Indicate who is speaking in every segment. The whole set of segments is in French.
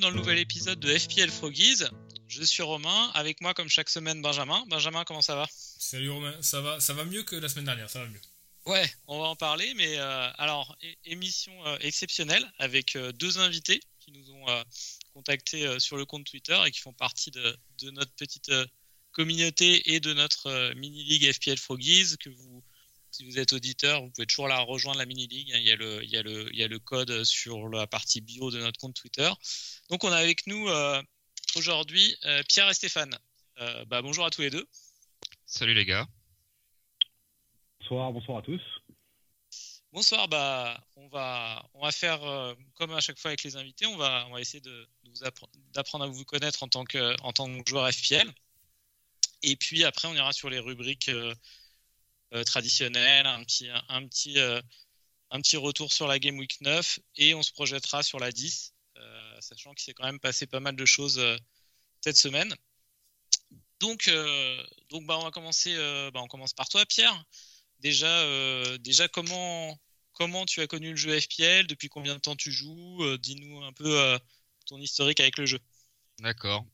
Speaker 1: Dans le nouvel épisode de FPL Froggies. Je suis Romain, avec moi comme chaque semaine Benjamin. Benjamin, comment ça va?
Speaker 2: Salut Romain, ça va, ça va mieux que la semaine dernière, ça va mieux.
Speaker 1: Ouais, on va en parler, mais euh, alors, émission euh, exceptionnelle avec euh, deux invités qui nous ont contactés sur le compte Twitter et qui font partie de, de notre petite communauté et de notre euh, mini-league FPL Froggies. Que vous, si vous êtes auditeur, vous pouvez toujours la rejoindre, la mini-league. hein. Il, y a le, il, y a le, il y a le code sur la partie bio de notre compte Twitter. Donc, on a avec nous euh, aujourd'hui euh, Pierre et Stéphane. Euh, bah, bonjour à tous les deux.
Speaker 3: Salut les gars.
Speaker 4: Bonsoir, bonsoir à tous.
Speaker 1: Bonsoir, bah, on va, on va faire euh, comme à chaque fois avec les invités, on va, on va essayer de, de vous appre- d'apprendre à vous connaître en tant que, en tant que joueur FPL. Et puis après, on ira sur les rubriques euh, traditionnelles, un petit, un, petit, euh, un petit retour sur la Game Week 9 et on se projettera sur la 10, euh, sachant qu'il s'est quand même passé pas mal de choses cette semaine. Donc, donc bah, on va commencer, bah, on commence par toi, Pierre. Déjà, déjà comment, comment tu as connu le jeu FPL Depuis combien de temps tu joues? Dis-nous un peu ton historique avec le jeu.
Speaker 3: D'accord.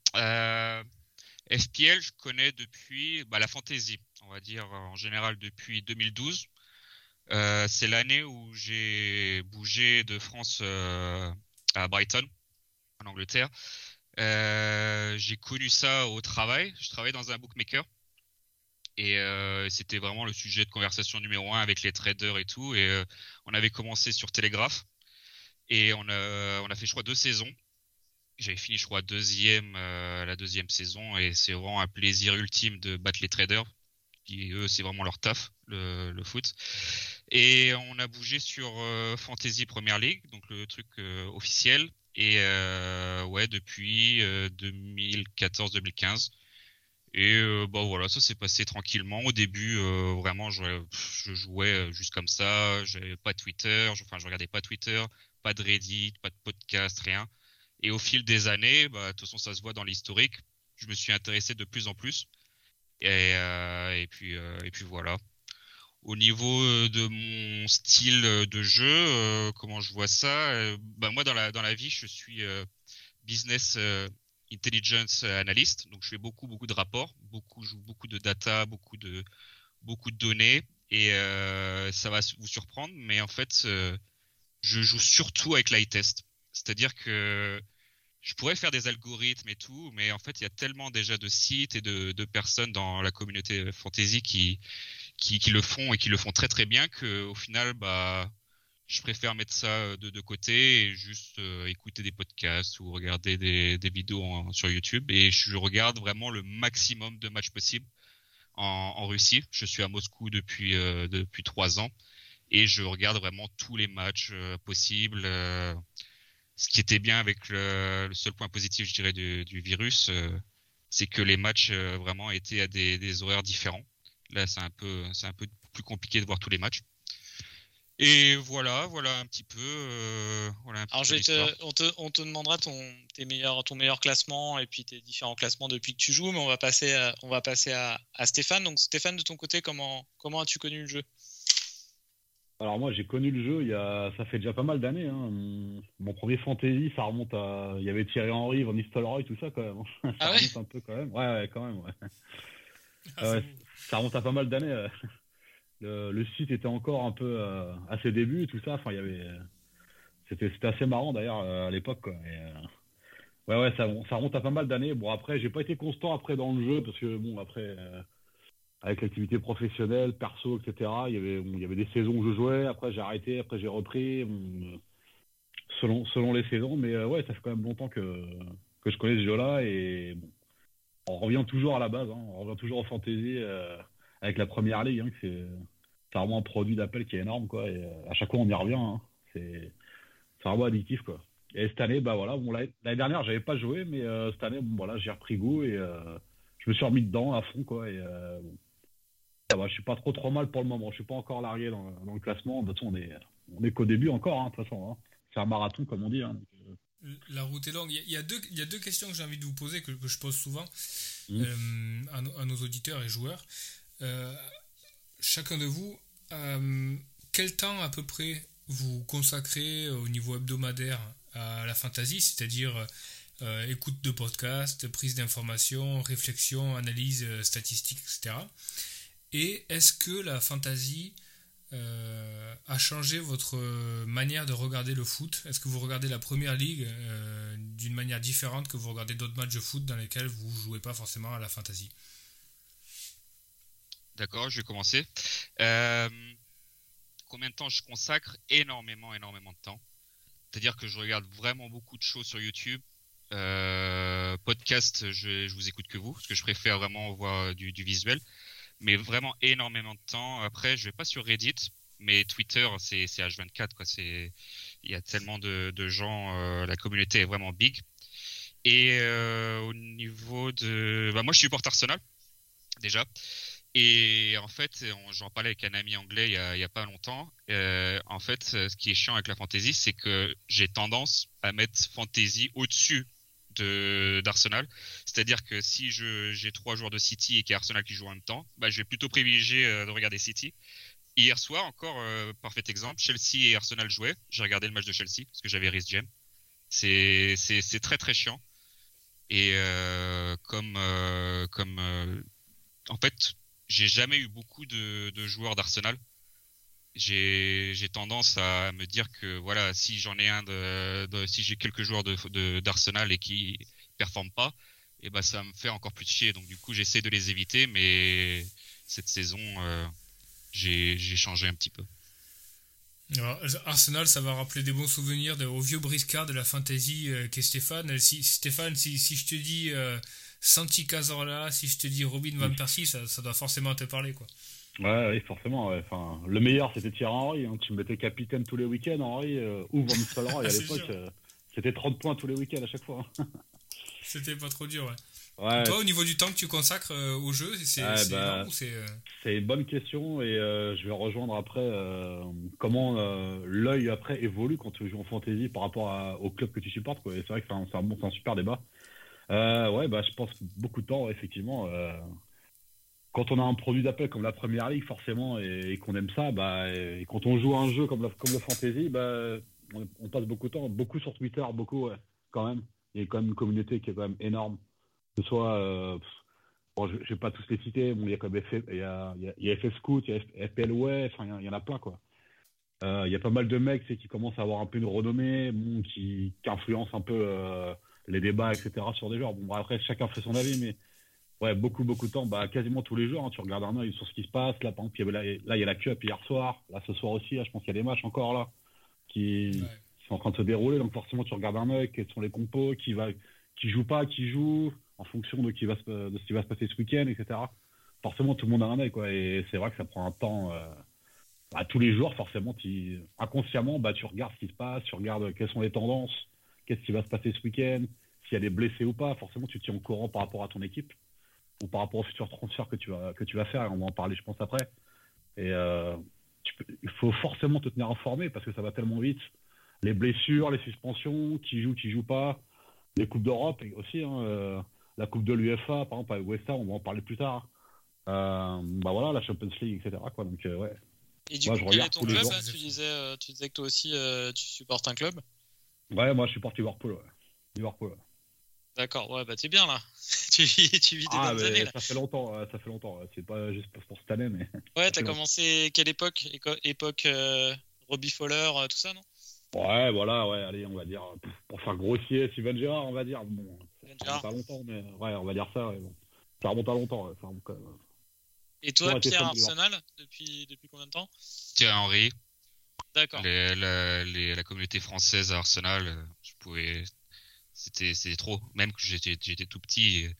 Speaker 3: FPL, je connais depuis bah, la fantasy, on va dire en général depuis 2012. Euh, c'est l'année où j'ai bougé de France euh, à Brighton, en Angleterre. Euh, j'ai connu ça au travail. Je travaillais dans un bookmaker. Et euh, c'était vraiment le sujet de conversation numéro un avec les traders et tout. Et euh, on avait commencé sur Telegraph. Et on a, on a fait, je crois, deux saisons. J'avais fini, je crois, deuxième, euh, la deuxième saison. Et c'est vraiment un plaisir ultime de battre les traders. Qui, eux, c'est vraiment leur taf, le, le foot. Et on a bougé sur euh, Fantasy Premier League, donc le truc euh, officiel. Et euh, ouais, depuis euh, 2014-2015. Et euh, bon voilà, ça s'est passé tranquillement. Au début, euh, vraiment, je, je jouais euh, juste comme ça. J'avais pas Twitter, je- enfin, je regardais pas Twitter, pas de Reddit, pas de podcast, rien. Et au fil des années, bah, de toute façon, ça se voit dans l'historique. Je me suis intéressé de plus en plus. Et, euh, et puis, euh, et puis voilà. Au niveau euh, de mon style de jeu, comment je vois ça, bah, moi dans la dans la vie, je suis business intelligence analyst, donc je fais beaucoup beaucoup de rapports, beaucoup beaucoup de data, beaucoup de beaucoup de données, et ça va vous surprendre, mais en fait, je joue surtout avec l'eye test, c'est-à-dire que je pourrais faire des algorithmes et tout, mais en fait, il y a tellement déjà de sites et de, de personnes dans la communauté fantasy qui, qui, qui le font et qui le font très très bien que au final, bah, je préfère mettre ça de, de côté et juste euh, écouter des podcasts ou regarder des, des vidéos en- sur YouTube. Et je regarde vraiment le maximum de matchs possibles en, en Russie. Je suis à Moscou depuis euh, depuis trois ans et je regarde vraiment tous les matchs euh, possibles. Ce qui était bien avec le, le seul point positif, je dirais, du, du virus, euh, c'est que les matchs euh, vraiment étaient à des, des horaires différents. Là, c'est un peu, c'est un peu plus compliqué de voir tous les matchs. Et voilà, voilà un petit peu. euh, voilà un petit
Speaker 1: Alors,
Speaker 3: peu
Speaker 1: je vais
Speaker 3: l'histoire.
Speaker 1: te, on, te, on te demandera ton, tes meilleurs, ton meilleur classement et puis tes différents classements depuis que tu joues, mais on va passer, à, on va passer à, à Stéphane. Donc, Stéphane, de ton côté, comment, comment as-tu connu le jeu?
Speaker 4: Alors moi j'ai connu le jeu il y a ça fait déjà pas mal d'années. hein. Mon, premier fantasy ça remonte à il y avait Thierry Henry, Van Nistelrooy tout ça quand même. ça
Speaker 1: Ah ouais
Speaker 4: remonte un peu quand même. Ouais, ouais quand même. Ouais.
Speaker 2: Ah, c'est
Speaker 4: Ça remonte à pas mal d'années. euh. Le, le site était encore un peu euh, à ses débuts tout ça. Enfin il y avait c'était c'était assez marrant d'ailleurs euh, à l'époque quoi. Et, euh, Ouais ouais ça, ça remonte à pas mal d'années. Bon après j'ai pas été constant après dans le jeu parce que bon après avec l'activité professionnelle, perso, etc. Il y avait, des saisons où je jouais, après j'ai arrêté, après j'ai repris, euh, selon, les saisons. Mais euh, ouais, ça fait quand même longtemps que, je connais ce jeu-là et on revient toujours à la base, hein, on revient toujours au fantasy euh, avec la première ligue, hein, c'est vraiment un produit d'appel qui est énorme, quoi. Et à chaque fois on y revient, hein. c'est vraiment addictif, quoi. Et cette année, bah voilà, l'année dernière, j'avais pas joué, mais cette année, j'ai repris goût et je me suis remis dedans à fond, quoi. Ça va, je suis pas trop trop mal pour le moment. Je suis pas encore largué dans, dans le classement. De toute façon, on est, on est qu'au début encore, hein, de toute façon. hein. C'est un marathon, comme on dit. hein.
Speaker 2: La route est longue. Il y a- deux, il y a deux questions que j'ai envie de vous poser, que, que je pose souvent
Speaker 4: Mhm.
Speaker 2: euh, à, nos- à nos auditeurs et joueurs. Euh, chacun de vous, euh, quel temps à peu près vous consacrez au niveau hebdomadaire à la fantasy, c'est-à-dire écoute de podcast, prise d'informations, réflexion, analyse statistique, etc. Et est-ce que la fantasy euh, a changé votre manière de regarder le foot? Est-ce que vous regardez la première ligue euh, d'une manière différente que vous regardez d'autres matchs de foot dans lesquels vous jouez pas forcément à la fantasy?
Speaker 3: D'accord, je vais commencer. Euh, combien de temps je consacre? Énormément, énormément de temps. C'est-à-dire que je regarde vraiment beaucoup de choses sur YouTube. Podcast, je, je vous écoute que vous, parce que je préfère vraiment voir du visuel. Mais vraiment énormément de temps. Après, je vais pas sur Reddit, mais Twitter, c'est c'est H24. Quoi. C'est- Il y a tellement de, de gens, euh, la communauté est vraiment big. Et euh, au niveau de... Bah, moi, je supporte Arsenal, déjà. Et en fait, j'en parlais avec un ami anglais il y a, a pas longtemps. Euh, en fait, ce qui est chiant avec la fantasy, c'est que j'ai tendance à mettre fantasy au-dessus de d'Arsenal. C'est-à-dire que si j'ai trois joueurs de City et qu'il y a Arsenal qui joue en même temps, bah, je vais plutôt privilégier euh, de regarder City. Hier soir, encore euh, parfait exemple, Chelsea et Arsenal jouaient. J'ai regardé le match de Chelsea parce que j'avais Rhys James. C'est très très chiant. Et euh, comme comme en fait j'ai jamais eu beaucoup de joueurs d'Arsenal. J'ai j'ai tendance à me dire que voilà, si j'en ai un de, de- si j'ai quelques joueurs de d'Arsenal et qui performent pas, et ben ça me fait encore plus chier. Donc du coup, j'essaie de les éviter, mais cette saison, euh, j'ai j'ai changé un petit peu.
Speaker 2: Alors, Arsenal, ça va rappeler des bons souvenirs de- au vieux briscard de la fantasy euh, qu'est Stéphane. Si, Stéphane, si, si je te dis euh, Santi Cazorla, si je te dis Robin Van Persie, ça, ça doit forcément te parler. quoi.
Speaker 4: Ouais, oui, forcément. ouais. Enfin, le meilleur, c'était Thierry Henry. hein. Tu me mettais capitaine tous les week-ends, Henry, euh, ou Van Nistelrooy à
Speaker 2: C'est
Speaker 4: l'époque. euh, c'était 30 points tous les week-ends à chaque fois. hein.
Speaker 2: C'était pas trop dur. Ouais.
Speaker 4: Ouais,
Speaker 2: Toi, au niveau du temps que tu consacres euh, au jeu, c'est
Speaker 4: Ouais,
Speaker 2: c'est
Speaker 4: bah,
Speaker 2: énorme ou c'est. euh,
Speaker 4: une bonne question et euh, je vais rejoindre après euh, comment l'œil après évolue quand tu joues en fantasy par rapport à- au club que tu supportes. C'est vrai que c'est un, un bon- un super débat. Ouais, bah, je pense beaucoup de temps, effectivement. Quand on a un produit d'appel comme la première ligue, forcément, et, qu'on aime ça, bah, et, quand on joue à un jeu comme, la, comme le fantasy, bah, on, passe beaucoup de temps, beaucoup sur Twitter, beaucoup, quand même. Il y a quand même une communauté qui est quand même énorme. Que ce soit, euh, bon, je ne vais pas tous les citer, bon, il y a comme FF, il y a, il il y Scout, il y a enfin, il y en- a plein, quoi. Euh, il y a pas mal de mecs qui commencent à avoir un peu une renommée, qui, influencent un peu euh, les débats, etc. sur des joueurs. Bon, après, chacun fait son avis, mais ouais, beaucoup, beaucoup de temps, bah, quasiment tous les jours, hein, tu regardes un œil sur ce qui se passe. Là, par exemple, il y avait- là, là, il y a la Cup hier soir, là, ce soir aussi, là, je pense qu'il y a des matchs encore là qui,
Speaker 2: ouais.
Speaker 4: qui sont en train de se dérouler. Donc, forcément, tu regardes un œil, quels sont les compos, qui va, qui joue pas, qui joue, en fonction de, qui va se, de ce qui va se passer ce week-end, etc. Forcément, tout le monde a un œil, quoi. Et c'est vrai que ça prend un temps. Euh, bah, tous les jours, forcément, tu, inconsciemment, bah, tu regardes ce qui se passe, tu regardes quelles sont les tendances, qu'est-ce qui va se passer ce week-end, s'il y a des blessés ou pas. Forcément, tu te tiens au courant par rapport à ton équipe ou par rapport au futur transfert que tu vas, que tu vas faire. Et on va en parler, je pense, après. Et euh, tu peux- il faut forcément te tenir informé parce que ça va tellement vite. Les blessures, les suspensions, qui joue, qui joue pas, les coupes d'Europe et aussi, hein, euh, la coupe de l'UFA, par exemple avec West Ham, on va en parler plus tard. Euh, bah voilà, la Champions League, etc. Quoi. Donc ouais.
Speaker 1: Et du
Speaker 4: Moi,
Speaker 1: coup,
Speaker 4: je
Speaker 1: quel est
Speaker 4: regarde
Speaker 1: ton
Speaker 4: tous les
Speaker 1: club
Speaker 4: jours.
Speaker 1: hein tu, disais, tu disais que toi aussi, tu supportes un club?
Speaker 4: Ouais, moi je supporte Liverpool. Ouais. Liverpool. ouais.
Speaker 1: D'accord, ouais, bah t'es bien là. tu, vis, tu vis des
Speaker 4: Ah,
Speaker 1: bonnes années là.
Speaker 4: ça fait longtemps, ouais, ça fait longtemps. C'est pas juste pour cette année, mais
Speaker 1: Ouais, t'as commencé quelle époque? Éco- Époque euh, Robbie Fowler, euh, tout ça, non?
Speaker 4: Ouais, voilà, ouais, allez, on va dire pour- faire grossier, Steven Gerrard, on va dire. Bon,
Speaker 1: Steven
Speaker 4: ça remonte à longtemps, mais ouais, on va dire ça. ouais, bon. Ça remonte à longtemps. Ouais. Ça remonte quand même.
Speaker 1: Et toi,
Speaker 4: Ouais,
Speaker 1: Pierre Arsenal, depuis, depuis combien de temps?
Speaker 3: Thierry Henry,
Speaker 1: D'accord.
Speaker 3: les- la, les- la communauté française à Arsenal, euh, je pouvais, c'était, trop. Même que j'étais, tout petit, euh,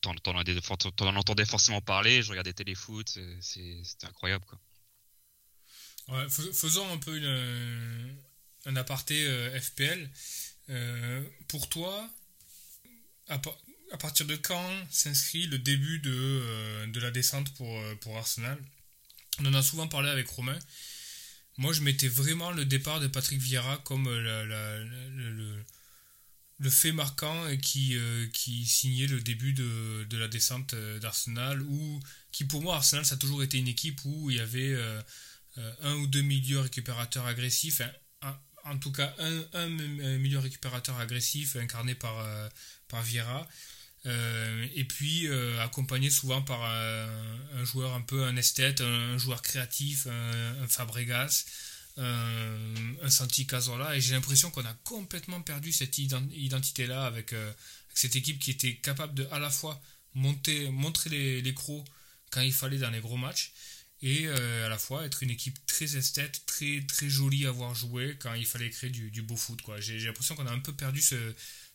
Speaker 3: t'en, entendais, t'en entendais forcément parler. Je regardais téléfoot, euh, c'était incroyable quoi.
Speaker 2: Ouais, fais- faisons un peu une, un aparté FPL. pour toi, à, à, partir de quand s'inscrit le début de, de la descente pour, pour Arsenal? On en a souvent parlé avec Romain. Moi, je mettais vraiment le départ de Patrick Vieira comme le, le, fait marquant qui, euh, qui signait le début de, de la descente euh, d'Arsenal, ou qui pour moi, Arsenal, ça a toujours été une équipe où il y avait euh, un ou deux milieux récupérateurs agressifs, en tout cas un, un, milieu récupérateur agressif incarné par, par Vieira. Euh, et puis euh, accompagné souvent par un, joueur un peu un esthète, un, joueur créatif, un, Fabregas, un Santi Cazorla. Et j'ai l'impression qu'on a complètement perdu cette identité-là euh, avec, cette équipe qui était capable de à la fois monter, montrer les, crocs quand il fallait dans les gros matchs et à la fois être une équipe très esthète, très, très jolie à voir jouer quand il fallait créer du, beau foot. J'ai l'impression qu'on a un peu perdu ce,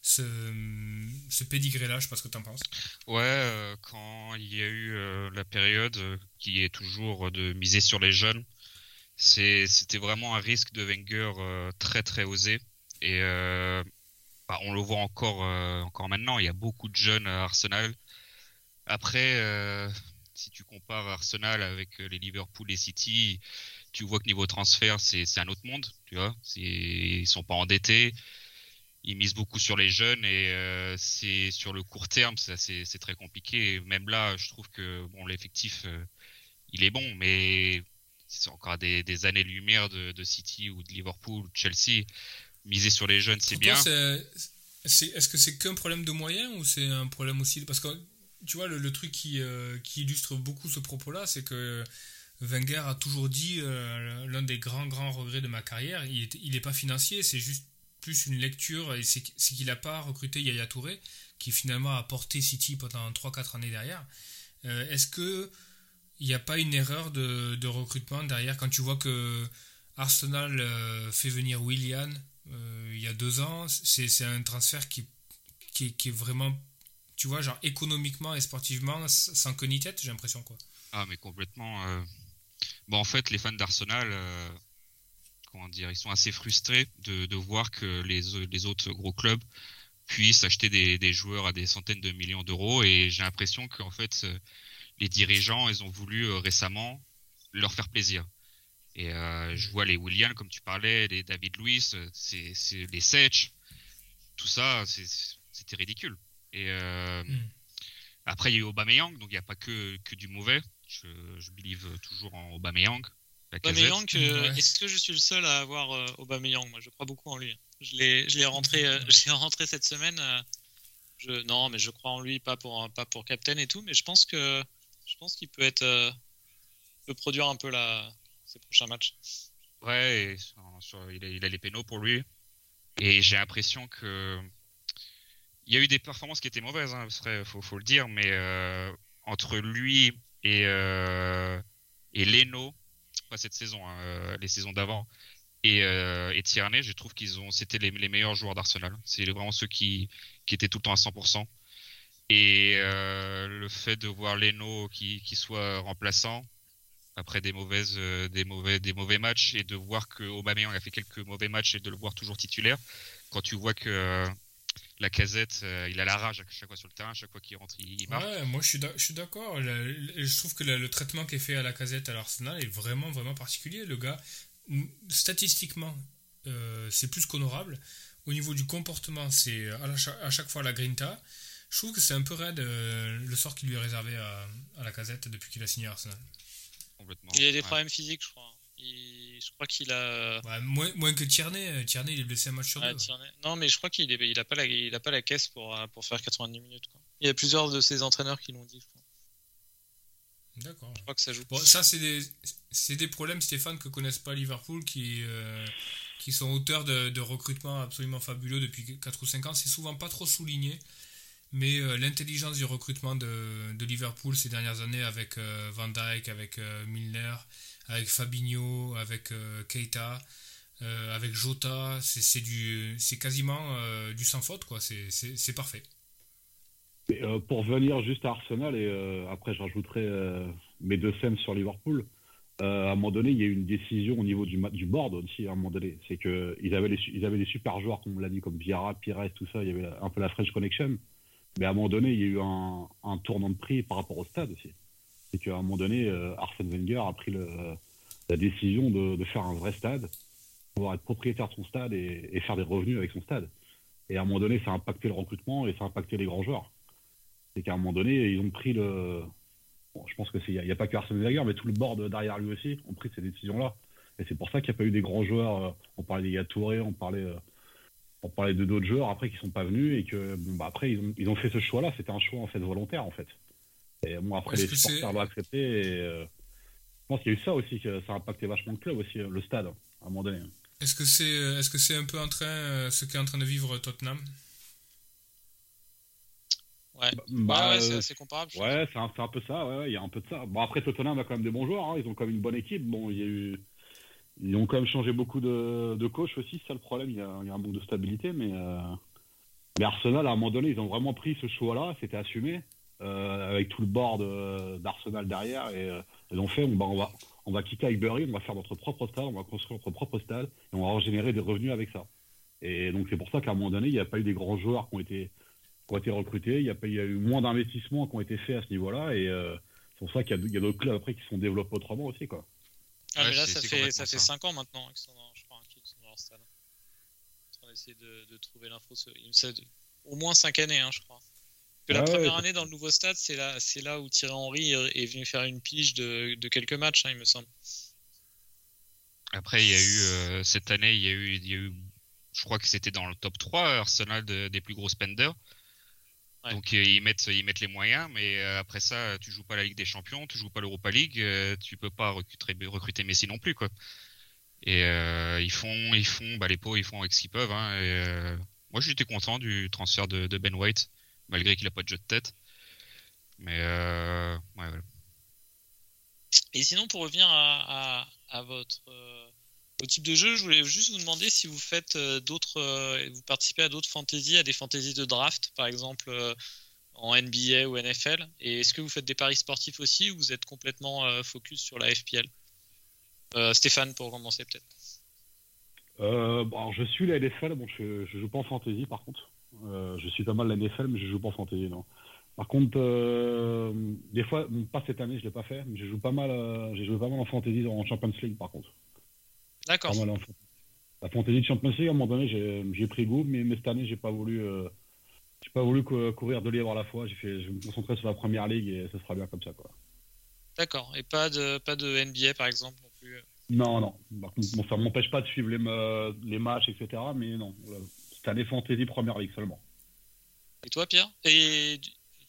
Speaker 2: ce, pédigré-là. Je sais pas ce que tu en penses.
Speaker 3: Ouais, euh, quand il y a eu euh, la période euh, qui est toujours de miser sur les jeunes, c'était vraiment un risque de Wenger très très osé. Et bah, on le voit encore, encore maintenant, il y a beaucoup de jeunes à Arsenal. Après, si tu compares Arsenal avec les Liverpool et City, tu vois que niveau transfert, c'est un autre monde. Tu vois, ils sont pas endettés ils misent beaucoup sur les jeunes et euh, c'est sur le court terme, c'est très compliqué. même là, je trouve que bon, l'effectif, euh, il est bon, mais c'est encore des, des années-lumière de, City ou de Liverpool ou de Chelsea. Miser sur les jeunes, c'est bien.
Speaker 2: Est-ce que c'est qu'un problème de moyens ou c'est un problème aussi Parce que tu vois, le, truc qui, euh, qui, illustre beaucoup ce propos-là, c'est que Wenger a toujours dit l'un des grands, grands regrets de ma carrière, il n'est pas financier, c'est juste plus une lecture, et c'est qu'il n'a pas recruté Yaya Touré, qui finalement a porté City pendant 3-4 années derrière. Euh, est-ce que il n'y a pas une erreur de, recrutement derrière quand tu vois que Arsenal euh, fait venir Willian euh, il y a deux ans C'est un transfert qui, qui, est vraiment, tu vois, genre économiquement et sportivement sans queue ni tête, j'ai l'impression quoi.
Speaker 3: Ah mais complètement. Bon en fait les fans d'Arsenal comment dire, ils sont assez frustrés de, voir que les, les, autres gros clubs puissent acheter des, joueurs à des centaines de millions d'euros. Et j'ai l'impression qu'en fait, euh, les dirigeants, ils ont voulu euh, récemment leur faire plaisir. Et euh, je vois les Williams, comme tu parlais, les David Luiz, c'est, les Sech, tout ça, c'était ridicule. Et hmm. après, il y a eu Aubameyang, donc il n'y a pas que, que du mauvais. Je, je believe toujours en Aubameyang.
Speaker 1: Aubameyang, euh, est-ce que je suis le seul à avoir euh, Aubameyang? Moi, je crois beaucoup en lui. Je l'ai, je l'ai rentré, euh, rentré cette semaine. je, non, mais je crois en lui, pas pour, pas pour captain et tout, mais je pense que, je pense qu'il peut être, peut produire un peu ses prochains matchs.
Speaker 3: Ouais, il, a, il, les pénaux pour lui, et j'ai l'impression que il y a eu des performances qui étaient mauvaises, hein, faut, le dire, mais entre lui et et Leno, pas cette saison, hein, euh, les saisons d'avant, et, euh, et Tierney, je trouve qu'ils ont, c'était les, meilleurs joueurs d'Arsenal. C'est vraiment ceux qui, qui étaient tout le temps à 100%. Et euh, le fait de voir Leno qui, qui soit remplaçant après des mauvaises, des mauvais, des mauvais matchs et de voir que Aubameyang a fait quelques mauvais matchs et de le voir toujours titulaire, quand tu vois que la casette, euh, il a la rage à chaque fois sur le terrain, à chaque fois qu'il rentre, il, marque.
Speaker 2: Ouais, moi je suis d'accord. Je trouve que le, traitement qui est fait à la casette à l'Arsenal est vraiment, vraiment particulier. Le gars, statistiquement, euh, c'est plus qu'honorable. Au niveau du comportement, c'est à, chaque fois la grinta. Je trouve que c'est un peu raide euh, le sort qui lui est réservé à, la casette depuis qu'il a signé Arsenal.
Speaker 1: Complètement. Il a des problèmes physiques, je crois je crois qu'il a.
Speaker 2: moins, que Tierney. Euh, Tierney, il est blessé un match sur deux.
Speaker 1: Non, mais je crois qu'il n'a il a pas, la, il a pas la caisse pour, euh, pour faire 90 minutes. Quoi. Il y a plusieurs de ses entraîneurs qui l'ont dit.
Speaker 2: D'accord.
Speaker 1: Je crois que ça joue.
Speaker 2: Bon, ça, c'est des, des, problèmes, Stéphane, que connaissent pas Liverpool, qui, euh, qui sont auteurs de, de recrutements absolument fabuleux depuis 4 ou 5 ans. C'est souvent pas trop souligné. Mais l'intelligence du recrutement de, Liverpool ces dernières années avec Van Dijk, avec Milner, avec Fabinho, avec euh, Keita, euh, avec Jota, c'est du, c'est quasiment euh, du sans faute quoi. C'est parfait.
Speaker 4: pour venir juste à Arsenal et après je rajouterai mes deux scènes sur Liverpool. euh, à un moment donné, il y a eu une décision au niveau du, du board aussi, à un moment donné. C'est qu'ils avaient, avaient des super joueurs, comme on l'a dit, comme Vieira, Pires, tout ça. Il y avait un peu la French Connection. Mais à un moment donné, il y a eu un, tournant de prix par rapport au stade aussi. C'est qu'à un moment donné, euh, Arsène Wenger a pris la décision de, faire un vrai stade, pouvoir être propriétaire de son stade et, faire des revenus avec son stade. Et à un moment donné, ça a impacté le recrutement et ça a impacté les grands joueurs. C'est qu'à un moment donné, ils ont pris le. Je pense que il n'y a, pas que Arsène Wenger, mais tout le board derrière lui aussi ont pris ces décisions-là. Et c'est pour ça qu'il n'y a pas eu des grands joueurs. euh, On parlait des Touré, on parlait, euh, on parlait de d'autres joueurs après qui sont pas venus et que bon, bah, après ils ont, ils ont fait ce choix-là. C'était un choix en fait volontaire en fait. Et bon après
Speaker 2: Est-ce
Speaker 4: les
Speaker 2: que
Speaker 4: supporters
Speaker 2: c'est-
Speaker 4: l'ont accepté. Et, euh, je pense qu'il y a eu ça aussi que ça a impacté vachement le club aussi, euh, le stade à un moment donné.
Speaker 2: Est-ce que c'est est-ce que c'est un peu en train euh, ce qu'est en train de vivre Tottenham?
Speaker 1: Ouais,
Speaker 4: Bah,
Speaker 1: ouais, ouais, c'est
Speaker 4: euh,
Speaker 1: assez comparable.
Speaker 4: Ouais, c'est un, c'est un peu ça, ouais, ouais, il y a un peu de ça. Bon, après, Tottenham a quand même des bons joueurs, hein, ils ont quand même une bonne équipe. Bon, il y a eu... Ils ont quand même changé beaucoup de, de coach aussi, c'est ça le problème, il y, a, un manque de stabilité, mais, euh, mais Arsenal, à un moment donné, ils ont vraiment pris ce choix-là, c'était assumé, euh, avec tout le board euh, d'Arsenal derrière, et euh, ils ont fait, on, va, on va quitter Highbury, on va faire notre propre stade, on va construire notre propre stade, et on va générer des revenus avec ça. Et donc c'est pour ça qu'à un moment donné, il n'y a pas eu des grands joueurs qui ont été qui ont été recrutés. Il y a, pas- il y a eu moins d'investissements qui ont été faits à ce niveau-là. Et c'est pour ça qu'il y a, il y a d'autres clubs après qui se sont développés autrement aussi. Quoi.
Speaker 1: Ah, mais là, ça fait, ça fait
Speaker 3: ça.
Speaker 1: 5 ans maintenant qu'ils sont dans, je crois, qu'ils sont dans leur stade. En train d'essayer de, de trouver l'info. sur- il me semble- Au moins 5 années, hein, je crois. Que la
Speaker 4: Ah
Speaker 1: première
Speaker 4: ouais.
Speaker 1: année dans le nouveau stade, c'est là, c'est là où Thierry Henry est venu faire une pige de, de quelques matchs, hein, il me semble.
Speaker 3: Après, il y a eu euh, cette année, il y a eu, il y a eu, je crois que c'était dans le top 3 Arsenal de- des plus gros spenders.
Speaker 1: Ouais.
Speaker 3: Donc euh, ils mettent, ils mettent les moyens, mais euh, après ça, tu joues pas la Ligue des Champions, tu joues pas l'Europa League, euh, tu peux pas recruter, recruter Messi non plus quoi. Et euh, ils font, ils font, bah les pots, ils font avec ce qu'ils peuvent. Hein, et, euh, moi, j'étais content du transfert de, de Ben White, malgré qu'il a pas de jeu de tête. Mais euh, ouais, ouais.
Speaker 1: Et sinon, pour revenir à, à, à votre euh, au type de jeu, je voulais juste vous demander si vous faites euh, d'autres, euh, vous participez à d'autres fantaisies, à des fantaisies de draft, par exemple euh, en NBA ou NFL. Et est-ce que vous faites des paris sportifs aussi ou vous êtes complètement focus sur la FPL Stéphane, pour commencer peut-être.
Speaker 4: Bon, alors, je suis la NFL, bon, je, je joue pas en fantasy par contre. Je suis pas mal la NFL, mais je joue pas en fantasy. Non. Par contre, des fois, pas cette année, je l'ai pas fait, mais je joue pas mal. j'ai joué pas mal en fantasy en Champions League par contre.
Speaker 1: D'accord.
Speaker 4: La fantasy de Champions League, à un moment donné, j'ai pris goût, mais, mais cette année, j'ai pas voulu. euh, j'ai pas voulu cou- courir deux livres à la fois. J'ai fait, je vais me concentrer sur la première ligue et ça sera bien comme ça, quoi.
Speaker 1: D'accord. Et pas de pas de NBA par exemple non plus.
Speaker 4: Non, non. Contre, bon, ça m'empêche pas de suivre les, les matchs, etc. Mais non. euh, Cette année, fantasy première ligue seulement.
Speaker 1: Et toi Pierre? Et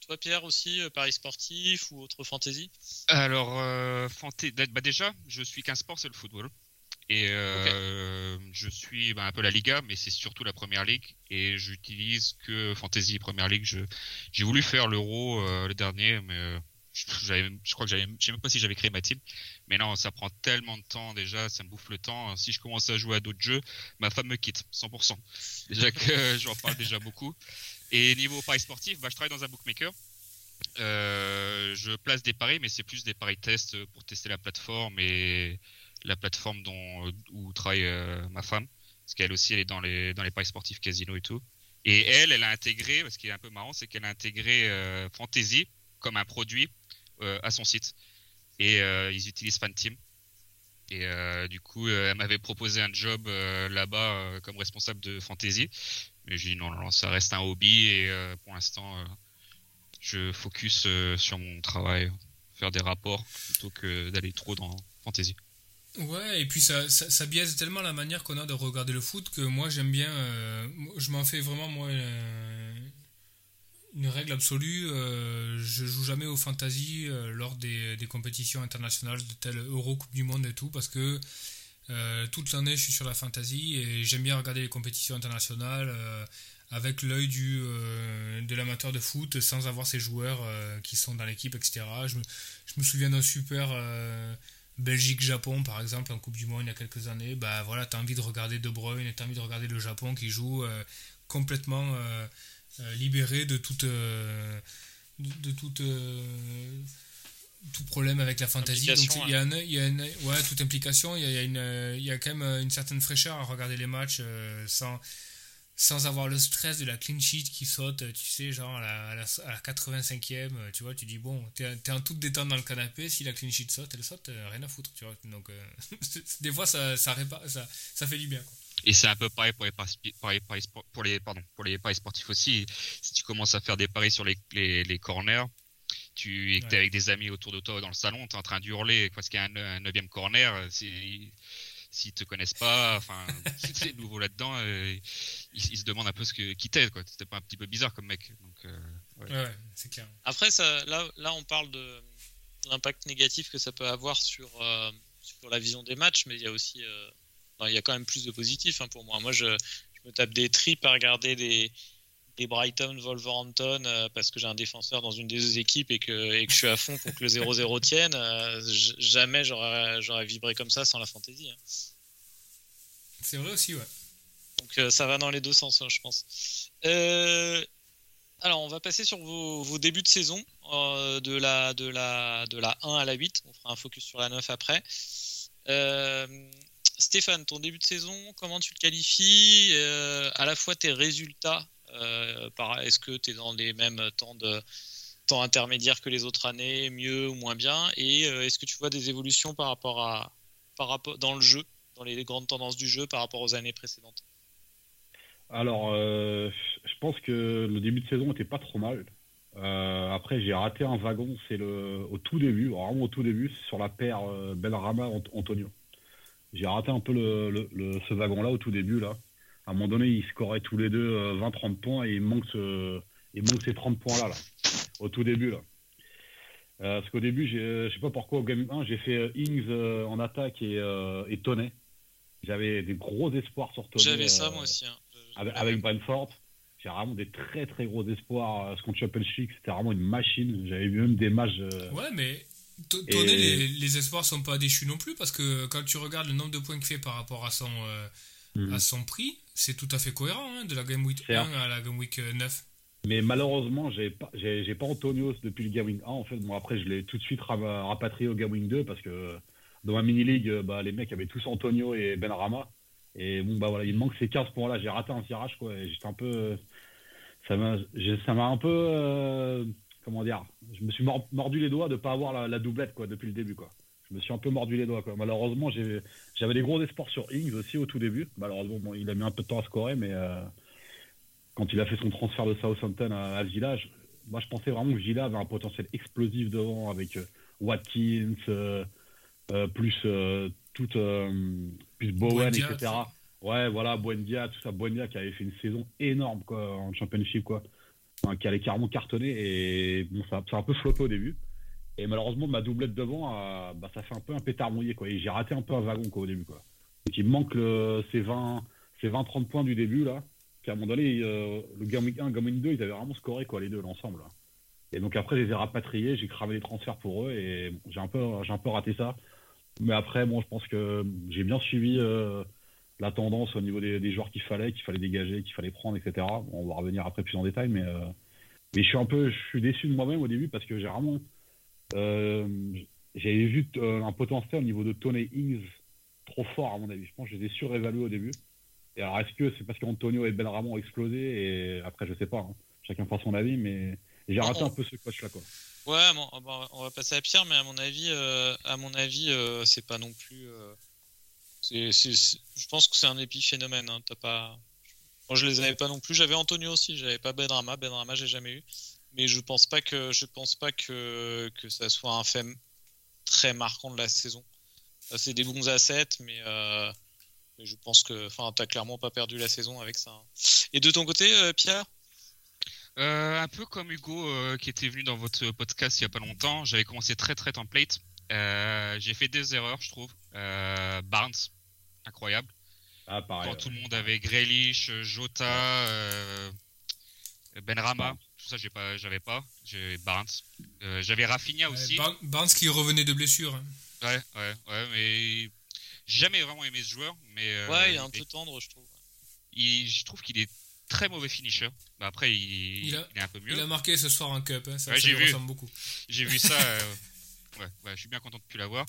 Speaker 1: toi Pierre aussi euh, paris sportifs ou autre fantasy
Speaker 3: Alors, euh, fanté- bah déjà, je suis qu'un sport, c'est le football. Et euh, je suis bah, un peu la Liga, mais c'est surtout la Première Ligue. Et j'utilise que Fantasy Première Ligue. J'ai voulu faire l'Euro euh, le dernier, mais euh, je, crois que j'avais, je sais même pas si j'avais créé ma team. Mais non, ça prend tellement de temps déjà, ça me bouffe le temps. Si je commence à jouer à d'autres jeux, ma femme me quitte, 100%. Déjà que j'en parle déjà beaucoup. Et niveau paris sportif, bah, je travaille dans un bookmaker. Je place des paris, mais c'est plus des paris tests pour tester la plateforme et la plateforme dont, où travaille euh, ma femme. Parce qu'elle aussi, elle est dans les, dans les paris sportifs casino et tout. Et elle, elle a intégré, ce qui est un peu marrant, c'est qu'elle a intégré euh, Fantasy comme un produit euh, à son site. Et euh, ils utilisent Fanteam. Et euh, du coup, euh, elle m'avait proposé un job euh, là-bas euh, comme responsable de Fantasy. Mais j'ai dit non, non, ça reste un hobby et euh, pour l'instant, euh, je focus euh, sur mon travail, faire des rapports plutôt que d'aller trop dans Fantasy.
Speaker 2: Ouais, et puis ça, ça, biaise tellement la manière qu'on a de regarder le foot que moi j'aime bien. euh, je m'en fais vraiment, moi, euh, une règle absolue. euh, je joue jamais au fantasy euh, lors des, des compétitions internationales de tel Euro, Coupe du Monde et tout, parce que toute l'année je suis sur la fantasy et j'aime bien regarder les compétitions internationales avec l'œil du de l'amateur de foot sans avoir ces joueurs qui sont dans l'équipe, etc. Je me, je me souviens d'un super. Belgique-Japon par exemple en Coupe du Monde il y a quelques années, bah voilà, t'as envie de regarder De Bruyne et t'as envie de regarder le Japon qui joue euh, complètement euh, euh, libéré de toute euh, de, de toute tout problème avec la fantasy. Donc il y a, un, il y a une, ouais, toute implication. Il y a, une, il y a quand même une certaine fraîcheur à regarder les matchs sans, sans avoir le stress de la clean sheet qui saute, tu sais, genre à la, à la, à la 85e, euh, tu vois, tu dis bon, t'es es en toute détente dans le canapé, si la clean sheet saute, elle saute, euh, rien à foutre, tu vois. Donc euh, des fois ça, ça, répare, ça, ça fait du bien. Quoi.
Speaker 3: Et c'est un peu pareil pour les paris, paris spor- pour les, pardon, pour les paris sportifs aussi. Si tu commences à faire des paris sur les, les, les corners, tu, et que t'es avec des amis autour de toi dans le salon, t'es en train d'hurler parce qu'il y a un, un neuvième corner. c'est- S'ils te connaissent pas, enfin, si t'es nouveau là-dedans, euh, ils, ils se demandent un peu ce que, qui t'aide, quoi. C'était pas un petit peu bizarre comme mec. Donc, euh, ouais.
Speaker 2: Ouais, ouais, c'est clair.
Speaker 1: Après, ça, là, là, on parle de l'impact négatif que ça peut avoir sur, euh, sur la vision des matchs, mais il y a aussi, euh, non, il y a quand même plus de positifs hein, pour moi. Moi, je, je me tape des tripes à regarder des, des Brighton, Wolverhampton, euh, parce que j'ai un défenseur dans une des deux équipes et que, et que je suis à fond pour que le 0-0 tienne. euh, jamais j'aurais, vibré comme ça sans la fantaisie. hein.
Speaker 2: C'est vrai aussi, ouais.
Speaker 1: Donc euh, ça va dans les deux sens, hein, je pense. Alors on va passer sur vos, vos débuts de saison de, la, de, la, de la 1 à la 8. On fera un focus sur la 9 après. Stéphane, ton début de saison, comment tu le qualifies À la fois tes résultats, est-ce que tu es dans les mêmes temps de temps intermédiaires que les autres années, mieux ou moins bien? Et euh, est-ce que tu vois des évolutions par rapport à dans le jeu, dans les grandes tendances du jeu par rapport aux années précédentes?
Speaker 4: Alors, euh, je pense que le début de saison était pas trop mal. Euh, après, j'ai raté un wagon, c'est le au tout début, vraiment au tout début, sur la paire euh, Benrama-Antonio. J'ai raté un peu ce wagon-là au tout début. Là. À un moment donné, ils scoraient tous les deux euh, 20-30 points et il manque, ce, il manque ces 30 points-là, là, au tout début. Là. Euh, parce qu'au début, j'ai- je sais pas pourquoi, au Game 1, j'ai fait euh, Ings euh, en attaque et, euh, et Toney. J'avais des gros espoirs sur Toney.
Speaker 1: J'avais ça
Speaker 4: euh,
Speaker 1: moi aussi. hein.
Speaker 4: Avec, avec Brentford. J'ai vraiment des très très gros espoirs. euh, Ce contre Championship, c'était vraiment une machine. J'avais vu même des matchs. euh,
Speaker 2: Ouais, mais
Speaker 4: Et-
Speaker 2: Tonnet, les, les espoirs sont pas déchus non plus parce que quand tu regardes le nombre de points qu'il fait par rapport à son, euh, à son prix, c'est tout à fait cohérent hein, de la Game Week
Speaker 4: C'est
Speaker 2: 1 à la Game Week euh, 9.
Speaker 4: Mais malheureusement, j'ai pas, j'ai, pas Antonio depuis le Gaming 1. En fait, bon, après, je l'ai tout de suite ra- rapatrié au Gaming 2 parce que dans ma mini-league, euh, bah, les mecs avaient tous Antonio et Benrama. Et bon, bah voilà, il me manque ces 15 points-là. J'ai raté un tirage, quoi. J'étais un peu. euh, Ça m'a, j'ai- ça m'a un peu. euh, comment dire Je me suis mord- mordu les doigts de pas avoir la, la doublette, quoi, depuis le début, quoi. Je me suis un peu mordu les doigts, quoi. Malheureusement, j'avais des gros espoirs sur Ings aussi au tout début. Malheureusement, bon, il a mis un peu de temps à scorer, mais. euh, quand il a fait son transfert de Southampton à, à Villa, je- moi je pensais vraiment que Villa avait un potentiel explosif devant avec euh, Watkins, euh, plus tout, plus Bowen,
Speaker 2: Buendia,
Speaker 4: etc. Ouais, voilà, Buendia, tout ça, Buendia qui avait fait une saison énorme quoi, en championship, quoi. Enfin, qui allait carrément cartonner et bon, ça, ça a un peu floppé au début. Et malheureusement, ma doublette devant, euh, bah, ça fait un peu un pétard mouillé, quoi. Et j'ai raté un peu un wagon, quoi, au début, quoi. Donc il me manque le- ces 20, ces 20-30 points du début, là. Puis à un moment donné, euh, le Game Week 1, Game Week 2, ils avaient vraiment scoré, quoi, les deux, l'ensemble. Et donc après, je les ai rapatriés, j'ai cramé les transferts pour eux et j'ai un peu, j'ai un peu raté ça. Mais après, bon, je pense que j'ai bien suivi euh, la tendance au niveau des, joueurs qu'il fallait, qu'il fallait dégager, qu'il fallait prendre, etc. On va revenir après plus en détail, mais, mais je suis un peu, je suis déçu de moi-même au début parce que j'ai vraiment, j'avais vu euh, un potentiel au niveau de Tony Ings trop fort à mon avis. Je pense que je les ai surévalués au début. Et alors, est-ce que c'est parce qu'Antonio et Benrama ont explosé Et après, je sais pas. hein. Chacun fera son avis, mais j'ai raté un peu ce coach-là, quoi.
Speaker 1: Ouais, bon, on va passer à Pierre, mais à mon avis, euh, à mon avis, euh, c'est pas non plus. euh, c'est, c'est- c'est- je pense que c'est un épiphénomène. Hein, t'as pas. Moi, je les avais pas non plus. J'avais Antonio aussi. J'avais pas Benrama. Benrama, j'ai jamais eu. Mais je pense pas que je pense pas que que ça soit un fait très marquant de la saison. C'est des bons assets, mais, euh, mais je pense que, enfin, t'as clairement pas perdu la saison avec ça. hein. Et de ton côté, euh, Pierre?
Speaker 3: Euh, un peu comme Hugo euh, qui était venu dans votre podcast il y a pas longtemps, j'avais commencé très très template. Euh, j'ai fait des erreurs, je trouve. Euh, Barnes, incroyable.
Speaker 4: Ah, pareil.
Speaker 3: Quand tout le monde avait Grealish, Jota, euh, Benrama, ça j'ai pas, j'avais pas. J'ai Barnes. Euh, j'avais Rafinha aussi.
Speaker 2: Barnes Barnes qui revenait de blessure. hein.
Speaker 3: Ouais, ouais, ouais, mais j'ai jamais vraiment aimé ce joueur. Mais euh,
Speaker 1: Ouais, il est un peu tendre, je trouve.
Speaker 3: il- je trouve qu'il est très mauvais finisher. Bah, après, il,
Speaker 2: Il a-
Speaker 3: il est un peu mieux.
Speaker 2: Il a marqué ce soir en Cup, hein, ça,
Speaker 3: Ouais,
Speaker 2: ça
Speaker 3: j'ai
Speaker 2: lui
Speaker 3: vu.
Speaker 2: ressemble beaucoup.
Speaker 3: J'ai vu ça. euh, Ouais, ouais, je suis bien content de plus l'avoir.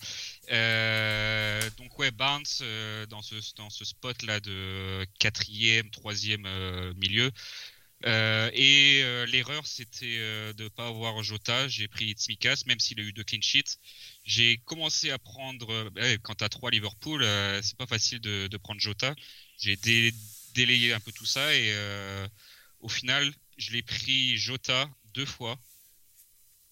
Speaker 3: Euh, donc ouais, Barnes euh, dans ce dans ce spot là de quatrième, troisième euh, milieu. Euh, et euh, l'erreur c'était euh, de pas avoir Jota. J'ai pris Tsimikas, même s'il a eu deux clean sheets. J'ai commencé à prendre. ouais, quand t'as trois Liverpool, c'est pas facile de, de prendre Jota. J'ai dé- délayé un peu tout ça et au final, je l'ai pris Jota deux fois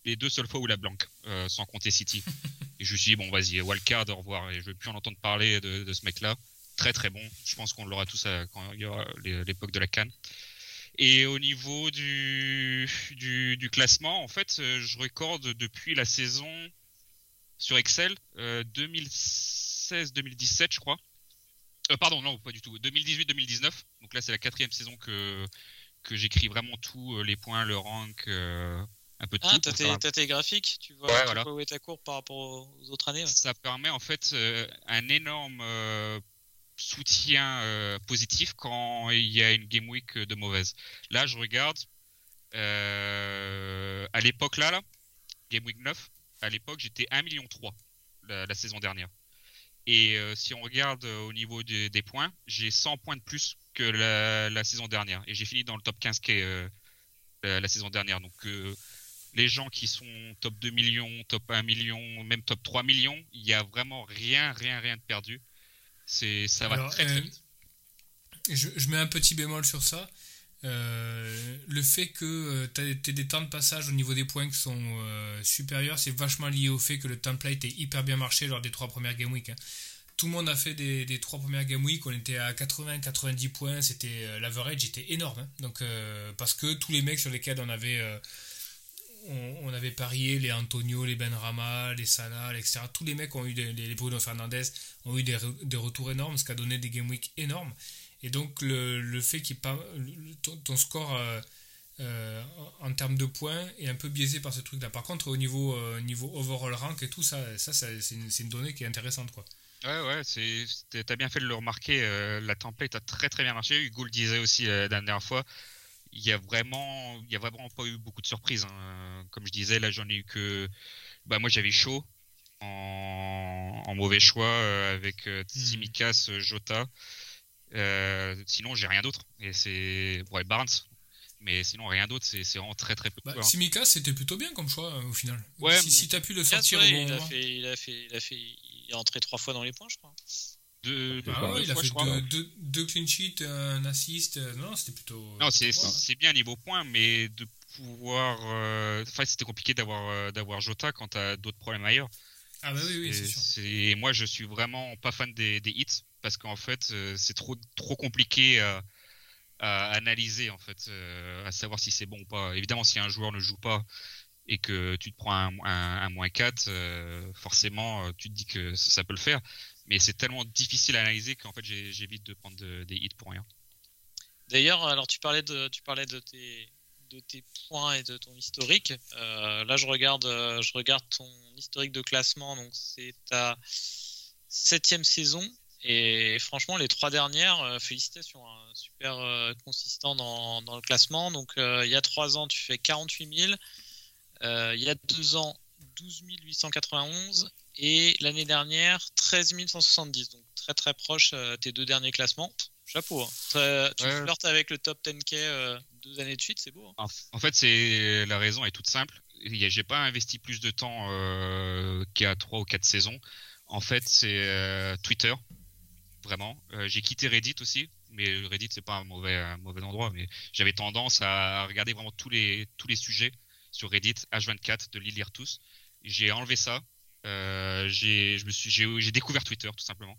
Speaker 3: les deux seules fois où la blanque, sans compter City. et je me suis dit, bon, vas-y, Wildcard, au revoir. Et je vais plus en entendre parler de, de ce mec-là. Très, très bon. Je pense qu'on l'aura tous à- quand il y aura l'époque de la Cannes. Et au niveau du, du, du classement, en fait, euh, je recorde depuis la saison sur Excel euh, 2016-2017, je crois. Euh, pardon, non, pas du tout. 2018-2019. Donc là, c'est la quatrième saison que, que j'écris vraiment tout, euh, les points, le rank, euh, un peu de
Speaker 1: Ah,
Speaker 3: tout.
Speaker 1: t'as tes,
Speaker 3: faire
Speaker 1: graphiques, tu vois,
Speaker 3: Ouais,
Speaker 1: tu
Speaker 3: voilà.
Speaker 1: vois où est ta courbe par rapport aux autres années. ouais.
Speaker 3: Ça permet en fait euh, un énorme euh, soutien euh, positif quand il y a une game week de mauvaise. Là, je regarde euh, à l'époque là, là, game week 9, à l'époque j'étais 1 million 3 la, la saison dernière. Et euh, si on regarde euh, au niveau des- points, j'ai 100 points de plus que la, saison dernière. Et j'ai fini dans le top 15 qui euh, la, la saison dernière. Donc euh, les gens qui sont top 2 millions, top 1 million, même top 3 millions, il y a vraiment rien, rien, rien de perdu. C'est, ça va
Speaker 2: Alors,
Speaker 3: très, très
Speaker 2: euh,
Speaker 3: vite.
Speaker 2: je, je mets un petit bémol sur ça. Euh, le fait que tu aies des temps de passage au niveau des points qui sont euh, supérieurs, c'est vachement lié au fait que le template est hyper bien marché lors des trois premières game week. hein. Tout le monde a fait des, des trois premières game week, on était à 80-90 points, c'était euh, l'average était énorme. hein. Donc euh, parce que tous les mecs sur lesquels on avait euh, on, avait parié, les Antonio, les Benrama, les Salah, etc. Tous les mecs ont eu des, les, Bruno Fernandez ont eu des, re- des retours énormes, ce qui a donné des game week énormes. Et donc le, fait qu'il ton, score euh, euh, en termes de points est un peu biaisé par ce truc-là. Par contre, au niveau euh, overall rank et tout ça, c'est une, donnée qui est intéressante, quoi.
Speaker 3: Ouais, ouais, t'as bien fait de le remarquer. la template a très, très bien marché. Hugo le disait aussi la dernière fois. Il y a vraiment, il y a vraiment pas eu beaucoup de surprises. hein. Comme je disais, là, j'en ai eu que, bah, moi, j'avais chaud en, en mauvais choix euh, avec euh, Tsimikas, euh, Jota. Euh, sinon, j'ai rien d'autre. Et c'est, ouais, Barnes. Mais sinon, rien d'autre. C'est, c'est vraiment très, très peu.
Speaker 2: Bah, c'était plutôt bien comme choix euh, au final.
Speaker 3: Ouais,
Speaker 2: si
Speaker 3: mais-
Speaker 2: si tu as pu le sortir
Speaker 1: ouais,
Speaker 2: au bon
Speaker 1: il, a
Speaker 2: moment.
Speaker 1: fait, il a fait, il a fait, il est entré trois fois dans les points, je crois.
Speaker 3: Deux,
Speaker 2: Ah
Speaker 3: deux
Speaker 2: ouais, il a
Speaker 3: fois,
Speaker 2: fait
Speaker 3: je crois.
Speaker 2: deux, deux, deux clean sheets, un assist. euh, Non, c'était plutôt.
Speaker 3: Non, c'est bien niveau points, mais de pouvoir. euh, Enfin, c'était compliqué d'avoir euh, d'avoir Jota quand t'as d'autres problèmes ailleurs.
Speaker 2: Ah bah oui, oui,
Speaker 3: Et
Speaker 2: c'est sûr.
Speaker 3: et moi, je suis vraiment pas fan des, des hits parce qu'en fait, euh, c'est trop trop compliqué à, à analyser en fait, euh, à savoir si c'est bon ou pas. Évidemment, si un joueur ne joue pas et que tu te prends un, un, un moins 4, euh, forcément, euh, tu te dis que ça, ça peut le faire. Mais c'est tellement difficile à analyser qu'en fait, j'évite de prendre de- des hits pour rien.
Speaker 1: D'ailleurs, alors tu parlais de, tu parlais de tes, de tes points et de ton historique. Euh, là, je regarde, euh, je regarde ton historique de classement. Donc, c'est ta septième saison. Et franchement, les trois dernières, euh, félicitations, hein, super consistant dans, dans le classement. Donc, il y a trois ans, tu fais 48 000. Euh, il y a deux ans, 12 891. Et l'année dernière, 13 170. Donc, très très proche euh, tes deux derniers classements. Chapeau. hein. Très- tu
Speaker 3: Ouais.
Speaker 1: flirtes avec le top 10K euh, deux années de suite, c'est beau. hein.
Speaker 3: En, fait, c'est la raison est toute simple. J'ai pas investi plus de temps euh, qu'il y a trois ou quatre saisons. En fait, c'est euh, Twitter, vraiment. Euh, j'ai quitté Reddit aussi, mais Reddit c'est pas un mauvais, un mauvais endroit. Mais j'avais tendance à regarder vraiment tous les tous les sujets sur Reddit H24 de les lire tous. J'ai enlevé ça. Euh, j'ai découvert Twitter tout simplement.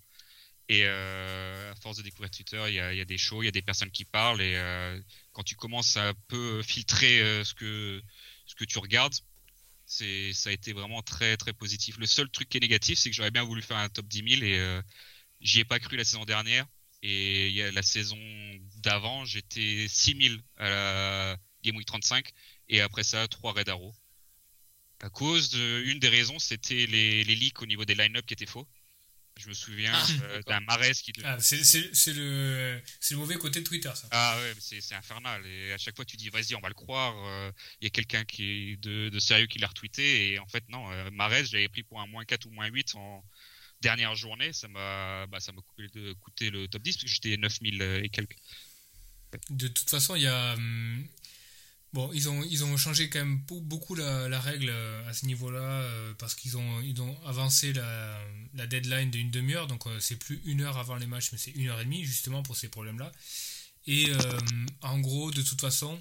Speaker 3: Et euh, à force de découvrir Twitter, il y a, il y a des shows, il y a des personnes qui parlent et euh, quand tu commences à un peu filtrer euh, ce que ce que tu regardes, ça a été vraiment très très positif. Le seul truc qui est négatif, c'est que j'aurais bien voulu faire un top 10 000 et euh, j'y ai pas cru la saison dernière. Et y a la saison d'avant, j'étais 6 000 à la Game Week 35 et après ça 3 Red Arrow. À cause de une des raisons, c'était les, les leaks au niveau des line-up qui étaient faux. Je me souviens
Speaker 1: Ah,
Speaker 3: euh, d'un Marès qui.
Speaker 2: Ah, c'est le, c'est le mauvais côté de Twitter, ça.
Speaker 3: Ah ouais, c'est c'est infernal. Et à chaque fois, tu dis, vas-y, on va le croire. euh, Il y a quelqu'un qui est de, de sérieux qui l'a retweeté. Et en fait, non, euh, Marès, j'avais pris pour un moins 4 ou moins 8 en dernière journée. Ça m'a bah, ça m'a coûté, le top 10 parce que j'étais 9000 et quelques.
Speaker 2: De toute façon, il y a. Bon, ils ont, ils ont changé quand même beau- beaucoup la, règle euh, à ce niveau-là euh, parce qu'ils ont, ils ont avancé la, deadline d'une demi-heure. Donc, euh, c'est plus une heure avant les matchs, mais c'est une heure et demie justement pour ces problèmes-là. Et en gros, de toute façon,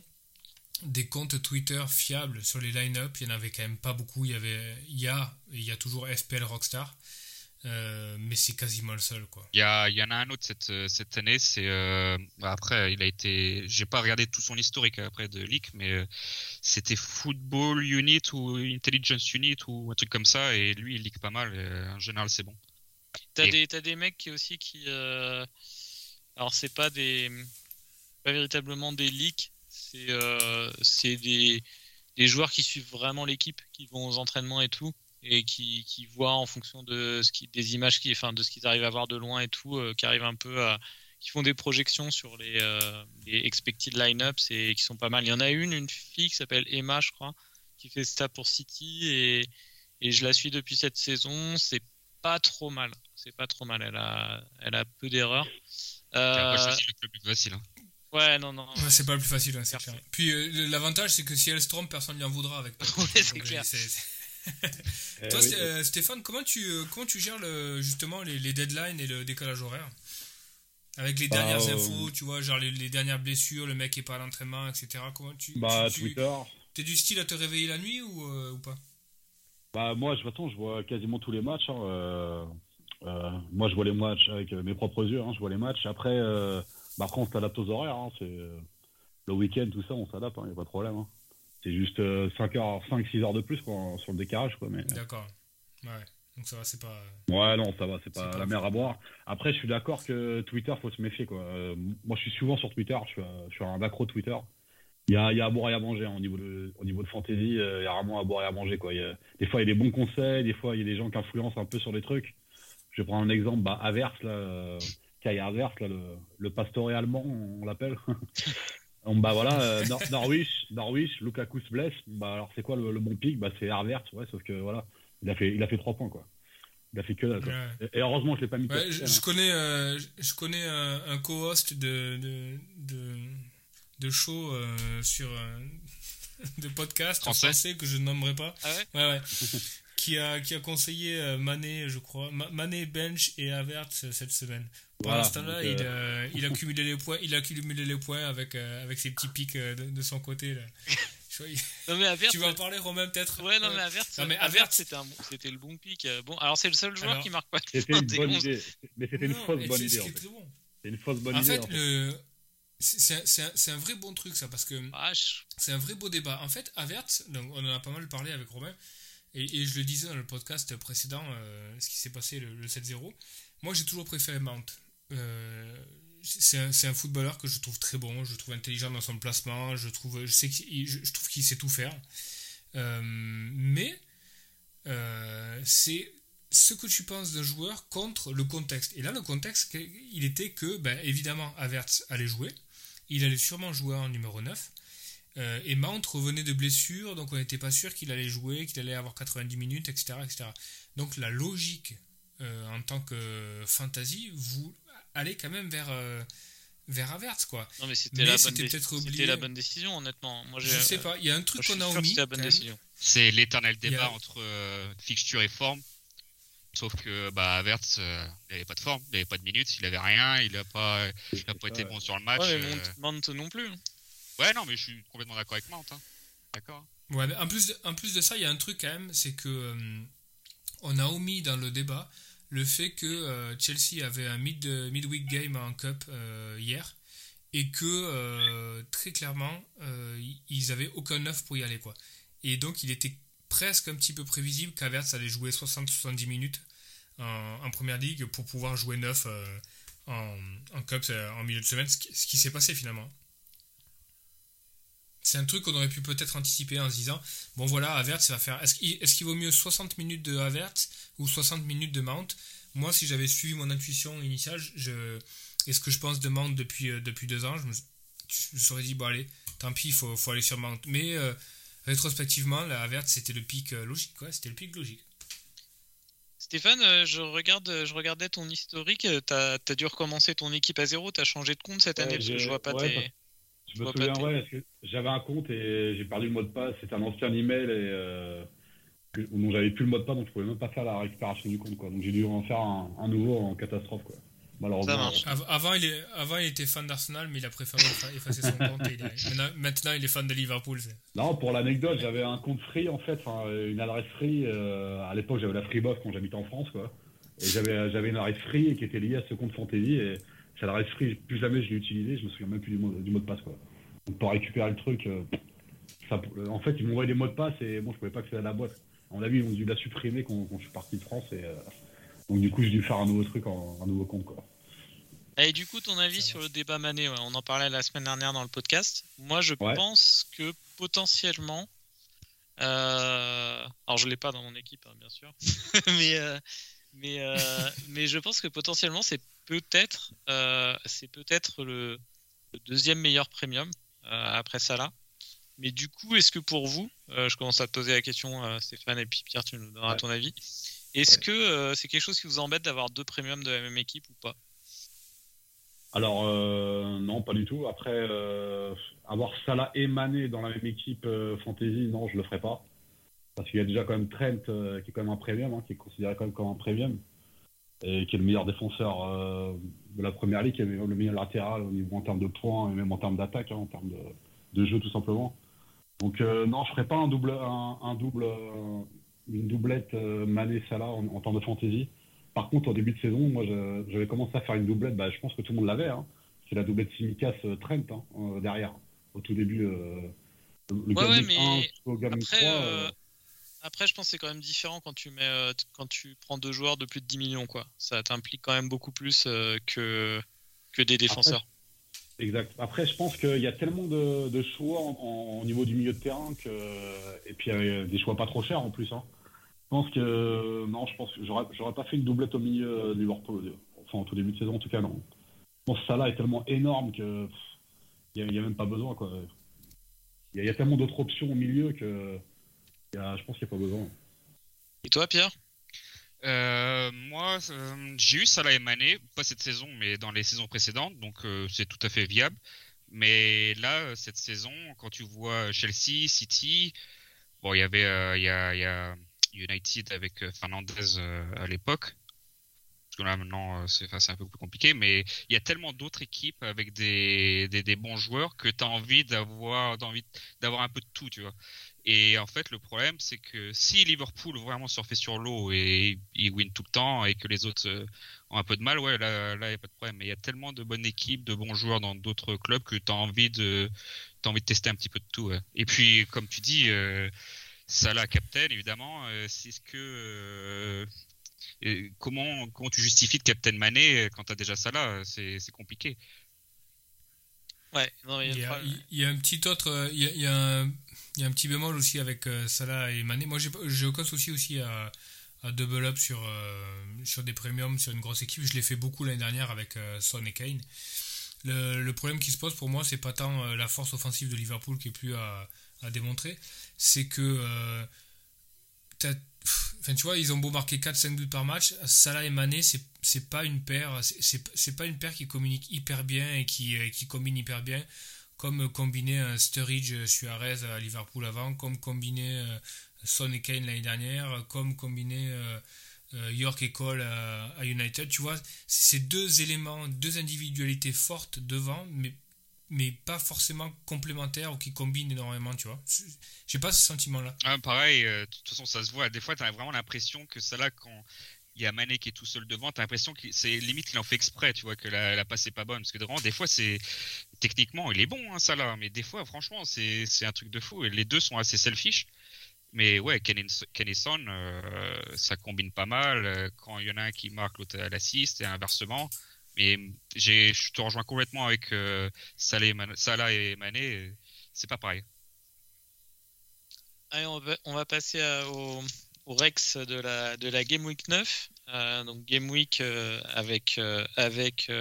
Speaker 2: des comptes Twitter fiables sur les line-up, il n'y en avait quand même pas beaucoup. Il y, avait, il et il y a toujours FPL Rockstar, euh, mais c'est quasiment le seul. quoi.
Speaker 3: Il y, a, il y en a un autre cette, euh, cette année, c'est euh, après il a été, j'ai pas regardé tout son historique après de leak, mais euh, c'était Football Unit ou Intelligence Unit ou un truc comme ça, et lui il leak pas mal. et en général c'est bon.
Speaker 1: T'as
Speaker 3: Et-
Speaker 1: des, t'as des mecs qui aussi qui. euh, Alors, c'est pas des. Pas véritablement des leaks, c'est euh, c'est des, des joueurs qui suivent vraiment l'équipe, qui vont aux entraînements et tout, et qui, qui voient en fonction de ce qui, des images qui, enfin, de ce qu'ils arrivent à voir de loin et tout, euh, qui arrivent un peu à. qui font des projections sur les, euh, les expected lineups et qui sont pas mal. Il y en a une, une fille qui s'appelle Emma, je crois, qui fait ça pour City et, et je la suis depuis cette saison. C'est pas trop mal. C'est pas trop mal. Elle a, elle a peu d'erreurs. Euh,
Speaker 3: le plus facile. hein.
Speaker 1: ouais, non, non.
Speaker 2: Ouais, c'est pas le plus facile, c'est clair. Puis euh, l'avantage, c'est que si elle se trompe, personne ne lui en voudra avec.
Speaker 1: Ouais, c'est clair.
Speaker 2: Toi,
Speaker 4: oui,
Speaker 2: euh, Stéphane, comment tu, euh, comment tu gères le, justement les, les deadlines et le décalage horaire? Avec les
Speaker 4: Bah,
Speaker 2: dernières
Speaker 4: euh,
Speaker 2: infos, tu vois, genre les, les dernières blessures, le mec est pas à l'entraînement, etc. Comment tu,
Speaker 4: Bah,
Speaker 2: tu-
Speaker 4: Twitter.
Speaker 2: T'es du style à te réveiller la nuit ou, euh, ou pas?
Speaker 4: Bah, moi, je, façon, je vois quasiment tous les matchs. hein, moi, je vois les matchs avec mes propres yeux. hein, je vois les matchs. Après, bah, après on s'adapte aux horaires. hein, c'est le week-end, tout ça, on s'adapte. Il n'y a pas de problème. C'est juste 5 heures, 5-6 heures de plus quoi, sur le décalage. Quoi, mais...
Speaker 2: D'accord. Ouais. Donc ça va, c'est pas.
Speaker 4: Ouais, non, ça va, c'est pas la mer à boire. Après, je suis d'accord que Twitter, faut se méfier. Quoi. Euh, moi, je suis souvent sur Twitter. Je suis, euh, je suis un accro de Twitter. Il y a, y a à boire et à manger hein, au, niveau de, au niveau de fantasy. euh, il y a vraiment à boire et à manger. Quoi. Il y a- des fois, il y a des bons conseils. Des fois, il y a des gens qui influencent un peu sur des trucs. Je vais prendre un exemple. Bah, Avers, là, euh, Kai Avers, là, le, le pastoré allemand, on l'appelle. Donc, bah voilà, euh, Nor- Norwich, Norwich, Lukaku se blesse. Bah alors c'est quoi le, le bon pic? Bah c'est Avers, ouais, sauf que voilà, il a fait, il a fait trois points quoi. Il a fait que dalle, quoi.
Speaker 2: Ouais.
Speaker 4: Et, et heureusement je l'ai pas mis.
Speaker 2: Ouais, je, je connais, euh, je- connais un, un co-host de, de, de, de show euh, sur euh, de podcast
Speaker 3: Français
Speaker 2: français que je ne nommerai pas.
Speaker 1: Ah ouais?
Speaker 2: Ouais, ouais. Qui, a, qui a conseillé euh, Mané, je crois. Ma- Mané, Bench et Avert euh, cette semaine. Pour
Speaker 4: Voilà,
Speaker 2: l'instant-là,
Speaker 4: donc,
Speaker 2: il,
Speaker 4: euh,
Speaker 2: a, il, a cumulé les points, il a cumulé les points avec, euh, avec ses petits pics euh, de, de son côté. Là.
Speaker 1: Non, mais Avert,
Speaker 2: tu veux en parler, Romain, peut-être?
Speaker 1: Ouais, non, mais Avert,
Speaker 2: Non, mais
Speaker 1: Avert,
Speaker 2: Havertz-
Speaker 1: c'était un c'était le bon pic. Bon, alors c'est le seul joueur
Speaker 2: Alors,
Speaker 1: qui marque pas.
Speaker 4: C'était une bonne idée, mais c'était une
Speaker 2: non,
Speaker 4: fausse bonne idée. C'est une fausse bonne
Speaker 2: En
Speaker 4: idée.
Speaker 2: fait,
Speaker 4: en fait.
Speaker 2: le- c'est c'est- c'est un, c'est un vrai bon truc, ça, parce que c'est un vrai beau débat. En fait, Avert, donc on en a pas mal parlé avec Romain, et, je le disais dans le podcast précédent, euh, ce qui s'est passé le, le 7-0. Moi, j'ai toujours préféré Mount. Euh, c'est un, footballeur que je trouve très bon, je trouve intelligent dans son placement, je trouve, je sais qu'il- je, trouve qu'il sait tout faire. Euh, mais c'est ce que tu penses d'un joueur contre le contexte. Et là, le contexte, il était que, ben, évidemment, Havertz allait jouer. Il allait sûrement jouer en numéro 9. Euh, et Mount revenait de blessure, donc on n'était pas sûr qu'il allait jouer, qu'il allait avoir 90 minutes, etc. etc. Donc la logique euh, en tant que fantasy, vous allez quand même vers, euh, vers Havertz, quoi.
Speaker 1: Non, mais c'était
Speaker 2: Mais
Speaker 1: la, dé- la bonne décision, honnêtement. Moi,
Speaker 2: Je sais pas, il y a un truc qu'on a omis.
Speaker 3: C'est l'éternel
Speaker 2: y a-
Speaker 3: débat entre euh, fixture et forme. Sauf que bah, Havertz, euh, il avait pas de forme, il avait pas de minutes, il avait rien, il a pas, il a pas été
Speaker 4: ça,
Speaker 3: bon sur le match.
Speaker 1: Ouais,
Speaker 3: euh,
Speaker 1: Mount, Mount non plus.
Speaker 3: Ouais, non, mais je suis complètement d'accord avec Mount. Hein. D'accord.
Speaker 2: Ouais, mais en plus, de, en plus de ça, il y a un truc quand même, c'est que euh, on a omis dans le débat le fait que euh, Chelsea avait un mid, midweek game en cup euh, hier et que euh, très clairement euh, ils avaient aucun neuf pour y aller quoi. Et donc il était presque un petit peu prévisible qu'Avertz allait jouer 60-70 minutes en, en première ligue pour pouvoir jouer neuf euh, en, cup euh, en milieu de semaine, ce qui s'est passé finalement. C'est un truc qu'on aurait pu peut-être anticiper en se disant bon voilà Havertz va faire est-ce qu'il est-ce qu'il vaut mieux 60 minutes de Havertz ou 60 minutes de Mount? Moi, si j'avais suivi mon intuition initiale, je, et ce que je pense de Mount depuis, euh, depuis deux ans, je me, je me serais dit, bon, allez, tant pis, il faut, faut aller sur Mount. Mais euh, rétrospectivement, la Avert, c'était le pic euh, logique, quoi. C'était le pic logique.
Speaker 1: Stéphane, je, regarde, je regardais ton historique. Tu as, dû recommencer ton équipe à zéro. Tu as changé de compte cette
Speaker 4: Ouais,
Speaker 1: année parce que je vois pas
Speaker 4: ouais,
Speaker 1: tes.
Speaker 4: Je me souviens, ouais, parce que j'avais un compte et j'ai perdu le mot de passe. C'était un ancien email et euh, dont j'avais plus le mot de passe, donc je pouvais même pas faire la récupération du compte, quoi. Donc j'ai dû en faire un, un nouveau en catastrophe, quoi. Malheureusement.
Speaker 1: Ça marche.
Speaker 2: Av- Avant il, est, avant, il était fan d'Arsenal, mais il a préféré effa- effacer son compte. et il est- maintenant, il est fan de Liverpool. c'est-
Speaker 4: Non, pour l'anecdote, j'avais un compte free en fait, une adresse free. euh, à l'époque, j'avais la Freebox quand j'habitais en France, quoi. Et j'avais, j'avais une adresse free qui était liée à ce compte Fantasy. Et cette adresse free, plus jamais je l'ai utilisée. Je me souviens même plus du mot, du mot de passe, quoi. Donc pour récupérer le truc, euh, ça, euh, en fait, ils m'ont envoyé des mots de passe et bon, je pouvais pas accéder à la boîte. À mon avis, ils ont dû la supprimer quand, quand je suis parti de France. Et euh, donc du coup, j'ai dû faire un nouveau truc, en, un nouveau compte, quoi.
Speaker 1: Et du coup, ton avis
Speaker 2: Ça
Speaker 1: sur le débat Mané, ouais, on en parlait la semaine dernière dans le podcast. Moi, je
Speaker 4: Ouais.
Speaker 1: pense que potentiellement, euh, alors je l'ai pas dans mon équipe, hein, bien sûr, mais euh, mais euh, mais je pense que potentiellement c'est peut-être euh, c'est peut-être le, le deuxième meilleur premium euh, après Salah. Mais du coup, est-ce que pour vous, euh, je commence à te poser la question, Stéphane et puis Pierre, tu nous donneras
Speaker 4: Ouais.
Speaker 1: ton avis. Est-ce
Speaker 4: Ouais.
Speaker 1: que c'est quelque chose qui vous embête d'avoir deux premiums de la même équipe ou pas?
Speaker 4: Alors, non, pas du tout. Après, avoir Salah et Mané dans la même équipe fantasy, non, je le ferai pas. Parce qu'il y a déjà quand même Trent, qui est quand même un premium, hein, qui est considéré quand même comme un premium, et qui est le meilleur défenseur euh, de la première ligue, qui est le meilleur latéral au niveau en termes de points et même en termes d'attaque, hein, en termes de, de jeu tout simplement. Donc euh, non, je ferai pas un double, un, un double, euh, une doublette euh, Mané-Salah en, en termes de fantasy. Par contre, au début de saison, moi, j'avais commencé à faire une doublette. Bah, je pense que tout le monde l'avait. Hein. C'est la doublette Simicas Trent hein, derrière. Au tout début, le
Speaker 1: Ouais,
Speaker 4: Game
Speaker 1: ouais,
Speaker 4: Week
Speaker 1: mais
Speaker 4: 1 jusqu'au Game Week
Speaker 1: Après,
Speaker 4: 3.
Speaker 1: Après, je pense que c'est quand même différent quand tu mets, euh, quand tu prends deux joueurs de plus de 10 millions, quoi. Ça t'implique quand même beaucoup plus euh, que que des défenseurs.
Speaker 4: Exact. Après, je pense qu'il y a tellement de, choix au niveau du milieu de terrain que et puis euh, des choix pas trop chers en plus. Hein. Je pense que non, je pense que j'aurais pas fait une doublette au milieu de Liverpool. Enfin, au tout début de saison, en tout cas, non. Je pense que Salah est tellement énorme que il n'y a, même pas besoin. quoi. Il y a tellement d'autres options au milieu que je pense qu'il n'y a pas besoin.
Speaker 1: Et toi, Pierre?
Speaker 3: Euh, moi, euh, j'ai eu Salah et Mané, pas cette saison, mais dans les saisons précédentes, donc euh, c'est tout à fait viable. Mais là, cette saison, quand tu vois Chelsea, City, bon, il y avait, euh, il y a, il y a United avec Fernandez euh, à l'époque. Parce que là, maintenant, c'est un peu plus compliqué, mais il y a tellement d'autres équipes avec des, des, des bons joueurs que tu as envie d'avoir, d'envie d'avoir un peu de tout, tu vois. Et en fait, le problème, c'est que si Liverpool vraiment surfait sur l'eau et ils win tout le temps et que les autres euh, ont un peu de mal, ouais, là, là, il n'y a pas de problème. Mais il y a tellement de bonnes équipes, de bons joueurs dans d'autres clubs que tu as envie de, t'as envie de tester un petit peu de tout. ouais. Et puis, comme tu dis, euh, Salah captain, évidemment, euh, c'est ce que, euh, et comment, comment tu justifies de captain Mané quand tu as déjà Salah C'est c'est compliqué.
Speaker 1: Ouais, non, il y a
Speaker 2: Il y, a,
Speaker 1: problème.
Speaker 2: il y a un petit autre, euh, il y a, il y a un, il y a un petit bémol aussi avec euh, Salah et Mané. Moi, j'ai aucun souci aussi à, à double up sur, euh, sur des premiums, sur une grosse équipe. Je l'ai fait beaucoup l'année dernière avec euh, Son et Kane. Le, le problème qui se pose pour moi, c'est pas tant la force offensive de Liverpool qui est plus à, à démontrer, c'est que enfin, tu vois, ils ont beau marquer 4-5 buts par match, Salah et Mané, c'est pas une paire, c'est- pas une paire qui communique hyper bien et qui, qui combine hyper bien, comme combiner un Sturridge Suarez à Liverpool avant, comme combiner euh, Son et Kane l'année dernière, comme combiner euh, euh, York et Cole à, United. Tu vois, c'est deux éléments, deux individualités fortes devant, mais mais pas forcément complémentaires ou qui combinent énormément, tu vois. J'ai pas ce sentiment-là.
Speaker 3: Ah, pareil, euh, de toute façon, ça se voit. Des fois, tu as vraiment l'impression que Salah, quand il y a Mané qui est tout seul devant, tu as l'impression que c'est limite qu'il en fait exprès, tu vois, que la, passe est pas bonne. Parce que vraiment, des fois, c'est techniquement, il est bon, hein, Salah, mais des fois, franchement, c'est un truc de fou. Et les deux sont assez selfish. Mais ouais, Kennison, euh, ça combine pas mal. Euh, Quand il y en a un qui marque, l'autre à l'assist et inversement. Mais je te rejoins complètement avec euh, Salah, et Mané. C'est pas pareil.
Speaker 1: Allez, on va, passer au, au Rex de la, de la Game Week 9. donc Game Week avec, avec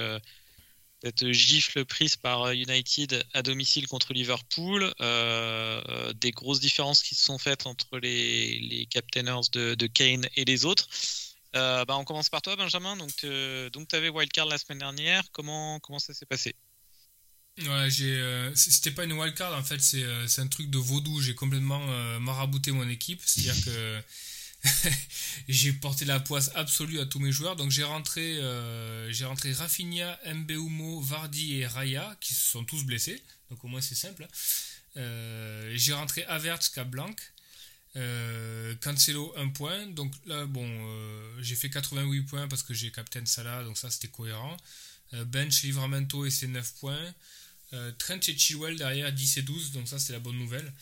Speaker 1: cette gifle prise par United à domicile contre Liverpool, des grosses différences qui se sont faites entre les, les captainers de, de Kane et les autres. bah, on commence par toi, Benjamin. Donc, donc tu avais wildcard la semaine dernière. Comment, comment ça s'est passé?
Speaker 2: Ouais, j'ai, euh, c'était pas une wildcard en fait, c'est, euh, c'est un truc de vaudou. J'ai complètement euh, marabouté mon équipe, c'est-à-dire que j'ai porté la poisse absolue à tous mes joueurs. Donc j'ai rentré, j'ai rentré Rafinha, Mbeumo, Vardy et Raya qui se sont tous blessés. Donc au moins c'est simple. Hein. j'ai rentré Avertz, Blanc. Cancelo 1 point. Donc là, bon, j'ai fait 88 points parce que j'ai Captain Salah, donc ça c'était cohérent. bench Livramento et ses 9 points. Euh, Trent et Chilwell derrière 10 et 12, donc ça c'est la bonne nouvelle.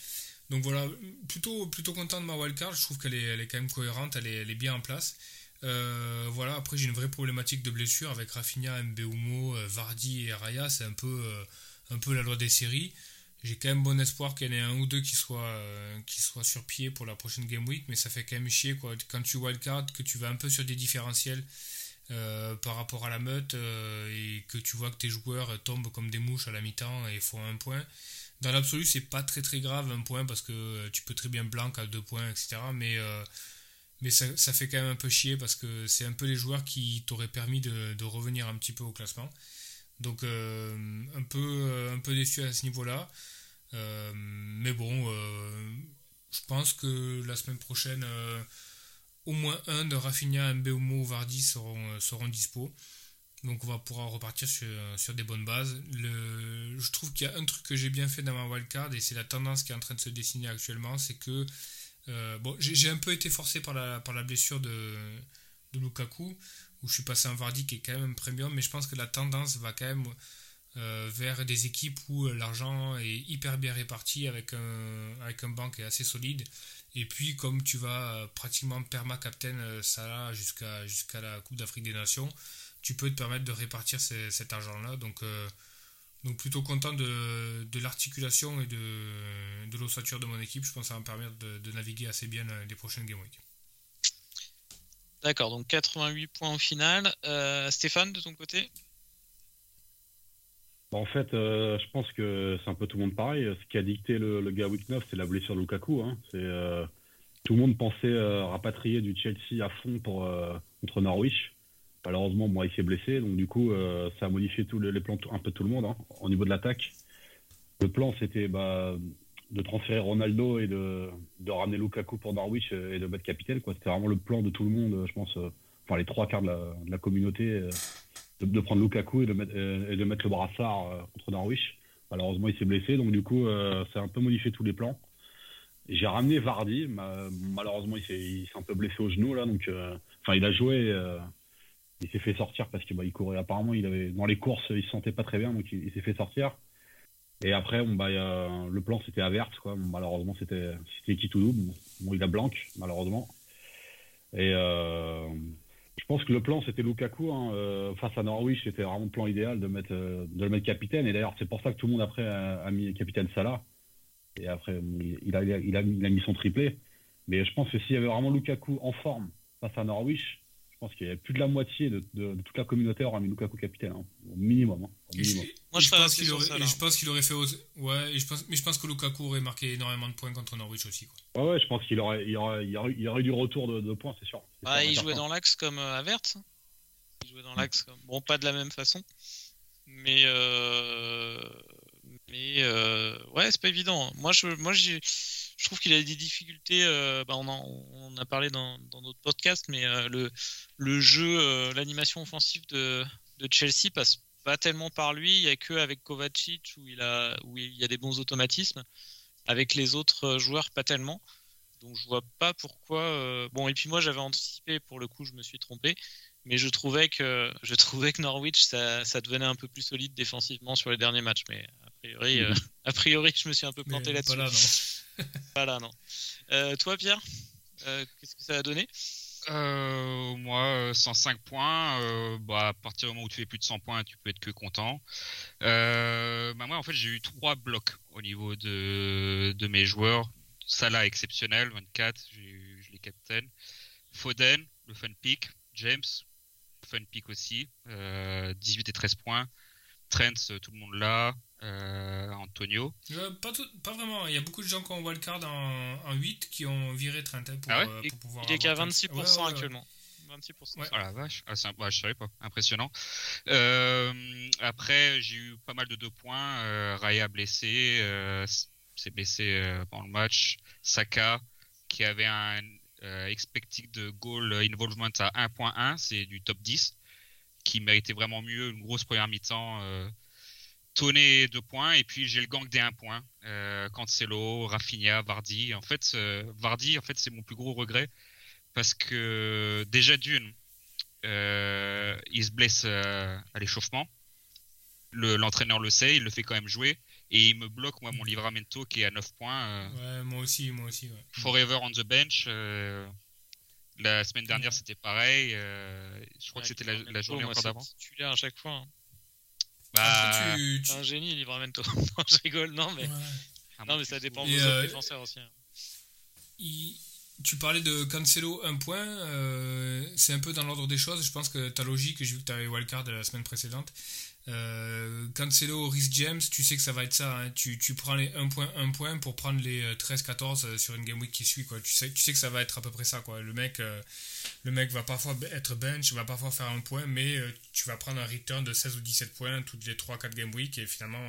Speaker 2: Donc voilà, plutôt, plutôt content de ma wildcard, je trouve qu'elle est, elle est quand même cohérente, elle est, bien en place. Euh, voilà, après j'ai une vraie problématique de blessure avec Rafinha, Mbeumo, euh, Vardy et Raya, c'est un peu, un peu la loi des séries. J'ai quand même bon espoir qu'il y en ait un ou deux qui soient, qui sur pied pour la prochaine Game Week, mais ça fait quand même chier quoi. Quand tu wildcard, que tu vas un peu sur des différentiels euh, par rapport à la meute euh, et que tu vois que tes joueurs tombent comme des mouches à la mi-temps et font un point. Dans l'absolu, c'est pas très très grave un point parce que euh, tu peux très bien blanc à deux points, etc. Mais, mais ça, ça, fait quand même un peu chier parce que c'est un peu les joueurs qui t'auraient permis de, revenir un petit peu au classement. Donc un, peu, un peu déçu à ce niveau-là. mais bon, je pense que la semaine prochaine au moins un de Rafinha, Mbeumo ou Vardy seront, euh, seront dispo. Donc on va pouvoir repartir sur, sur des bonnes bases. Je trouve qu'il y a un truc que j'ai bien fait dans ma wildcard et c'est la tendance qui est en train de se dessiner actuellement, c'est que euh, bon, j'ai un peu été forcé par la, par la blessure de, de Lukaku, où je suis passé en Vardy qui est quand même un premium, mais je pense que la tendance va quand même euh, vers des équipes où l'argent est hyper bien réparti avec un, avec un banc qui est assez solide et puis, comme tu vas euh, pratiquement perma-captain euh, Salah jusqu'à jusqu'à la Coupe d'Afrique des Nations, tu peux te permettre de répartir cet argent-là. Donc, euh, donc, plutôt content de, de l'articulation et de, de l'ossature de mon équipe. Je pense que ça va me permettre de, naviguer assez bien les prochaines Game Week.
Speaker 1: D'accord, donc 88 points au final. Stéphane, de ton côté?
Speaker 4: Bah, en fait, euh, je pense que c'est un peu tout le monde pareil. Ce qui a dicté le, le gars week 9, c'est la blessure de Lukaku. Hein. C'est, euh, tout le monde pensait euh, rapatrier du Chelsea à fond pour, contre Norwich. Malheureusement, moi, il s'est blessé. Donc, du coup, ça a modifié tous les, plans, un peu tout le monde hein, au niveau de l'attaque. Le plan, c'était bah, de transférer Ronaldo et de, ramener Lukaku pour Norwich et de mettre capitaine. C'était vraiment le plan de tout le monde, je pense. enfin, les trois quarts de la, communauté de, prendre Lukaku et de mettre, et de mettre le brassard euh, contre Norwich. Malheureusement, il s'est blessé, donc du coup, euh, ça a un peu modifié tous les plans. J'ai ramené Vardy, malheureusement, il s'est un peu blessé au genou là, donc euh, enfin, il a joué, il s'est fait sortir parce qu'il bah, il courait. Apparemment, il avait dans les courses, il se sentait pas très bien, donc il, s'est fait sortir. Et après, bon, bah, le plan c'était Avert, quoi. malheureusement, c'était qui tout double. Bon, il a blanc, malheureusement. Et je pense que le plan c'était Lukaku hein, euh, face à Norwich, c'était vraiment le plan idéal de mettre euh, de le mettre capitaine. Et d'ailleurs, c'est pour ça que tout le monde après a, mis capitaine Salah. Et après, il a, il a, mis son triplé. Mais je pense que s'il y avait vraiment Lukaku en forme face à Norwich, je pense qu'il y avait plus de la moitié de, toute la communauté aurait mis Lukaku capitaine, hein, au minimum. Hein,
Speaker 2: Moi, je, pense qu'il aurait, je pense qu'il aurait fait, ouais, je pense, mais je pense que Lukaku aurait marqué énormément de points contre Norwich aussi. Quoi.
Speaker 4: Ouais, ouais, je pense qu'il aurait, il aurait, il aurait, il aurait eu du retour de, points, c'est sûr.
Speaker 1: Ah, il jouait dans l'axe comme euh, Il jouait dans l'axe, comme... bon, pas de la même façon, mais euh... mais euh... ouais, c'est pas évident. Moi, je, moi, j'ai je trouve qu'il a des difficultés. Euh, bah, on, en, a parlé dans, dans notre podcast, mais euh, le, le jeu, euh, l'animation offensive de, de, Chelsea passe pas tellement par lui. Il y a que avec Kovacic où il a où il y a des bons automatismes. Avec les autres joueurs, pas tellement. Donc je vois pas pourquoi. Bon et puis moi j'avais anticipé pour le coup, je me suis trompé. Mais je trouvais que je trouvais que Norwich ça, ça devenait un peu plus solide défensivement sur les derniers matchs. Mais a priori, a priori je me suis un peu planté là-dessus. voilà, non. Euh, toi, Pierre, euh, qu'est-ce que ça a donné?
Speaker 3: Euh, moi, 105 points. bah, à partir du moment où tu fais plus de 100 points, tu peux être que content. bah, moi, en fait, j'ai eu trois blocs au niveau de, de mes joueurs. Salah exceptionnel, 24, j'ai je l'ai captain. Foden, le fun pick. James, fun pick aussi, 18 et 13 points. Trent, tout le monde là. Antonio.
Speaker 2: pas, pas, vraiment. Il y a beaucoup de gens qui ont wildcard en, en 8 qui ont viré Trent hein, pour,
Speaker 1: ah pour, pouvoir. Il est qu'à 26% actuellement. 26%.
Speaker 3: Oh la vache, ah, bah, je savais pas, impressionnant. Euh, après, j'ai eu pas mal de deux points. Euh, Raya blessé, euh, s'est blessé euh, pendant le match. Saka, qui avait un expected goal involvement à 1.1, c'est du top 10, qui méritait vraiment mieux, une grosse première mi-temps. Toné deux points et puis j'ai le gang des 1 point. Cancelo, Rafinha, Vardy. En fait, Vardy, en fait, c'est mon plus gros regret parce que déjà d'une, euh, il se blesse euh, à l'échauffement. L'entraîneur le, sait, il le fait quand même jouer. Et il me bloque, moi, mon livramento qui est à 9 points.
Speaker 2: Euh, ouais, moi aussi, moi aussi.
Speaker 3: Forever on the bench. la semaine dernière, c'était pareil. je crois que c'était la, journée encore d'avant.
Speaker 1: titulaire à chaque fois. Hein. Bah, tu, un génie, livramento. non, je rigole, non, mais. non, mais ça dépend des autres défenseurs aussi. Hein.
Speaker 2: Il tu parlais de Cancelo un point, euh, c'est un peu dans l'ordre des choses. Je pense que ta logique, j'ai vu que tu avais wildcard la semaine précédente. Euh, Cancelo, Rhys James, tu sais que ça va être ça. Hein. Tu, tu, prends les 1 point, 1 point pour prendre les 13-14 euh, sur une game week qui suit. Quoi. Tu, sais, tu sais que ça va être à peu près ça. Quoi. Le, mec, le mec va parfois être bench, va parfois faire un point, mais tu vas prendre un return de 16 ou 17 points toutes les 3-4 game week et finalement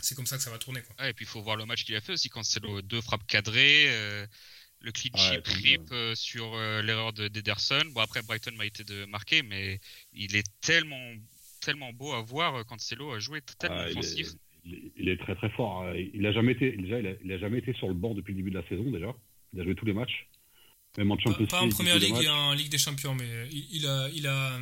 Speaker 2: c'est comme ça que ça va tourner. Quoi.
Speaker 3: et puis il faut voir le match qu'il a fait aussi. Cancelo, deux frappes cadrées le clean euh, sur euh, l'erreur d'Ederson. Bon, après, Brighton m'a été de marquer, mais il est tellement, tellement beau à voir euh, quand Celo a joué, tellement offensif.
Speaker 4: Il est, très très fort. Hein. Il a jamais été, déjà, il a, jamais été sur le banc depuis le début de la saison déjà. Il a joué tous les matchs.
Speaker 2: Même en Champions pas, pas en première ligue et en Ligue des Champions, mais il, a, il, a,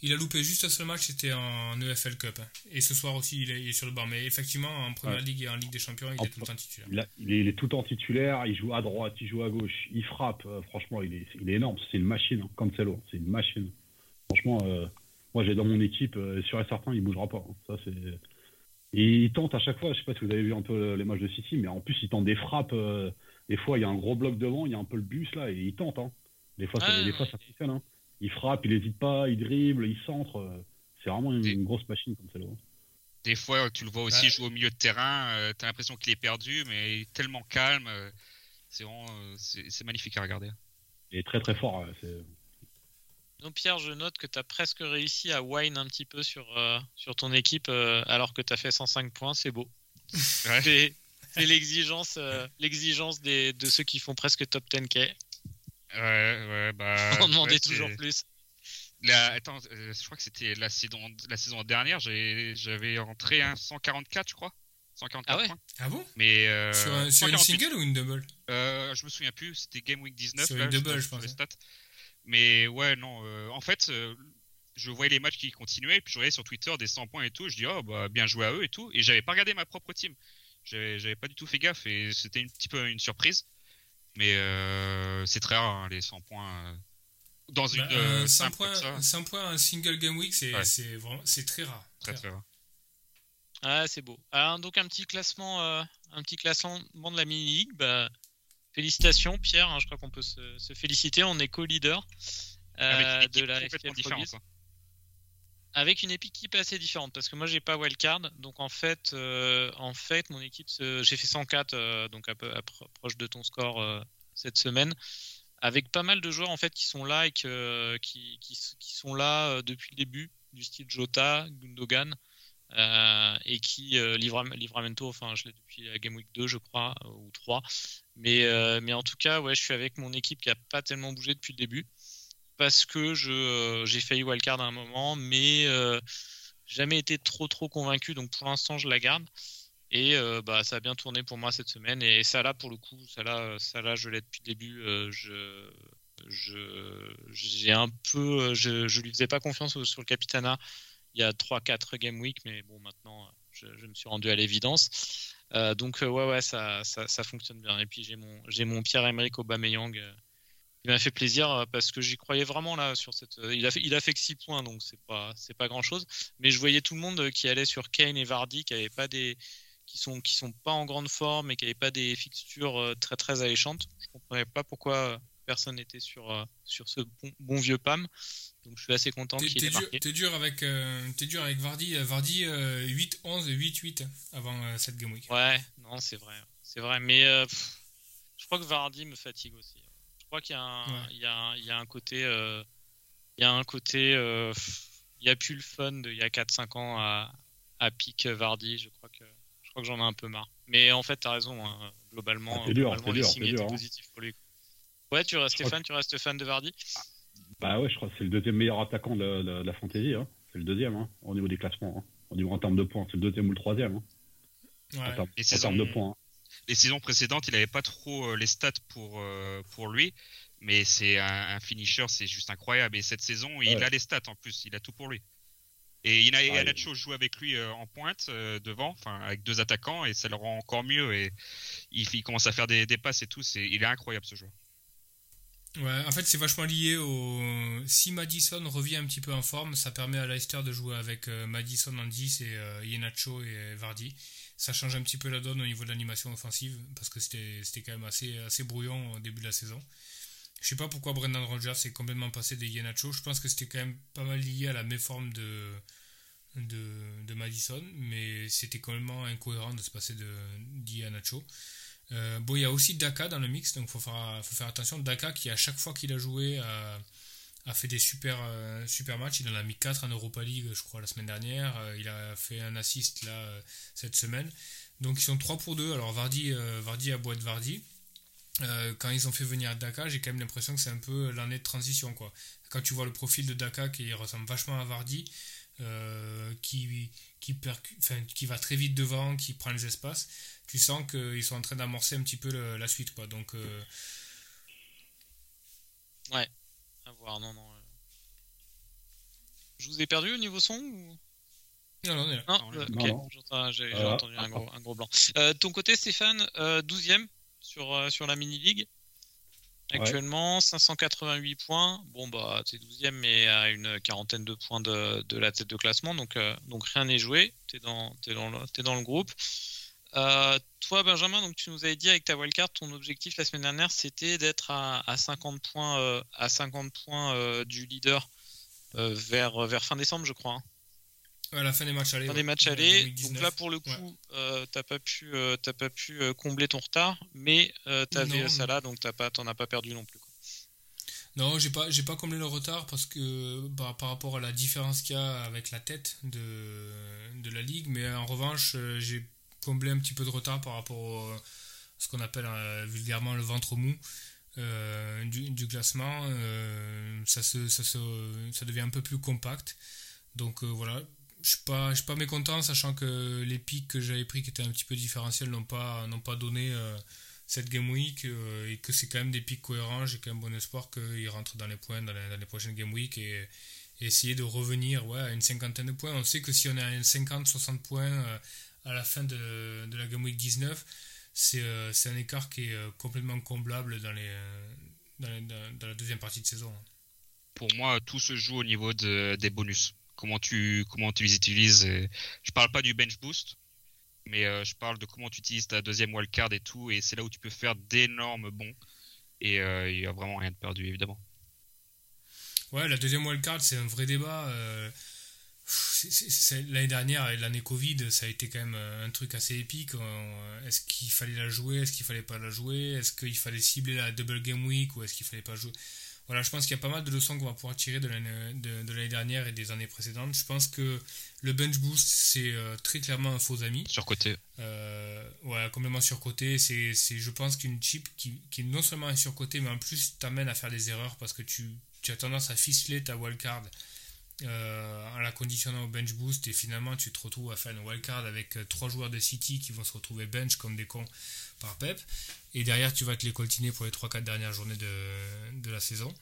Speaker 2: il a loupé juste un seul match, c'était en EFL Cup. Hein. Et ce soir aussi, il est, sur le banc. Mais effectivement, en première ligue et en Ligue des Champions, il est tout le temps titulaire.
Speaker 4: Il, est, tout le temps titulaire, il joue à droite, il joue à gauche, il frappe. Euh, franchement, il est, il est énorme. C'est une machine, hein, Cancelo. C'est une machine. Franchement, euh, moi j'ai dans mon équipe, euh, sûr et certain, il bougera pas. Hein. Ça, c'est. il tente à chaque fois, je sais pas si vous avez vu un peu les matchs de City, mais en plus il tente des frappes. des fois, il y a un gros bloc devant, il y a un peu le bus là, et il tente. Hein. Des fois, ça, des fois, ça fonctionne. Hein. Il frappe, il n'hésite pas, il dribble, il centre. Euh, c'est vraiment une, grosse machine comme celle-là.
Speaker 3: Des fois, tu le vois aussi jouer au milieu de terrain. Euh, tu as l'impression qu'il est perdu, mais il est tellement calme. Euh, c'est vraiment, c'est magnifique à regarder.
Speaker 4: Il est très très fort.
Speaker 1: Donc Pierre, je note que tu as presque réussi à wine un petit peu sur, sur ton équipe alors que tu as fait 105 points, c'est beau. C'est l'exigence l'exigence de ceux qui font presque top 10K.
Speaker 3: Ouais, ouais, bah.
Speaker 1: On demandait toujours plus.
Speaker 3: La, attends, euh, je crois que c'était la saison, la saison dernière, j'avais rentré un 144, je crois. 144
Speaker 1: ah ouais?
Speaker 3: points.
Speaker 2: Ah bon?
Speaker 3: Mais euh,
Speaker 2: Sur, sur une single ou une double?
Speaker 3: Euh, Je me souviens plus, c'était Game Week 19.
Speaker 2: Sur une double, je pense.
Speaker 3: Mais ouais, non, euh, en fait, je voyais les matchs qui continuaient, puis je voyais sur Twitter des 100 points et tout, je dis, oh, bah, bien joué à eux et tout, et j'avais pas regardé ma propre team. J'avais pas du tout fait gaffe, et c'était un petit peu une surprise. Mais euh, c'est très rare, hein, les 100 points. Euh, dans une.
Speaker 2: Bah, 100, euh, points, 100 points un single game week, c'est c'est très rare.
Speaker 3: Très, très, rare.
Speaker 1: Ah, c'est beau. Alors, donc, un petit classement, un petit classement de la mini-league. Bah, félicitations, Pierre. Hein, je crois qu'on peut se, se, féliciter. On est co-leader de la FPL avec une équipe assez différente parce que moi j'ai pas wildcard donc en fait euh, en fait mon équipe j'ai fait 104 euh, donc un peu proche de ton score euh, cette semaine avec pas mal de joueurs en fait qui sont là et qui, qui, sont là depuis le début du style Jota, Gundogan et qui Livramento enfin je l'ai depuis la Game Week 2 je crois ou 3 mais mais en tout cas ouais je suis avec mon équipe qui a pas tellement bougé depuis le début parce que euh, j'ai failli wildcard à un moment, mais euh, jamais été trop trop convaincu. Donc pour l'instant, je la garde. Et euh, bah, ça a bien tourné pour moi cette semaine. Et ça là, pour le coup, ça là, ça là je l'ai depuis le début. je, je, j'ai un peu, je, je lui faisais pas confiance sur le Capitana il y a 3-4 game week, mais bon, maintenant, je, me suis rendu à l'évidence. Donc ouais, ouais, ça, ça, fonctionne bien. Et puis j'ai mon, j'ai mon Pierre-Emerick Aubameyang il m'a fait plaisir euh, parce que j'y croyais vraiment là sur cette. Euh, il a fait, il a fait que 6 points donc c'est pas c'est pas grand chose. Mais je voyais tout le monde qui allait sur Kane et Vardy qui avaient pas des qui sont qui sont pas en grande forme et qui n'avaient pas des fixtures euh, très très alléchantes. Je comprenais pas pourquoi personne n'était sur, euh, sur ce bon, bon vieux PAM. Donc je suis assez content qu'il ait
Speaker 2: dur,
Speaker 1: marqué.
Speaker 2: t'es dur avec, euh, t'es dur avec Vardy. euh, Vardy euh, 8-11 et 8-8 avant euh, cette game week.
Speaker 1: Ouais, non, c'est vrai. C'est vrai, mais euh, pff, je crois que Vardy me fatigue aussi. Je crois qu'il y a un,
Speaker 2: Ouais.
Speaker 1: il y a un, il y a un côté. euh, il y a un côté. euh, pff, il n'y a plus le fun de il y a 4-5 ans à, à pique Vardy. Je crois que, je crois que j'en ai un peu marre. Mais en fait, tu as raison. hein, globalement,
Speaker 4: Ah, dur,
Speaker 1: globalement,
Speaker 4: t'es
Speaker 1: les
Speaker 4: dur,
Speaker 1: signes étaient
Speaker 4: dur, hein.
Speaker 1: positifs pour lui. Ouais, tu restes fan, tu restes fan de Vardy?
Speaker 4: Bah ouais, je crois que c'est le deuxième meilleur attaquant de, de- de la fantasy. Hein. C'est le deuxième hein, au niveau des classements. Hein. Au niveau en termes de points, c'est le deuxième ou le troisième. Hein,
Speaker 2: Ouais.
Speaker 4: en termes, en de points. hein.
Speaker 3: Les saisons précédentes, il n'avait pas trop euh, les stats pour, euh, pour lui, mais c'est un, un finisher, c'est juste incroyable. Et cette saison, il a les stats en plus, il a tout pour lui. Et il a
Speaker 4: Ah,
Speaker 3: Nacho joue avec lui euh, en pointe euh, devant, enfin avec deux attaquants, et ça le rend encore mieux. Et il, il commence à faire des, des passes et tout. C'est, il est incroyable ce joueur.
Speaker 2: Ouais, en fait, c'est vachement lié au. Si Madison revient un petit peu en forme, ça permet à Leicester de jouer avec euh, Madison en 10 et euh, et Vardy. Ça change un petit peu la donne au niveau de l'animation offensive parce que c'était quand même assez, assez brouillon au début de la saison. Je sais pas pourquoi Brendan Rodgers est complètement passé des Ienacho. Je pense que c'était quand même pas mal lié à la méforme de, de, de Madison, mais c'était complètement incohérent de se passer de d'Ianacho. Euh, bon, il y a aussi Daka dans le mix, donc faut faire, faut faire attention. Daka qui, à chaque fois qu'il a joué, a, fait des super, euh, super matchs. Il en a mis 4 en Europa League, je crois, la semaine dernière. Euh, il a fait un assist là cette semaine. Donc ils sont 3 pour 2. Alors Vardy, Vardy beau être Vardy. Quand ils ont fait venir Daka, j'ai quand même l'impression que c'est un peu l'année de transition. Quand tu vois le profil de Daka qui ressemble vachement à Vardy, euh, qui, qui, percu- enfin, qui va très vite devant, qui prend les espaces, tu sens qu'ils sont en train d'amorcer un petit peu le- la suite. Quoi. Donc, euh,
Speaker 1: À voir, non, non. euh. Je vous ai perdu au niveau son ou...
Speaker 2: non, non, on est là.
Speaker 1: Non,
Speaker 3: Non,
Speaker 1: euh,
Speaker 4: non,
Speaker 1: ok,
Speaker 4: non.
Speaker 1: j'entends- j'ai entendu un gros, un gros blanc. Euh, de ton côté, Stéphane, euh, 12e sur, sur la mini-league. Actuellement, 588 points. Bon, bah, t'es 12e, mais à une quarantaine de points de, la tête de classement. Donc, euh, donc rien n'est joué. T'es dans, le, groupe. Euh, toi, Benjamin, donc tu nous avais dit avec ta wildcard, ton objectif la semaine dernière, c'était d'être à, à 50 points, euh, à 50 points du leader vers, vers fin décembre, je crois. hein.
Speaker 2: À la fin des matchs allés.
Speaker 1: Fin
Speaker 2: ouais.
Speaker 1: des matchs allés.
Speaker 2: 2019.
Speaker 1: Donc là, pour le coup,
Speaker 2: Ouais.
Speaker 1: euh, t'as pas pu, euh, t'as pas pu euh, combler ton retard, mais euh, t'avais ça là, donc t'as pas, t'en as pas perdu non plus. quoi.
Speaker 2: Non, j'ai pas, j'ai pas comblé le retard parce que par, par rapport à la différence qu'il y a avec la tête de, de la ligue, mais en revanche, euh, j'ai comblé un petit peu de retard par rapport à ce qu'on appelle vulgairement le ventre mou du, du classement. Ça, se, ça, se, ça devient un peu plus compact. Donc euh, voilà, je suis pas, je suis pas mécontent, sachant que les pics que j'avais pris qui étaient un petit peu différentiels n'ont pas, n'ont pas donné. euh, cette game week euh, et que c'est quand même des pics cohérents. J'ai quand même bon espoir qu'ils rentrent dans les points dans les, prochaines game week et, essayer de revenir ouais, à une cinquantaine de points. On sait que si on est à une 50-60 points euh, à la fin de, la game week 19, c'est un écart qui est complètement comblable dans, les, dans, la deuxième partie de saison.
Speaker 3: Pour moi, tout se joue au niveau de- des bonus. Comment tu, comment tu les utilises. Je parle pas du bench boost, mais euh, je parle de comment tu utilises ta deuxième wildcard et tout. Et c'est là où tu peux faire d'énormes bons. Et euh, il y a vraiment rien de perdu, évidemment.
Speaker 2: Ouais, la deuxième wildcard, c'est un vrai débat. euh, L'année dernière, et l'année Covid, ça a été quand même un truc assez épique. Est-ce qu'il fallait la jouer Est-ce qu'il fallait pas la jouer Est-ce qu'il fallait cibler la double game week ou est-ce qu'il fallait pas jouer? Voilà, je pense qu'il y a pas mal de leçons qu'on va pouvoir tirer de l'année de, de l'année dernière et des années précédentes. Je pense que le bench boost, c'est euh, très clairement un faux ami.
Speaker 3: Surcoté.
Speaker 2: Euh, ouais, complètement surcoté. C'est, c'est, je pense qu'une chip qui, qui non seulement est surcotée, mais en plus t'amène à faire des erreurs parce que tu, tu as tendance à ficeler ta wildcard euh, en la conditionnant au bench boost et finalement tu te retrouves à faire une wildcard avec euh, trois joueurs de City qui vont se retrouver bench comme des cons par Pep. Et derrière, tu vas te les coltiner pour les 3-4 dernières journées de, de la saison.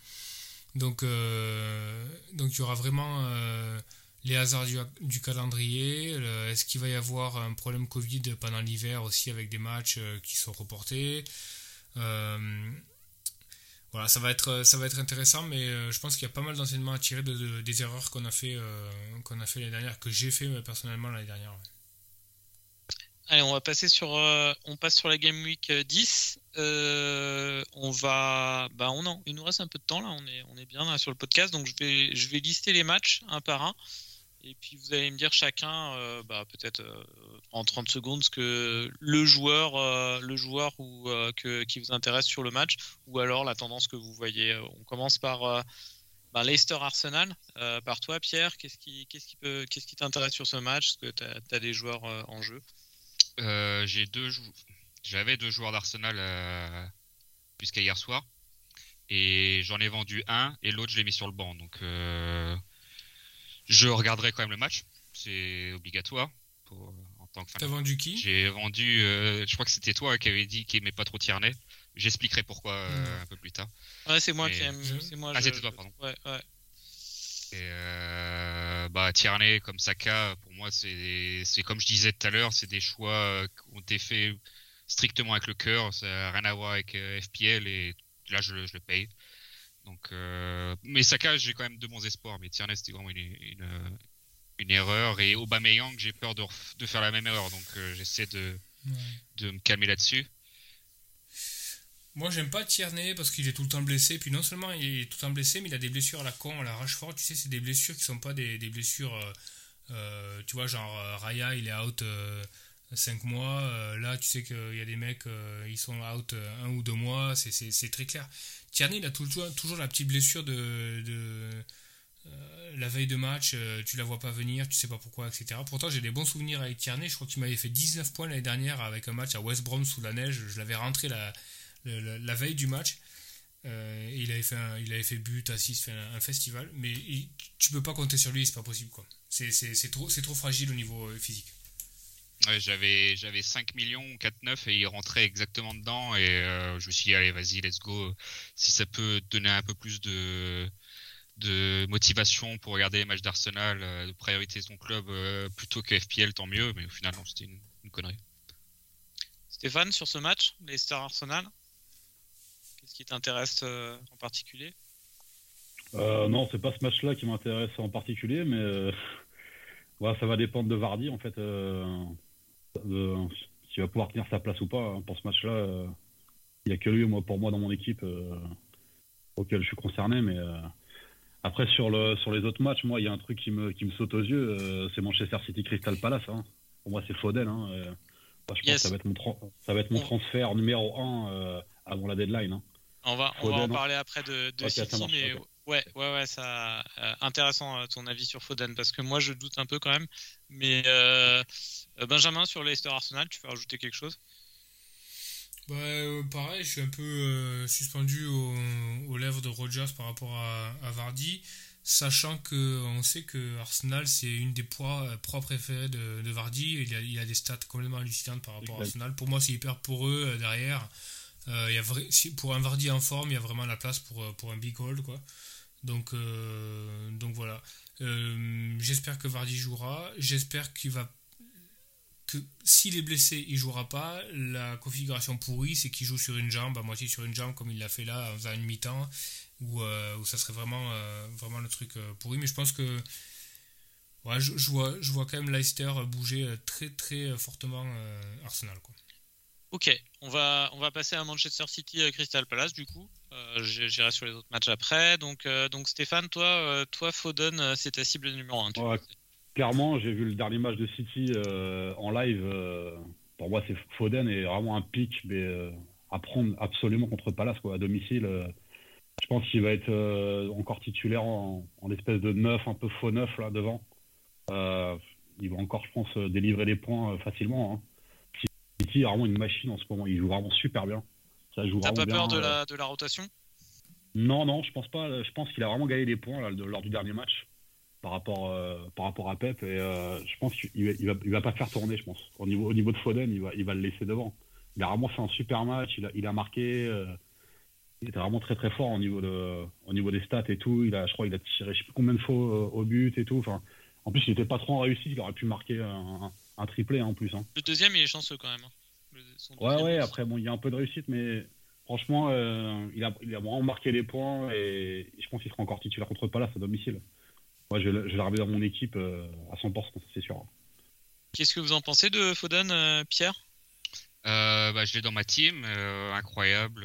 Speaker 2: Donc, euh, donc il y aura vraiment euh, les hasards du, calendrier. le- Est-ce qu'il va y avoir un problème Covid pendant l'hiver aussi avec des matchs euh, qui sont reportés Voilà, ça va être, ça va être intéressant, mais je pense qu'il y a pas mal d'enseignements à tirer de, de- des erreurs qu'on a fait, qu'on fait l'année dernière, que j'ai fait personnellement l'année dernière.
Speaker 1: Allez, on va passer sur, euh, on passe sur la game week euh, 10. Euh, on va, bah on il nous reste un peu de temps là, on est, on est bien sur le podcast, donc je vais, je vais lister les matchs un par un, et puis vous allez me dire chacun, euh, bah, peut-être euh, en 30 secondes, ce que le joueur, euh, le joueur ou que, qui vous intéresse sur le match, ou alors la tendance que vous voyez. On commence par bah, Leicester Arsenal. par toi, Pierre, qu'est-ce qui, qu'est-ce qui peut, qu'est-ce qui t'intéresse sur ce match? Est-ce que tu as, des joueurs en jeu?
Speaker 3: J'ai deux, j'avais deux joueurs d'Arsenal jusqu'à hier soir. Et j'en ai vendu un et l'autre je l'ai mis sur le banc. Donc je regarderai quand même le match, c'est obligatoire. Pour, en tant que
Speaker 2: T'as vendu qui?
Speaker 3: J'ai vendu, euh, je crois que c'était toi qui avait dit qu'il aimait pas trop Tierney. J'expliquerai pourquoi euh, un peu plus tard.
Speaker 1: Ouais, c'est moi qui aime. Moi,
Speaker 3: ah, c'était toi, pardon.
Speaker 1: Ouais, ouais.
Speaker 3: Et euh, bah, Tierney comme Saka, pour moi, c'est comme je disais tout à l'heure, c'est des choix qui ont été faits strictement avec le cœur. Ça n'a rien à voir avec FPL et là, je, je le paye. Donc, euh, mais Saka, j'ai quand même de bons espoirs. Mais Tierney, c'était vraiment une, une, erreur. Et Aubameyang, j'ai peur de, de, faire la même erreur. Donc, euh, j'essaie de, de me calmer là-dessus.
Speaker 2: Moi, j'aime pas Tierney parce qu'il est tout le temps blessé. Puis non seulement il est tout le temps blessé, mais il a des blessures à la con, à la Rashford. Tu sais, c'est des blessures qui sont pas des, blessures. Euh, tu vois, genre Raya, il est out 5 mois. là, tu sais qu'il y a des mecs, ils sont out un ou deux mois. C'est très clair. Tierney, il a toujours, la petite blessure de, euh, la veille de match, euh, tu la vois pas venir, tu sais pas pourquoi, etc. Pourtant, j'ai des bons souvenirs avec Tierney. Je crois qu'il m'avait fait 19 points l'année dernière avec un match à West Brom sous la neige. Je l'avais rentré la, la, veille du match. Euh, et il avait fait il avait fait but, assist, fait un, festival. Mais tu peux pas compter sur lui, c'est pas possible. quoi. C'est trop, trop fragile au niveau physique.
Speaker 3: Ouais, j'avais j'avais 5 millions 4,9 et il rentrait exactement dedans et euh, je me suis dit allez vas-y let's go si ça peut donner un peu plus de de motivation pour regarder les matchs d'Arsenal euh, de priorité son club euh, plutôt que FPL tant mieux mais au final c'était une, connerie.
Speaker 1: Stéphane sur ce match Leicester Arsenal qu'est-ce qui t'intéresse en particulier?
Speaker 4: Non c'est pas ce match-là qui m'intéresse en particulier mais ouais, ça va dépendre de Vardy en fait s'il va pouvoir tenir sa place ou pas hein, pour ce match-là. Euh, il n'y a que lui, moi, pour moi, dans mon équipe, euh, auquel je suis concerné. Mais euh, après, sur, le, sur les autres matchs, moi, il y a un truc qui me, qui me saute aux yeux, c'est Manchester City Crystal Palace. Hein. Pour moi, c'est Foden. Hein, je pense que ça va être mon, ça va être mon transfert numéro 1 avant la deadline.
Speaker 1: On va, on va en parler après de, City, mais Ouais, ouais, ouais, ça euh, intéressant euh, ton avis sur Foden parce que moi je doute un peu quand même. Mais euh, Benjamin sur Leicester Arsenal, tu veux rajouter quelque chose?
Speaker 2: Bah, pareil, je suis un peu suspendu aux, lèvres de Rogers par rapport à, Vardy, sachant que on sait que Arsenal c'est une des proies, proies préférées de, de Vardy. Il a, il a, des stats complètement hallucinantes par rapport à Arsenal. Pour moi, c'est hyper pour eux derrière. Il y a pour un Vardy en forme, il y a vraiment la place pour, pour un big hold quoi. Donc, euh, donc voilà. Euh, j'espère que Vardy jouera. J'espère qu'il va. que s'il est blessé, il jouera pas. La configuration pourrie, c'est qu'il joue sur une jambe, à moitié sur une jambe, comme il l'a fait là, en une mi-temps, où, euh, ça serait vraiment, vraiment le truc pourri. Mais je pense que. Ouais, je, vois, je vois quand même Leicester bouger très très fortement Arsenal. Quoi.
Speaker 1: Ok, on va, on va passer à Manchester City Crystal Palace du coup. Euh, j'irai sur les autres matchs après. Donc, euh, donc Stéphane, toi, euh, toi Foden, c'est ta cible numéro 1.
Speaker 4: clairement, j'ai vu le dernier match de City en live. pour moi, c'est Foden est vraiment un pic, mais à prendre absolument contre Palace quoi, à domicile. je pense qu'il va être encore titulaire en, espèce de neuf, un peu faux neuf là devant. il va encore, je pense, délivrer des points facilement. Hein. City est vraiment une machine en ce moment. Il joue vraiment super bien.
Speaker 1: T'as pas peur de la, de la rotation?
Speaker 4: Non, non, je pense pas. Je pense qu'il a vraiment gagné des points lors du dernier match par rapport, euh, par rapport à Pep. Et euh, je pense qu'il il va, il va pas faire tourner, je pense. Au niveau, au niveau de Foden, il va, il va le laisser devant. Il a vraiment fait un super match. Il a, il a marqué. Euh, il était vraiment très très fort au niveau, de, au niveau des stats et tout. Il a, je crois qu'il a tiré je sais plus combien de fois au but et tout. Enfin, en plus, il était pas trop en réussite. Il aurait pu marquer un, un, triplé hein, en plus. Hein.
Speaker 1: Le deuxième, il est chanceux quand même.
Speaker 4: Ouais, ouais, après, bon, il y a un peu de réussite, mais franchement, euh, il, a, il a vraiment marqué les points et je pense qu'il sera encore titulaire contre Palace à domicile. Moi, je, je l'ai dans mon équipe euh, à 100%, c'est sûr.
Speaker 1: Qu'est-ce que vous en pensez de Foden, euh, Pierre?
Speaker 3: Bah, Je l'ai dans ma team, incroyable.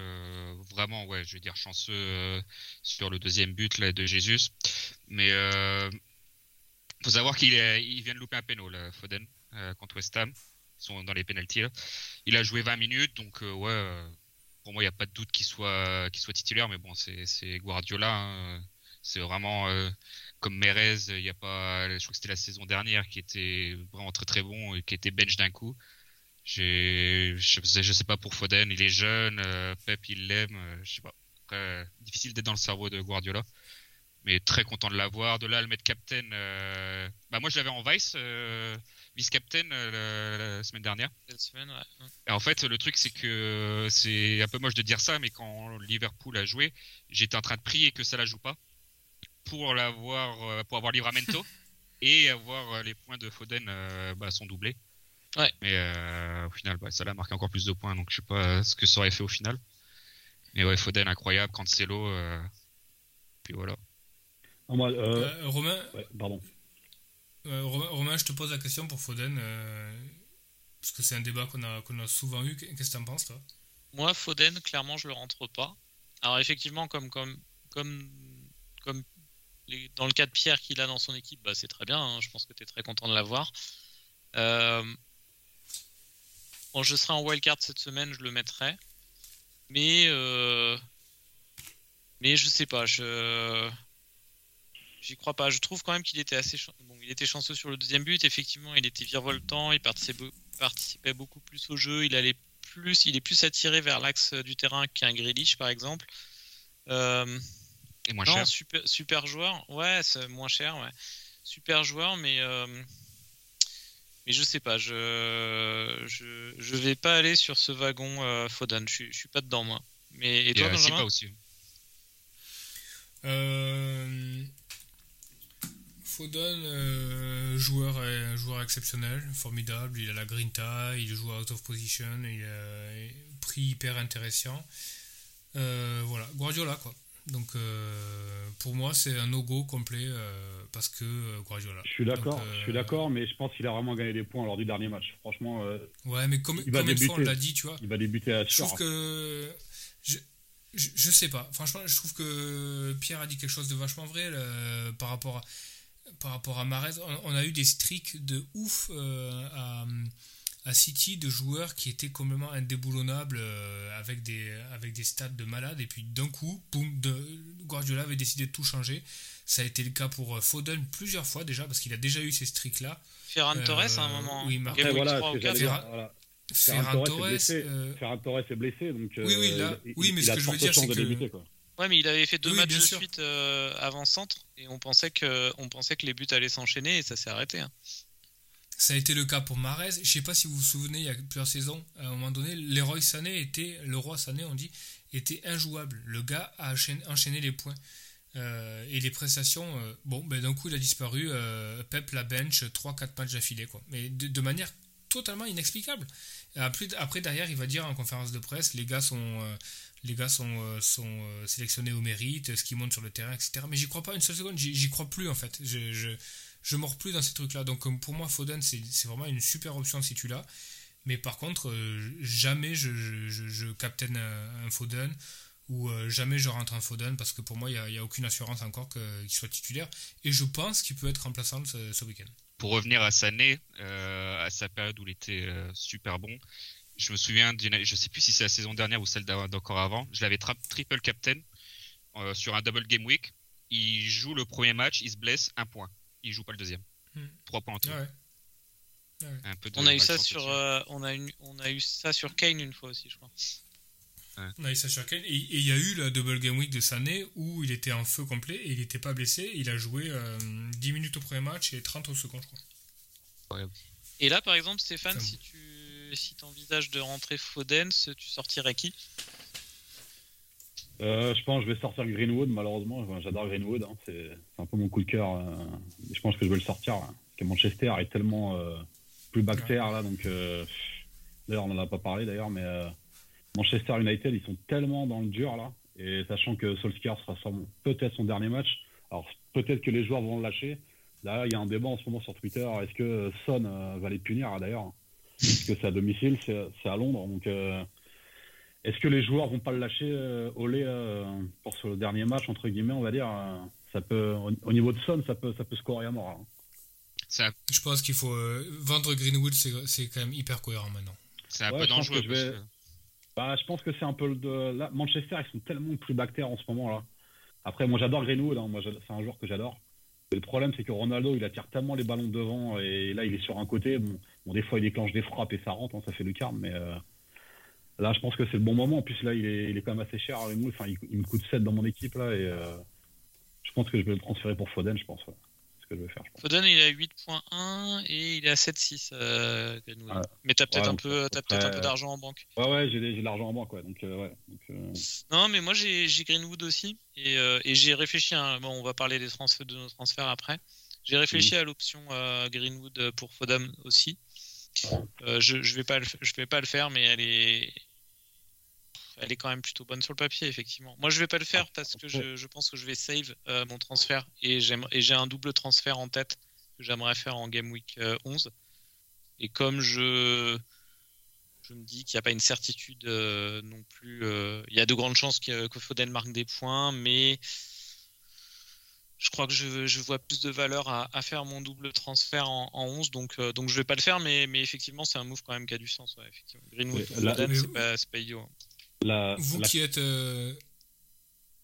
Speaker 3: vraiment, ouais, je vais dire chanceux euh, sur le deuxième but là, de Jésus. Mais euh, faut savoir qu'il il vient de louper un péno, là, Foden, euh, contre West Ham. Sont dans les pénalties. Il a joué 20 minutes, donc euh, ouais, euh, pour moi, il n'y a pas de doute qu'il soit, titulaire. Mais bon, c'est Guardiola. hein. C'est vraiment euh, comme Merez. Il y a pas, je crois que c'était la saison dernière qui était vraiment très très bon et qui était bench d'un coup. Je, je sais pas pour Foden, il est jeune, euh, Pep il l'aime, je sais pas. Difficile d'être dans le cerveau de Guardiola, mais très content de l'avoir. De là le mettre captain, bah moi je l'avais en vice, vice captain euh, la, la semaine dernière.
Speaker 1: Cette semaine, ouais.
Speaker 3: Et en fait, le truc c'est que euh, c'est un peu moche de dire ça, mais quand Liverpool a joué, j'étais en train de prier que ça la joue pas pour l'avoir, euh, pour avoir Livramento et avoir les points de Foden euh, bah, sont doublés.
Speaker 1: Ouais.
Speaker 3: Mais euh, au final, bah, ça l'a marqué encore plus de points, donc je sais pas ce que ça aurait fait au final. Mais ouais, Foden incroyable, Cancelo, euh, puis voilà.
Speaker 4: Non, moi, euh,
Speaker 2: Euh, Romain,
Speaker 4: ouais, pardon.
Speaker 2: Euh, Romain, je te pose la question pour Foden, euh, parce que c'est un débat qu'on a, souvent eu. Qu'est-ce que t'en penses, toi?
Speaker 1: Moi, Foden, clairement, je le rentre pas. Alors, effectivement, comme, dans le cas de Pierre qu'il a dans son équipe, bah, c'est très bien. hein. Je pense que tu es très content de l'avoir. Euh, bon, je serai en wildcard cette semaine, je le mettrai. Mais, mais je sais pas. Je. J'y crois pas. Je trouve quand même qu'il était assez bon, il était chanceux sur le deuxième but. Effectivement, il était virevoltant, il participait, beau- participait beaucoup plus au jeu, il allait plus, il est plus attiré vers l'axe du terrain qu'un Grealish par exemple. Euh,
Speaker 3: Et moins
Speaker 1: non,
Speaker 3: cher.
Speaker 1: super, super joueur. Ouais, c'est moins cher, ouais. Super joueur, mais euh, mais je sais pas. Je je je vais pas aller sur ce wagon euh, Foden. Je suis je suis pas dedans moi. Mais et
Speaker 3: Et
Speaker 1: toi,
Speaker 3: euh,
Speaker 1: Benjamin?
Speaker 3: Silva aussi.
Speaker 2: Euh, Foden, euh, joueur, euh, joueur exceptionnel, formidable. Il a la grinta, il joue out of position, il a prix hyper intéressant. Euh, voilà, Guardiola quoi. Donc euh, pour moi c'est un no-go complet parce que Guardiola.
Speaker 4: Je suis d'accord, je suis d'accord, mais je pense qu'il a vraiment gagné des points lors du dernier match. Franchement,
Speaker 2: Ouais, mais comme,
Speaker 4: Il va
Speaker 2: de fois on
Speaker 4: débuter.
Speaker 2: l'a dit, tu vois
Speaker 4: il va débuter à
Speaker 2: Je trouve que. Je, je, je sais pas. Franchement, je trouve que Pierre a dit quelque chose de vachement vrai là, par rapport à. Par rapport à Mahrez, on, on a eu des streaks de ouf euh, à, à City de joueurs qui étaient complètement indéboulonnables euh, avec, des, avec des stats de malade. Et puis d'un coup, boum, de, Guardiola avait décidé de tout changer. Ça a été le cas pour euh, Foden plusieurs fois déjà, parce qu'il a déjà eu ces streaks-là.
Speaker 1: Ferran
Speaker 2: euh,
Speaker 1: Torres à un moment.
Speaker 2: oui. Marc-
Speaker 1: Game
Speaker 4: Après,
Speaker 1: Week
Speaker 4: voilà,
Speaker 1: 3
Speaker 4: ce
Speaker 1: ou
Speaker 4: que j'allais
Speaker 1: 4.
Speaker 2: Ferran-
Speaker 4: dire, voilà.
Speaker 2: Ferran
Speaker 4: Ferran Torres est blessé.
Speaker 2: euh,
Speaker 4: Ferran Torres est blessé, donc
Speaker 2: Oui, oui, là-
Speaker 4: il,
Speaker 2: oui, mais
Speaker 4: il
Speaker 2: ce
Speaker 4: a
Speaker 2: que je veux dire, c'est que-
Speaker 4: débuter, quoi.
Speaker 1: Ouais, mais il avait fait deux
Speaker 2: Oui,
Speaker 1: matchs de
Speaker 2: sûr.
Speaker 1: suite euh, avant centre et on pensait que on pensait que les buts allaient s'enchaîner et ça s'est arrêté. hein.
Speaker 2: Ça a été le cas pour Mahrez. Je sais pas si vous vous souvenez, il y a plusieurs saisons, à un moment donné, Leroy Sané était, le roi Sané, on dit, était injouable. Le gars a enchaîné, les points. Euh, et les prestations, euh, bon, ben, d'un coup, il a disparu. Pep la bench 3-4 matchs d'affilée, quoi. Mais de, de manière totalement inexplicable. Après, après, derrière, il va dire en conférence de presse, les gars sont, les gars sont, euh, euh, sélectionnés au mérite, ce qui monte sur le terrain, etc. Mais j'y crois pas une seule seconde. J'y crois plus, en fait. Je, je, mords plus dans ces trucs-là. Donc pour moi, Foden, c'est vraiment une super option si tu l'as. Mais par contre, euh, jamais je, je, je, un, Foden ou jamais je rentre un Foden parce que pour moi, il n'y a, aucune assurance encore qu'il soit titulaire. Et je pense qu'il peut être remplaçant ce, week-end.
Speaker 3: Pour revenir à Sané, à sa période où il était super bon, je me souviens d'une, je sais plus si c'est la saison dernière ou celle d'avant- d'encore avant, je l'avais tra- triple captain euh, sur un double game week. Il joue le premier match, il se blesse, un point. Il joue pas le deuxième.
Speaker 2: Hmm.
Speaker 3: Trois points en tout.
Speaker 2: Ouais.
Speaker 3: Un peu de
Speaker 1: On a eu ça sur euh, on a eu on a eu ça sur Kane une fois aussi, je crois.
Speaker 2: On a eu ça sur Kane. Et il y a eu la double game week de Sané où il était en feu complet et il n'était pas blessé. Il a joué euh, 10 minutes au premier match et 30 au second, je crois.
Speaker 1: Et là par exemple Stéphane, si tu si envisages de rentrer Foden, ce- tu sortirais qui?
Speaker 4: Euh, je pense que je vais sortir Greenwood, malheureusement. Enfin, J'adore Greenwood, hein. c'est un peu mon coup de cœur. euh, Je pense que je vais le sortir. là. Parce que Manchester est tellement euh, plus bactère là, donc euh, d'ailleurs on n'en a pas parlé d'ailleurs, mais euh, Manchester United ils sont tellement dans le dur là, et sachant que Solskjaer sera peut-être son dernier match, alors peut-être que les joueurs vont le lâcher. Là, il y a un débat en ce moment sur Twitter. Est-ce que Son euh, va les punir hein, d'ailleurs Parce que c'est à domicile, c'est à Londres, donc. euh, est-ce que les joueurs vont pas le lâcher euh, au lait euh, pour ce dernier match entre guillemets, on va dire euh, Ça peut, au, au niveau de Son, ça peut, ça peut scorer à mort. hein.
Speaker 3: Un,
Speaker 2: Je pense qu'il faut euh, vendre Greenwood, c'est c'est quand même hyper cohérent maintenant.
Speaker 3: c'est un
Speaker 4: Ouais,
Speaker 3: peu
Speaker 4: je pense
Speaker 3: dangereux.
Speaker 4: que je vais-
Speaker 3: que-
Speaker 4: Bah, je pense que c'est un peu le de là, Manchester, ils sont tellement plus bactères en ce moment là. Après, moi j'adore Greenwood, hein, moi c'est un joueur que j'adore. Le problème, c'est que Ronaldo, il attire tellement les ballons devant et là, il est sur un côté. Bon, bon, des fois, il déclenche des frappes et ça rentre, hein, ça fait le carme, mais euh, là, je pense que c'est le bon moment. En plus, là, il est, il est quand même assez cher, Greenwood. Enfin, il, il me coûte 7 dans mon équipe là et euh, je pense que je vais le transférer pour Foden, je pense. ouais. Que je vais faire, je pense.
Speaker 1: Foden, il est à 8.1 et il est à 7.6. Euh, Greenwood.
Speaker 4: Ouais.
Speaker 1: Mais t'as peut-être
Speaker 4: Ouais,
Speaker 1: un peu, peut-être un peu d'argent en banque.
Speaker 4: Ouais, ouais, j'ai, de l'argent en banque, ouais. Donc, euh. Donc, euh,
Speaker 1: Non, mais moi j'ai Greenwood aussi et, euh, et j'ai réfléchi. à- bon, on va parler des transferts de nos transferts après. J'ai réfléchi à l'option euh, Greenwood pour Foden aussi. Euh, je je vais pas le, faire, mais elle est quand même plutôt bonne sur le papier effectivement. Moi je vais pas le faire parce que je, pense que je vais save euh, mon transfert et j'ai un double transfert en tête que j'aimerais faire en game week euh, 11. Et comme je me dis qu'il n'y a pas une certitude euh, non plus. euh, il y a de grandes chances que, que Foden marque des points, mais je crois que je, je vois plus de valeur à, à faire mon double transfert en, en 11, donc, euh, donc je vais pas le faire, mais, mais effectivement, c'est un move quand même qui a du sens. ouais, effectivement. Greenwood, c'est pas, idiot. hein.
Speaker 4: la,
Speaker 2: Vous
Speaker 4: la-
Speaker 2: qui êtes. euh,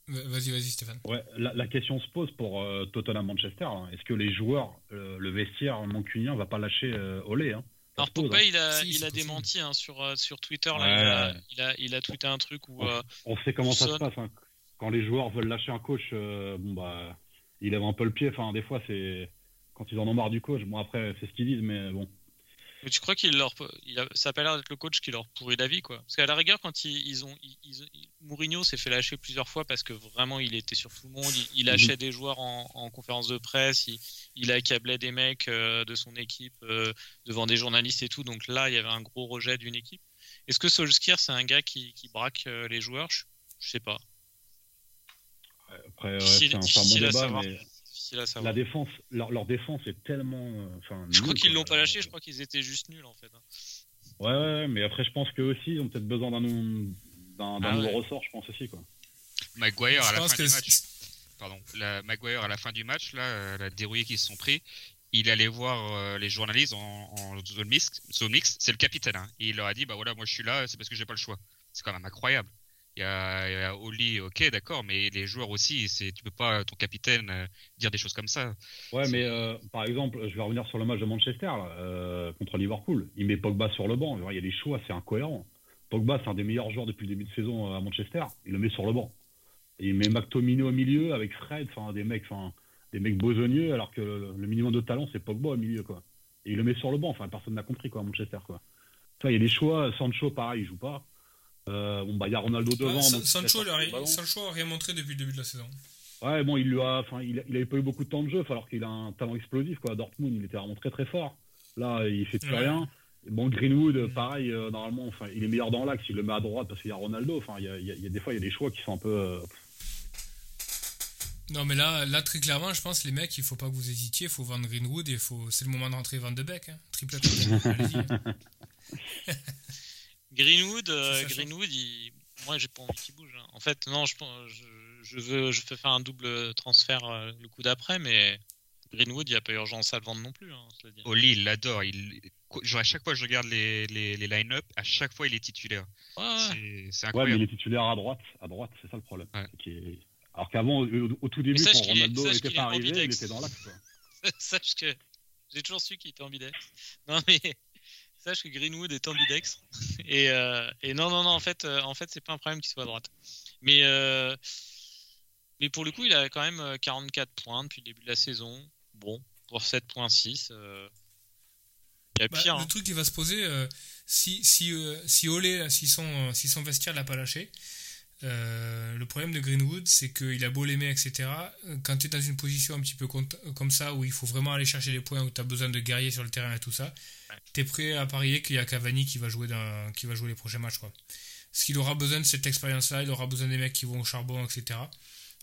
Speaker 2: Vas-y, vas-y, Stéphane.
Speaker 4: Ouais, la, la question se pose pour euh, Tottenham Manchester. là. Est-ce que les joueurs, euh, le vestiaire mancunien va pas lâcher euh, Olé hein?
Speaker 1: Alors Pogba,
Speaker 4: hein.
Speaker 1: il a,
Speaker 2: Si,
Speaker 1: il
Speaker 2: c'est
Speaker 1: a
Speaker 2: possible.
Speaker 1: démenti hein, sur, sur Twitter, là,
Speaker 4: Ouais,
Speaker 1: il, a,
Speaker 4: ouais.
Speaker 1: il, a, il a tweeté un truc où. Euh,
Speaker 4: On sait comment ça se passe. hein. Quand les joueurs veulent lâcher un coach, euh, bon bah, ils lèvent un peu le pied. Enfin, des fois, c'est quand ils en ont marre du coach. Bon, après, c'est ce qu'ils disent, mais bon.
Speaker 1: Mais tu crois qu'il leur, il a, ça a pas l'air d'être le coach qui leur pourrit la vie, quoi. Parce qu'à la rigueur, quand ils, ils ont, ils, Mourinho s'est fait lâcher plusieurs fois parce que vraiment il était sur tout le monde, il, il lâchait des joueurs en, en conférence de presse, il, il accablait des mecs euh, de son équipe euh, devant des journalistes et tout. Donc là, il y avait un gros rejet d'une équipe. Est-ce que Solskjaer c'est un gars qui, qui braque euh, les joueurs? Je, je sais pas.
Speaker 4: Après, ouais,
Speaker 1: Difficile-
Speaker 4: c'est un, bon débat,
Speaker 1: savoir.
Speaker 4: mais la défense, leur, leur défense est tellement. euh, Enfin,
Speaker 1: Je crois qu'ils l'ont pas lâché, je crois qu'ils étaient juste nuls en fait. hein.
Speaker 4: Ouais, ouais, ouais, mais après, je pense qu'eux aussi, ils ont peut-être besoin d'un
Speaker 1: Ah
Speaker 4: nouveau
Speaker 1: ouais.
Speaker 4: ressort, je pense aussi, quoi.
Speaker 3: Maguire à la fin du match. Pardon, la, Maguire à la fin du match, là, euh, la dérouillée qu'ils se sont pris, il allait voir euh, les journalistes en, en zone mixte, zone mixte, c'est le capitaine, hein, et il leur a dit bah voilà, moi je suis là, c'est parce que j'ai pas le choix. C'est quand même incroyable. Il y a, il y a Oli, ok, d'accord, mais les joueurs aussi, c'est tu peux pas ton capitaine euh, dire des choses comme ça.
Speaker 4: Ouais, mais euh, par exemple, je vais revenir sur le match de Manchester là, euh, contre Liverpool. Il met Pogba sur le banc. Il y a des choix, c'est incohérent. Pogba, c'est un des meilleurs joueurs depuis le début de saison à Manchester. Il le met sur le banc. Et il met McTominay au milieu avec Fred, enfin des mecs, enfin des mecs besogneux, alors que le, le minimum de talent c'est Pogba au milieu quoi. Et il le met sur le banc. Enfin, personne n'a compris quoi à Manchester quoi. Il y a des choix. Sancho, pareil, il joue pas. Euh, bon bah il y a Ronaldo devant. Donc il
Speaker 2: Sancho, a, rien-. Sancho a rien montré depuis le début de la saison.
Speaker 4: Ouais, bon, il lui a, enfin, il, il avait pas eu beaucoup de temps de jeu, alors qu'il a un talent explosif, quoi. Dortmund, il était vraiment très très fort. Là, il fait plus
Speaker 2: Ouais.
Speaker 4: rien. Bon, Greenwood,
Speaker 2: Mm.
Speaker 4: pareil, euh, normalement, enfin, il est meilleur dans l'axe, il le met à droite parce qu'il y a Ronaldo. Enfin, il y a, il y a- des fois, il y a des choix qui sont un peu. euh,
Speaker 2: Non, mais là, là, très clairement, je pense, les mecs, il faut pas que vous hésitiez, il faut vendre Greenwood et faut... c'est le moment de rentrer Van de Beek. Hein. Triple Allez-y. hein.
Speaker 1: Greenwood, euh, Greenwood, il... moi j'ai pas envie qu'il bouge. hein. En fait, non, je, veux, je veux faire un double transfert euh, le coup d'après, mais Greenwood, il n'y a pas urgence à le vendre non plus. Hein.
Speaker 3: Oli, il l'adore. Il... Genre, à chaque fois que je regarde les, les, les line-up, à chaque fois il est titulaire.
Speaker 1: Ouais, ouais.
Speaker 3: C'est- C'est
Speaker 4: Ouais, mais il est titulaire à droite. À droite, c'est ça le problème.
Speaker 3: Ouais.
Speaker 4: Alors qu'avant, au, tout début, quand Ronaldo n'était pas arrivé, il était dans l'axe.
Speaker 1: sache que j'ai toujours su qu'il était ambidex. Non mais sache que Greenwood est ambidex. Et, euh, et non non non en fait euh, en fait c'est pas un problème qu'il soit à droite. Mais euh, mais pour le coup il a quand même euh, 44 points depuis le début de la saison. Bon pour 7.6 euh, il y a
Speaker 2: Bah,
Speaker 1: pire.
Speaker 2: le
Speaker 1: hein.
Speaker 2: truc qui va se poser, si, si, si Olé, si son, si son vestiaire l'a pas lâché, euh, le problème de Greenwood, c'est qu'il a beau l'aimer, etc. euh, Quand tu es dans une position un petit peu cont- comme ça, où il faut vraiment aller chercher des points, où tu as besoin de guerriers sur le terrain et tout ça, tu es prêt à parier qu'il y a Cavani qui va jouer, dans, qui va jouer les prochains matchs. Quoi. Parce qu'il aura besoin de cette expérience-là, il aura besoin des mecs qui vont au charbon, etc.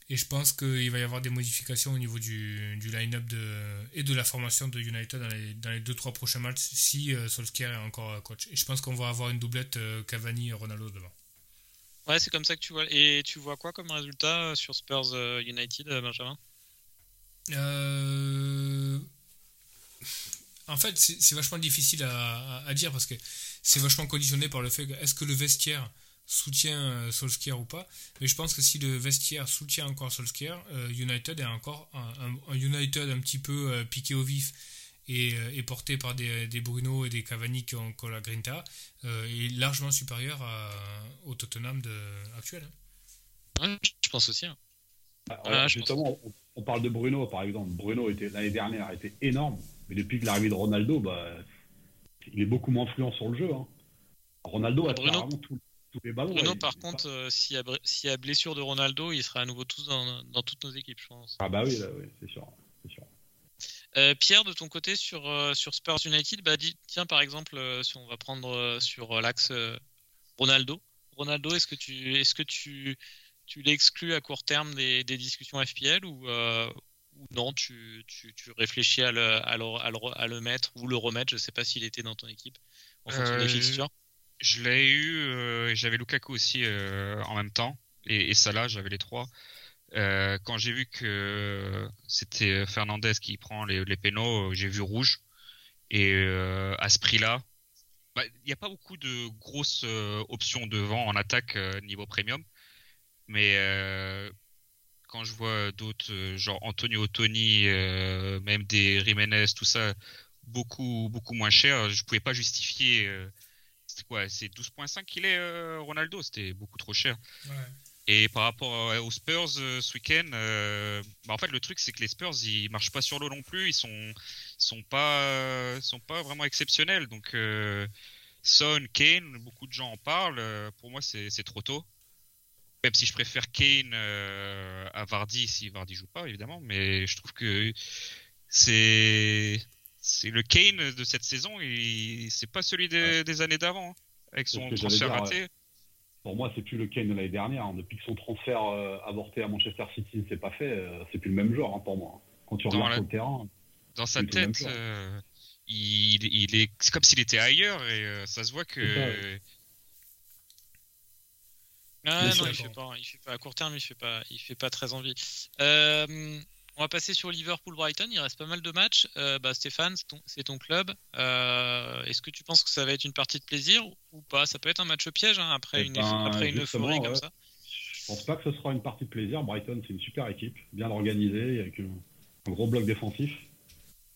Speaker 2: Et je pense qu'il va y avoir des modifications au niveau du, du line-up de, et de la formation de United dans les, dans les 2-3 prochains matchs si euh, Solskjaer est encore euh, coach. Et je pense qu'on va avoir une doublette euh, Cavani et Ronaldo devant.
Speaker 1: Ouais, c'est comme ça que tu vois. Et tu vois quoi comme résultat sur Spurs United, Benjamin?
Speaker 2: En fait, c'est vachement difficile à, dire parce que c'est vachement conditionné par le fait que est-ce que le vestiaire soutient euh, Solskjaer ou pas? Mais je pense que si le vestiaire soutient encore Solskjaer, euh, United est encore un, United un petit peu euh, piqué au vif et, porté par des, Bruno et des Cavani qui ont, la Grinta, est largement supérieur au Tottenham de, actuel.
Speaker 1: Hein. je pense aussi. Hein.
Speaker 4: Bah, justement, on, parle de Bruno par exemple. Bruno l'année dernière a été énorme, mais depuis que l'arrivée de Ronaldo, bah, il est beaucoup moins influent sur le jeu. Hein. Ronaldo a Bruno, tout,
Speaker 1: Bruno, par contre, euh, s'il y, a blessure de Ronaldo, il sera à nouveau tous dans, toutes nos équipes, je pense.
Speaker 4: Ah bah oui, c'est sûr.
Speaker 1: Euh, Pierre, de ton côté sur, euh, sur Spurs United, bah, tiens par exemple, si on va prendre sur l'axe Ronaldo. Ronaldo, est-ce que tu est-ce que tu, tu l'exclus à court terme des, discussions FPL ou, non, tu, réfléchis à le, à, à, le, mettre ou le remettre? Je ne sais pas s'il était dans ton équipe en fonction des fixtures.
Speaker 3: Je l'ai eu, euh, j'avais Lukaku aussi euh, en même temps, et, et Salah, j'avais les trois. Euh, quand j'ai vu que c'était Fernandez qui prend les, pénaux, j'ai vu rouge. Et à ce prix-là, bah, il n'y a pas beaucoup de grosses options devant en attaque niveau premium. Mais quand je vois d'autres, genre Antonio Tony, même des Jiménez, tout ça, beaucoup, beaucoup moins cher, je pouvais pas justifier c'est quoi C'est 12.5 qu'il est euh, Ronaldo, c'était beaucoup trop cher. Et par rapport aux Spurs euh, ce week-end, euh, bah, en fait le truc c'est que les Spurs ils marchent pas sur l'eau non plus, ils sont sont pas sont pas vraiment exceptionnels. Donc Son, Kane, beaucoup de gens en parlent. pour moi c'est trop tôt. Même si je préfère Kane à Vardy si Vardy joue pas évidemment, mais je trouve que c'est c'est le Kane de cette saison et c'est pas celui des, années d'avant hein, avec son transfert raté.
Speaker 4: Pour moi, c'est plus le Kane de l'année dernière. Hein. Depuis que son transfert euh, avorté à Manchester City ne s'est pas fait, euh, c'est plus le même joueur hein, pour moi. Quand tu regardes sur le terrain.
Speaker 3: Dans sa tête, euh, il, est, c'est comme s'il était ailleurs et ça se voit que.
Speaker 1: Ah, non, il fait, pas, il fait pas à court terme, il fait pas, il fait pas très envie. Euh, on va passer sur Liverpool-Brighton. Il reste pas mal de matchs. Euh, bah, Stéphane, c'est ton, club. Euh, est-ce que tu penses que ça va être une partie de plaisir ou pas? Ça peut être un match piège hein, après, eh une, ben, après une euphorie comme ça.
Speaker 4: Je pense pas que ce sera une partie de plaisir. Brighton, c'est une super équipe, bien organisée, avec un, gros bloc défensif.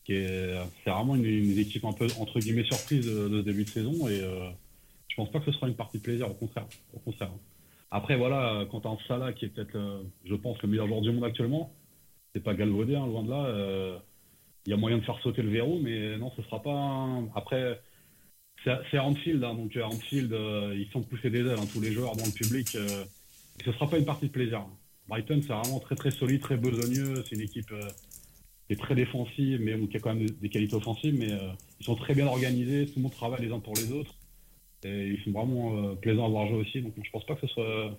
Speaker 4: C'est vraiment une, équipe un peu entre guillemets surprise de, ce début de saison et euh, je pense pas que ce sera une partie de plaisir. Au contraire, au contraire. Après voilà, quand un Salah qui est peut-être, je pense, le meilleur joueur du monde actuellement c'est pas galvaudé, hein, loin de là. Euh, il y a moyen de faire sauter le verrou, mais non, ce sera pas. Après, c'est Anfield, hein, donc Anfield, euh, ils sont poussés des ailes, hein, tous les joueurs dans le public. Euh, ce sera pas une partie de plaisir. Brighton, c'est vraiment très très solide, très besogneux. C'est une équipe qui est très défensive, mais qui a quand même des qualités offensives, mais ils sont très bien organisés. Tout le monde travaille les uns pour les autres. Et ils sont vraiment plaisants à voir jouer aussi. Donc je pense pas que ce soit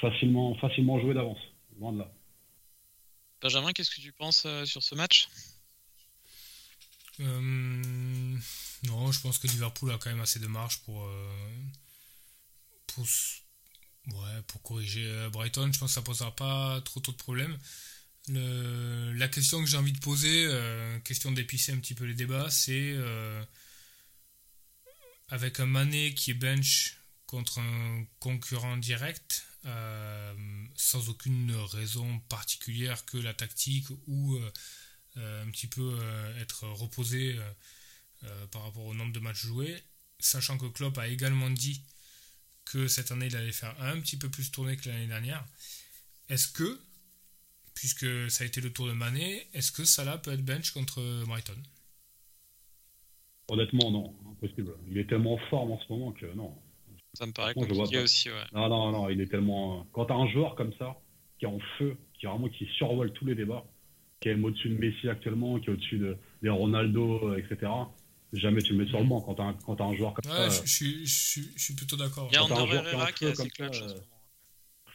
Speaker 4: facilement, facilement joué d'avance. Loin de là.
Speaker 1: Benjamin, qu'est-ce que tu penses euh, sur ce match?
Speaker 2: Euh, Non, je pense que Liverpool a quand même assez de marge pour, euh, corriger Brighton. Je pense que ça ne posera pas trop, trop de problèmes. la question que j'ai envie de poser, question d'épicer un petit peu les débats, c'est avec un Mané qui est bench contre un concurrent direct, sans aucune raison particulière que la tactique ou euh, euh, un petit peu être reposé par rapport au nombre de matchs joués, sachant que Klopp a également dit que cette année il allait faire un petit peu plus tourner que l'année dernière. Est-ce que, puisque ça a été le tour de Mané, est-ce que Salah peut être bench contre Brighton?
Speaker 4: Honnêtement, non, impossible. Il est tellement fort en ce moment que non.
Speaker 1: Ça me paraît compliqué aussi, ouais.
Speaker 4: Non, non, non, il est tellement. Quand t'as un joueur comme ça, qui est en feu, qui vraiment qui survole tous les débats, qui est au-dessus de Messi actuellement, qui est au-dessus de, des Ronaldo, euh, etc. Jamais tu le mets sur le banc quand t'as un, un joueur comme
Speaker 2: ouais,
Speaker 4: ça.
Speaker 2: Je, je, je, je, suis plutôt d'accord.
Speaker 1: Il y a André Herrera qui est assez clutch
Speaker 4: euh,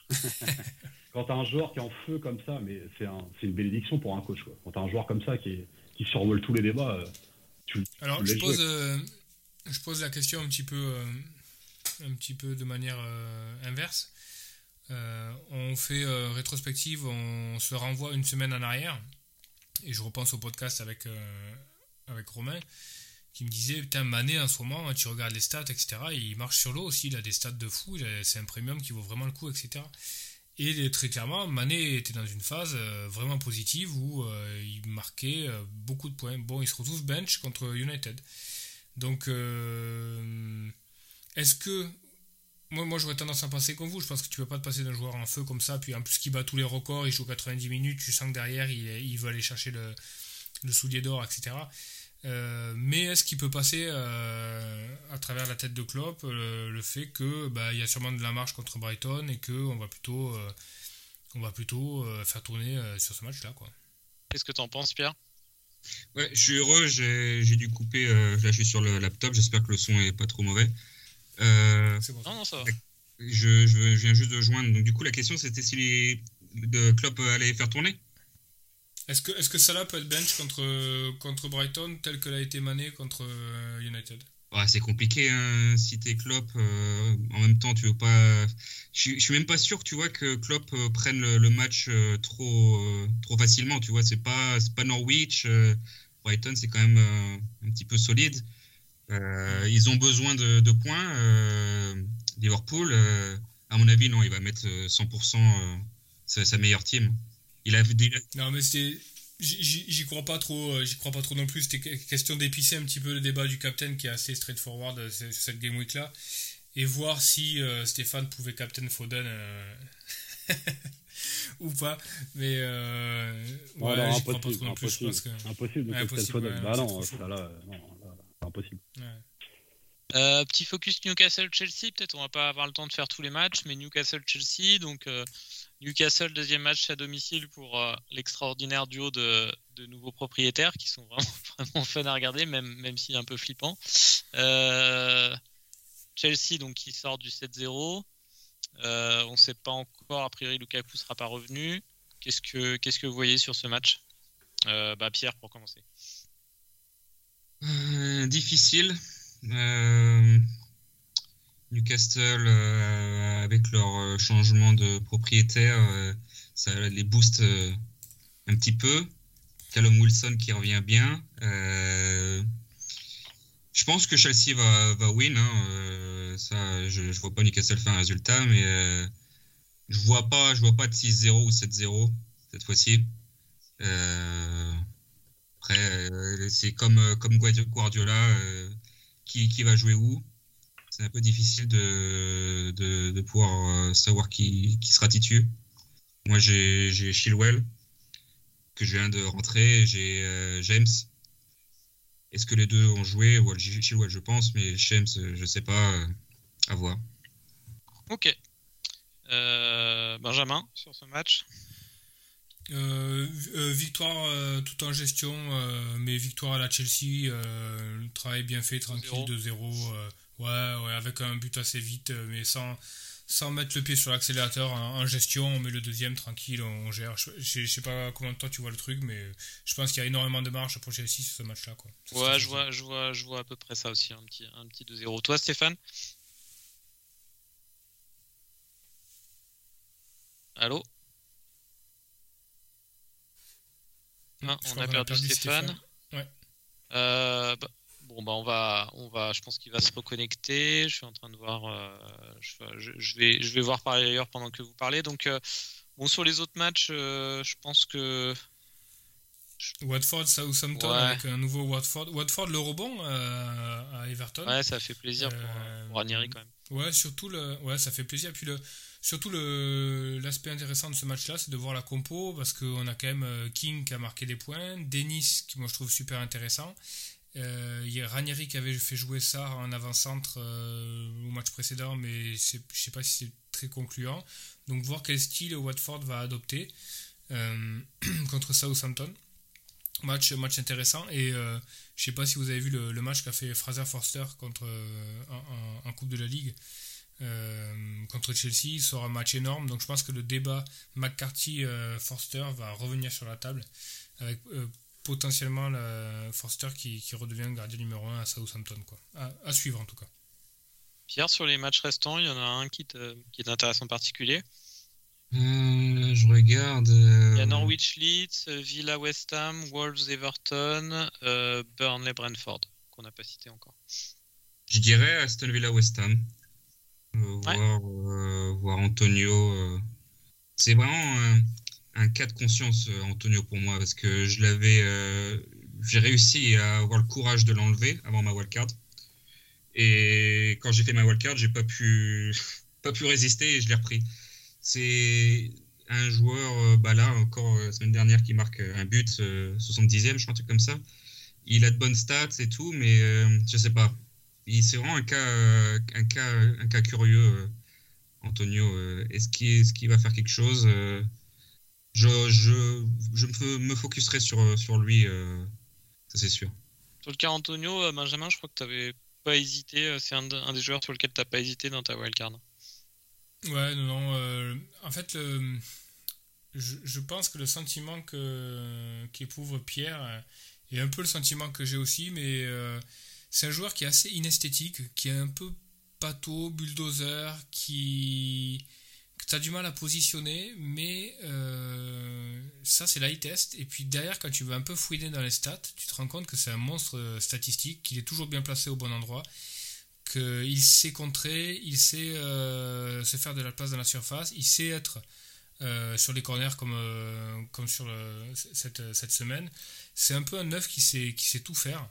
Speaker 4: quand t'as un joueur qui est en feu comme ça, mais c'est un, une bénédiction pour un coach. Quoi. Quand t'as un joueur comme ça qui, qui survole tous les débats, euh, tu
Speaker 2: Alors, je, pose, je pose la question un petit peu un petit peu de manière inverse. on fait rétrospective, on se renvoie une semaine en arrière. Et je repense au podcast avec, avec Romain qui me disait Putain, Mané en ce moment, tu regardes les stats, etc. il marche sur l'eau aussi, il a des stats de fou, c'est un premium qui vaut vraiment le coup, etc. Et très clairement, Mané était dans une phase euh, vraiment positive où euh, il marquait euh, beaucoup de points. Bon, il se retrouve bench contre United. Donc, est-ce que. Moi, moi j'aurais tendance à penser comme vous. Je pense que tu ne peux pas te passer d'un joueur en feu comme ça. Puis en plus, qui bat tous les records, il joue 90 minutes. Tu sens que derrière, il, il veut aller chercher le, le soulier d'or, etc. Euh, mais est-ce qu'il peut passer euh, à travers la tête de Klopp euh, le fait que bah, il y a sûrement de la marche contre Brighton et que on va plutôt on va plutôt faire tourner sur ce match-là quoi.
Speaker 1: Qu'est-ce que tu en penses Pierre?
Speaker 3: Ouais, je suis heureux. J'ai dû couper. là, je suis sur le laptop. J'espère que le son est pas trop mauvais.
Speaker 1: C'est bon. Non, non, ça va.
Speaker 3: Je, je, viens juste de joindre. Donc du coup, la question c'était si les, de Klopp allait faire tourner.
Speaker 2: Est-ce que, est que Salah peut être bench contre, contre Brighton tel que l'a été Mané contre euh, United?
Speaker 3: Ouais, C'est compliqué hein, si t'es Klopp. Euh, en même temps, tu veux pas. Je, suis même pas sûr que tu vois que Klopp euh, prenne le, match trop, trop facilement. Tu vois, c'est pas, pas Norwich. Brighton, c'est quand même un petit peu solide. Ils ont besoin de, de points. Liverpool, à mon avis, non, il va mettre 100% sa, sa meilleure team. Il a
Speaker 2: Non, mais c'était. J'y crois pas trop, euh, j'y crois pas trop non plus. C'était question d'épicer un petit peu le débat du captain qui est assez straightforward euh, sur cette game week là et voir si euh, Stéphane pouvait captain Foden ou pas. Mais
Speaker 4: ouais, ouais crois pas trop non plus. Impossible, que... impossible de captain Foden. bah non, ça là, non, c'est impossible.
Speaker 1: petit focus Newcastle-Chelsea, peut-être on va pas avoir le temps de faire tous les matchs, mais Newcastle-Chelsea, donc Newcastle, deuxième match à domicile pour euh, l'extraordinaire duo de, nouveaux propriétaires qui sont vraiment, vraiment fun à regarder, même, même est un peu flippant. Euh, Chelsea, donc, qui sort du 7-0. Euh, on ne sait pas encore, a priori, Lukaku sera pas revenu. Qu'est-ce que, qu'est-ce que vous voyez sur ce match? Bah, Pierre, pour commencer.
Speaker 3: Difficile. Newcastle, euh, avec leur euh, changement de propriétaire, euh, ça les booste un petit peu. Callum Wilson qui revient bien. je pense que Chelsea va, va win. Hein. ça, je, ne vois pas Newcastle faire un résultat, mais je vois pas, je vois pas de 6-0 ou 7-0 cette fois-ci. Après, c'est comme comme Guardiola, qui, qui va jouer où c'est un peu difficile de, de, pouvoir euh, savoir qui, qui sera titu. Moi, j'ai Chilwell, que je viens de rentrer, j'ai euh, James. Est-ce que les deux ont joué? Chilwell, je pense, mais James, je ne sais pas. Euh, à voir.
Speaker 1: Ok. Benjamin, sur ce match?
Speaker 2: Victoire tout en gestion, mais victoire à la Chelsea, travail bien fait, tranquille, 2-0. Ouais, ouais, avec un but assez vite, euh, mais sans, sans mettre le pied sur l'accélérateur en, gestion, on met le deuxième tranquille, on gère. Je, sais pas combien de temps tu vois le truc, mais je pense qu'il y a énormément de marge pour Chelsea sur ce match-là. Quoi.
Speaker 1: ouais, je vois, je, vois, je vois à peu près ça aussi, un petit, un petit 2-0. Toi, Stéphane? Allô? On a, perdu, Stéphane. Ouais. Euh, bah, Bon bah on va, on va, je pense qu'il va se reconnecter. Je suis en train de voir, euh, je, vais, je vais voir par ailleurs pendant que vous parlez. Donc euh, bon sur les autres matchs, je pense que
Speaker 2: Watford, Southampton avec un nouveau Watford. Watford le rebond à Everton.
Speaker 1: Ouais, ça fait plaisir pour, pour Ranieri quand même.
Speaker 2: Ouais, surtout le, ouais, ça fait plaisir. Puis le, surtout l'aspect intéressant de ce match-là, c'est de voir la compo parce qu'on a quand même King qui a marqué des points, Denis qui moi je trouve super intéressant euh, il y a Ranieri qui avait fait jouer ça en avant-centre euh, au match précédent, mais je ne sais pas si c'est très concluant. Donc voir quel style Watford va adopter euh, contre Southampton. Match, match intéressant. Et je ne sais pas si vous avez vu le, match qu'a fait Fraser Forster contre, en, Coupe de la Ligue. Contre Chelsea, ce sera un match énorme. Donc je pense que le débat McCarthy-Forster va revenir sur la table avec potentiellement la Forster qui, redevient gardien numéro 1 à Southampton. Quoi. À, suivre en tout cas.
Speaker 1: Pierre, sur les matchs restants, il y en a un qui, te- qui est intéressant en particulier.
Speaker 5: Euh, je regarde. euh,
Speaker 1: Il y a Norwich Leeds, euh, Villa West Ham, Wolves Everton, euh, Burnley Brentford, qu'on n'a pas cité encore.
Speaker 5: Je dirais Aston Villa West Ham. Euh, voir, euh, voir Antonio. euh, C'est vraiment un, un cas de conscience, Antonio, pour moi, parce que je l'avais. J'ai réussi à avoir le courage de l'enlever avant ma wildcard. Et quand j'ai fait ma wildcard, j'ai pas pu, pas pu résister et je l'ai repris. C'est un joueur, bah là, encore la semaine dernière, qui marque un but, euh, 70e, je crois, un truc comme ça. Il a de bonnes stats et tout, mais euh, je sais pas. Il- C'est vraiment un cas, un cas, un cas curieux, euh, Antonio. Euh, Est-ce qu'il est va faire quelque chose Euh, Je, je, je me, focuserai sur, sur lui, ça c'est sûr.
Speaker 1: Sur le cas Antonio, Benjamin, je crois que tu n'avais pas hésité. C'est un, de- un des joueurs sur lequel tu n'as pas hésité dans ta wildcard.
Speaker 2: Ouais, non, non. euh, en fait, le, je, je pense que le sentiment qu'éprouve Pierre euh, est un peu le sentiment que j'ai aussi, mais euh, c'est un joueur qui est assez inesthétique, qui est un peu pâteau, bulldozer, qui que tu as du mal à positionner, mais euh, ça c'est l'eye test. Et puis derrière, quand tu vas un peu fouiner dans les stats, tu te rends compte que c'est un monstre euh, statistique, qu'il est toujours bien placé au bon endroit qu'il sait contrer, il sait euh, se faire de la place dans la surface, il sait être sur les corners comme, comme sur cette, cette semaine. C'est un peu un neuf qui sait, qui sait tout faire.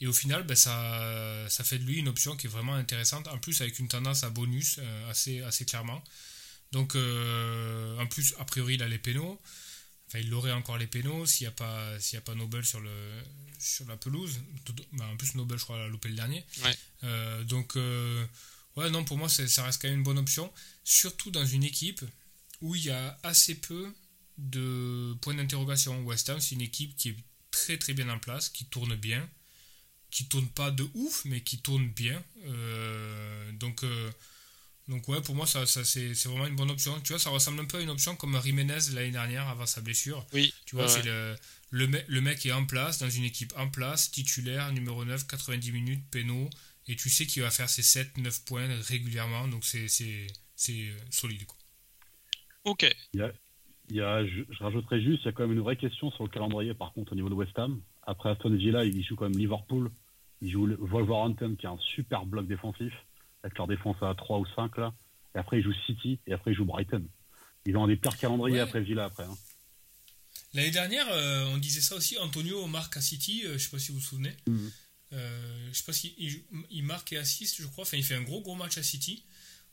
Speaker 2: Et au final, ben, ça, ça fait de lui une option qui est vraiment intéressante. En plus, avec une tendance à bonus euh, assez, assez clairement. Donc, euh, en plus, a priori, il a les pénaux. Enfin, il aurait encore les pénaux s'il n'y a pas s'il y a pas Noble sur le sur la pelouse. Ben, en plus, Noble, je crois, l'a loupé le dernier.
Speaker 1: Ouais.
Speaker 2: Euh, donc, ouais, non, pour moi, c'est- ça reste quand même une bonne option. Surtout dans une équipe où il y a assez peu de points d'interrogation. West Ham, c'est une équipe qui est très très bien en place, qui tourne bien, qui tourne pas de ouf, mais qui tourne bien. Euh, donc, euh, donc ouais, pour moi, ça, ça, c'est c'est vraiment une bonne option. Tu vois, ça ressemble un peu à une option comme Jiménez l'année dernière avant sa blessure.
Speaker 1: Oui,
Speaker 2: Tu vois,
Speaker 1: Ouais,
Speaker 2: c'est le, le, me- le mec est en place, dans une équipe en place, titulaire, numéro 9, 90 minutes, pénaux, et tu sais qu'il va faire ses 7-9 points régulièrement, donc c'est c'est- c'est, euh, solide. Quoi.
Speaker 1: ok.
Speaker 4: Il y a, je, je rajouterais juste, il y a quand même une vraie question sur le calendrier, par contre, au niveau de West Ham. Après Aston Villa, il joue quand même Liverpool. Il joue le- Wolverhampton, qui a un super bloc défensif, avec leur défense à 3 ou 5, là. Et après, il joue City, et après, il joue Brighton. Ils ont un des pires calendriers
Speaker 2: Ouais.
Speaker 4: après Villa, après. hein.
Speaker 2: L'année dernière, euh, on disait ça aussi, Antonio marque à City, euh, je sais pas si vous vous souvenez.
Speaker 4: Mhm.
Speaker 2: Euh, je sais pas s'il il, il marque et assiste, je crois. Enfin, il fait un gros gros match à City.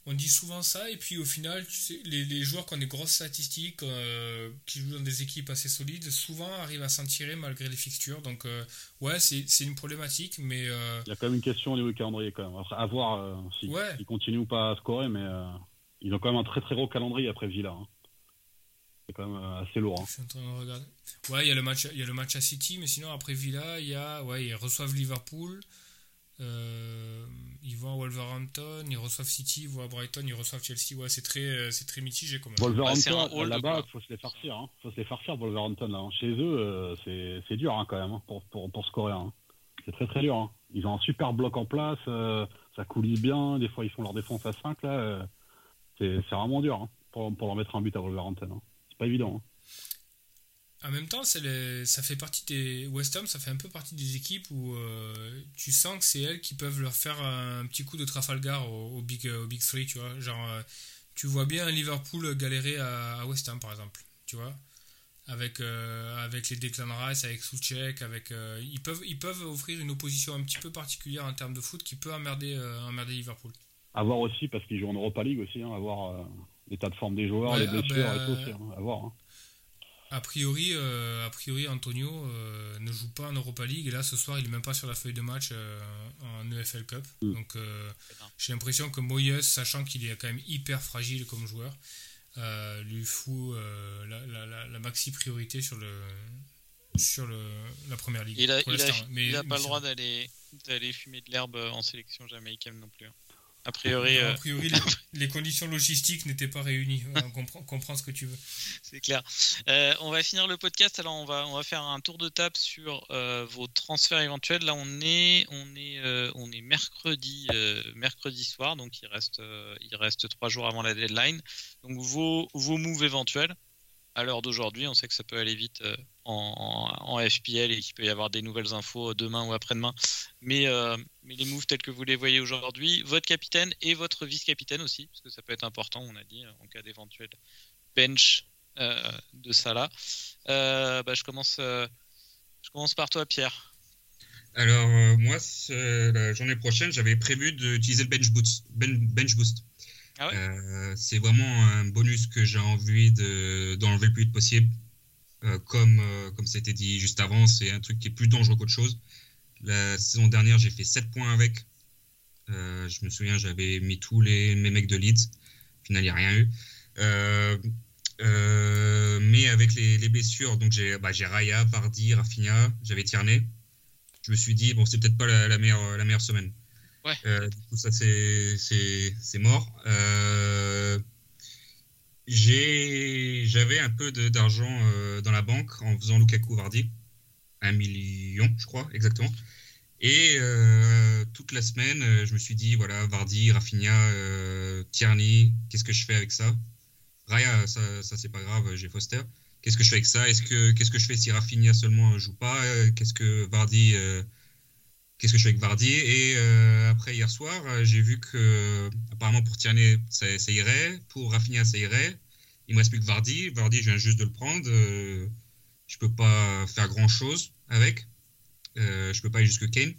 Speaker 2: On dit souvent ça, et puis au final, tu sais, les, les joueurs qui ont des grosses statistiques, euh, qui jouent dans des équipes assez solides, souvent arrivent à s'en tirer malgré les fixtures. Donc, euh, ouais, c'est une problématique, mais euh,
Speaker 4: Il y a quand même une question au niveau du calendrier, quand même. Après, à voir euh, si-
Speaker 2: Ouais.
Speaker 4: s'ils continuent ou pas à scorer, mais ils ont quand même un très très gros calendrier après Villa. hein. C'est quand même assez lourd. hein.
Speaker 2: je suis en train de regarder. Ouais, il y a le match, il y a le match à City, mais sinon après Villa, il y a, ouais, ils reçoivent Liverpool. Euh, ils vont à Wolverhampton, ils reçoivent City, ils vont à Brighton, ils reçoivent Chelsea. Ouais, c'est très, euh, c'est très mitigé quand même.
Speaker 4: Wolverhampton, là-bas, faut se les farcir. Hein. faut se les farcir, Wolverhampton. Là, hein. Chez eux, euh, c'est, c'est dur hein, quand même pour, pour, pour scorer. hein. C'est très très dur. hein. Ils ont un super bloc en place, euh, ça coulisse bien. Des fois, ils font leur défense à 5. Là, euh, c'est, c'est vraiment dur hein, pour, pour leur mettre un but à Wolverhampton. hein. C'est pas évident.
Speaker 2: En même temps, les- ça fait partie des West Ham, ça fait un peu partie des équipes où euh, tu sens que c'est elles qui peuvent leur faire un petit coup de Trafalgar au, au big au big three, tu vois. Genre, euh, tu vois bien Liverpool galérer à, à West Ham par exemple, tu vois, avec euh, avec les Declan Rice, avec Soucek, avec euh, ils peuvent ils peuvent offrir une opposition un petit peu particulière en termes de foot qui peut emmerder euh, emmerder Liverpool.
Speaker 4: À voir aussi, parce qu'ils jouent en Europa League aussi. Hein, à voir euh, l'état de forme des joueurs,
Speaker 2: Ouais,
Speaker 4: les
Speaker 2: ah
Speaker 4: blessures
Speaker 2: ben,
Speaker 4: et tout aussi. hein, à voir. hein.
Speaker 2: A priori, euh, a priori Antonio euh, ne joue pas en Europa League et là ce soir il est même pas sur la feuille de match euh, en EFL Cup.
Speaker 4: Mm.
Speaker 2: Donc euh, j'ai l'impression que Moyes, sachant qu'il est quand même hyper fragile comme joueur, euh, lui fout euh, la, la- la- la maxi priorité sur le sur le, la première ligue.
Speaker 1: Il a,
Speaker 2: pour
Speaker 1: il a,
Speaker 2: l'instant. Mais-
Speaker 1: il a
Speaker 2: mais
Speaker 1: pas le droit d'aller d'aller fumer de l'herbe en sélection jamaïcaine non plus. A priori,
Speaker 2: a
Speaker 1: euh,
Speaker 2: les, les conditions logistiques n'étaient pas réunies. On comprend, ce que tu veux.
Speaker 1: c'est clair. Euh, on va finir le podcast. Alors, on va, on va faire un tour de table sur euh, vos transferts éventuels. Là, on est, on est, on est mercredi, mercredi soir, donc il reste, il reste trois jours avant la deadline. Donc, vos, vos moves éventuels. À l'heure d'aujourd'hui, on sait que ça peut aller vite en, FPL et qu'il peut y avoir des nouvelles infos demain ou après-demain. Mais, euh, mais les moves tels que vous les voyez aujourd'hui, votre capitaine et votre vice-capitaine aussi, parce que ça peut être important, on a dit, en cas d'éventuel bench euh, de Salah. Euh, bah, je, commence, euh, je commence par toi, Pierre.
Speaker 3: Alors, moi, la journée prochaine, j'avais prévu d'utiliser le bench boost. ben- bench boost.
Speaker 1: Ah ouais?
Speaker 3: C'est vraiment un bonus que j'ai envie de- d'enlever le plus vite possible. Euh, comme, euh, comme ça a été dit juste avant, c'est un truc qui est plus dangereux qu'autre chose. La saison dernière, j'ai fait 7 points avec. Euh, je me souviens, j'avais mis tous les, mes mecs de Leeds. Au final, il n'y a rien eu. Mais avec les, les blessures, donc j'ai bah, Raya, Vardy, Rafinha, j'avais Tierney. Je me suis dit, bon, c'est peut-être pas la, la meilleure, la meilleure semaine.
Speaker 1: Ouais.
Speaker 3: Du coup, ça, c'est mort. J'avais un peu d'argent euh, dans la banque en faisant Lukaku Vardy. Un million, je crois, exactement. Et euh, toute la semaine, euh, je me suis dit, voilà, Vardy, Rafinha, euh, Tierney, qu'est-ce que je fais avec ça? Raya, ça, ça c'est pas grave, j'ai Foster. Qu'est-ce que je fais avec ça? Est-ce que qu'est-ce que je fais si Rafinha seulement joue pas? Euh, Qu'est-ce que Vardy euh, Qu'est-ce que je fais avec Vardy Et euh, après hier soir, euh, j'ai vu que euh, apparemment pour Tierney ça, irait, pour Rafinha ça irait. Il me reste plus que Vardy. Vardy, je viens juste de le prendre. euh, je peux pas faire grand chose avec. Euh, je peux pas aller jusque Kane.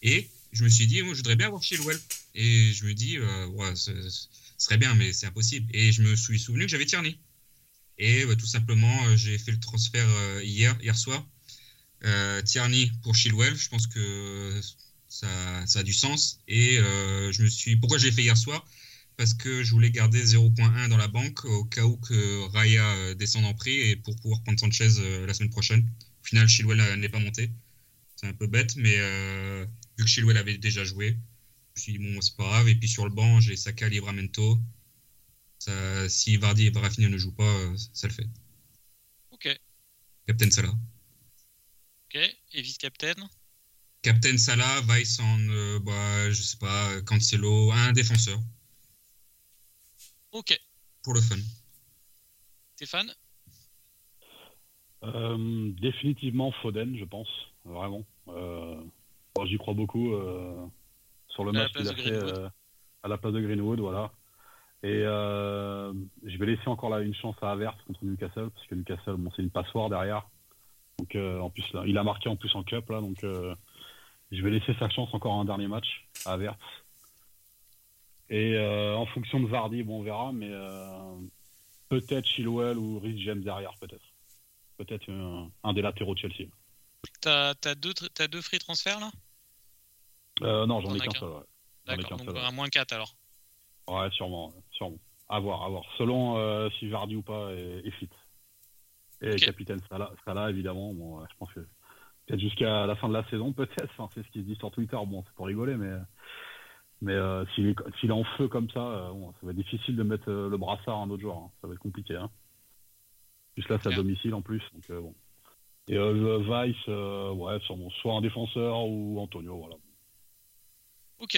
Speaker 3: Et je me suis dit, moi, je voudrais bien avoir Chilwell. Et je me dis, ouais, ce serait bien, mais c'est impossible. Et je me suis souvenu que j'avais Tierney. Et bah, tout simplement, j'ai fait le transfert hier, hier soir. Euh, Tierney pour Chilwell, je pense que ça, ça a du sens. Et euh, je me suis, pourquoi je l'ai fait hier soir? Parce que je voulais garder 0.1 dans la banque au cas où que Raya euh, descende en prix et pour pouvoir prendre Sanchez la semaine prochaine. Au final, Chilwell n'est pas monté. C'est un peu bête, mais euh, vu que Chilwell avait déjà joué, je me suis dit, bon, c'est pas grave. Et puis sur le banc, j'ai Saka, Livramento. Ça, si Vardy et Rafinha ne jouent pas, ça le fait.
Speaker 1: Ok.
Speaker 3: Captain Salah.
Speaker 1: Ok. Et vice-captain
Speaker 3: Captain Salah, Vice en, euh, bah, je sais pas, Cancelo, un défenseur,
Speaker 1: Ok.
Speaker 3: pour le fun.
Speaker 1: Stéphane?
Speaker 4: Euh, définitivement Foden, je pense, vraiment. Euh, bon, J'y crois beaucoup euh, sur le
Speaker 1: À
Speaker 4: match qu'il a fait euh, à la place de Greenwood, voilà. Et euh, je vais laisser encore là une chance à Havertz contre Newcastle, parce que Newcastle, bon, c'est une passoire derrière. Donc euh, en plus, là, il a marqué en plus en cup là, donc euh, je vais laisser sa chance encore un dernier match à Havertz. Et euh, en fonction de Vardy, bon, on verra, mais peut-être Chilwell ou Rhys James derrière, peut-être. Peut-être un, un des latéraux de Chelsea.
Speaker 1: T'as as deux, deux free transferts là?
Speaker 4: Euh, non, j'en ai qu'un seul. Ouais.
Speaker 1: D'accord, donc un moins 4 alors.
Speaker 4: Ouais, sûrement, sûrement. À voir, à voir. Selon euh, si Vardy ou pas est, est fit. Et
Speaker 1: Ok.
Speaker 4: capitaine Salah, Salah, évidemment. Bon, je pense que peut-être jusqu'à la fin de la saison, peut-être. Enfin, c'est ce qui se dit sur Twitter. Bon, c'est pour rigoler, mais mais euh, s'il est, est en feu comme ça, euh, bon, ça va être difficile de mettre euh, le brassard à un autre joueur. hein. Ça va être compliqué. Hein. Plus là, c'est à domicile en plus. Donc bon. Et Vice, ouais, sûrement, soit un défenseur ou Antonio, voilà.
Speaker 1: Ok.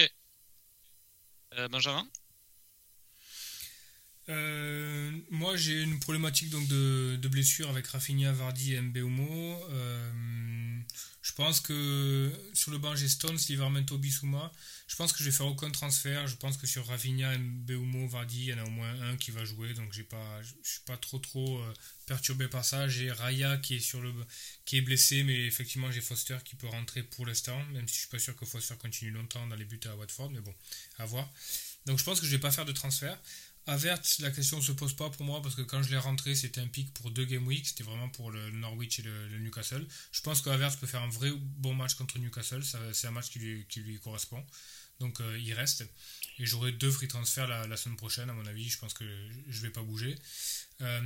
Speaker 1: Benjamin?
Speaker 2: Euh, moi, j'ai une problématique donc de, de blessure avec Rafinha, Vardy et Mbeumo. Euh, je pense que sur le banc, j'ai Stones, Livermento, Bissouma. Je pense que je vais faire aucun transfert. Je pense que sur Rafinha, Mbeumo, Vardy, il y en a au moins un qui va jouer. Donc, j'ai pas, je suis pas trop trop euh, perturbé par ça. J'ai Raya qui est sur le, qui est blessé, mais effectivement, j'ai Foster qui peut rentrer pour l'instant, même si je suis pas sûr que Foster continue longtemps dans les buts à Watford, mais bon, à voir. Donc, je pense que je vais pas faire de transfert. Havertz, la question se pose pas pour moi parce que quand je l'ai rentré, c'était un pic pour deux game week, c'était vraiment pour le Norwich et le, le Newcastle. Je pense que Havertz peut faire un vrai bon match contre Newcastle, c'est un match qui lui, correspond. Donc euh, il reste. Et j'aurai deux free transferts la, semaine prochaine, à mon avis. Je pense que je vais pas bouger. Euh,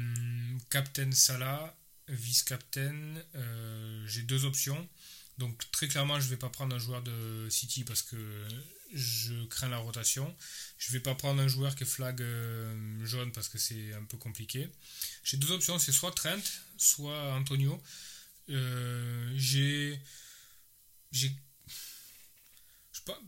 Speaker 2: Captain Salah, vice-captain, euh, j'ai deux options. Donc très clairement, je vais pas prendre un joueur de City parce que je crains la rotation. Je vais pas prendre un joueur qui est flag euh, jaune parce que c'est un peu compliqué. J'ai deux options, c'est soit Trent, soit Antonio. Euh, j'ai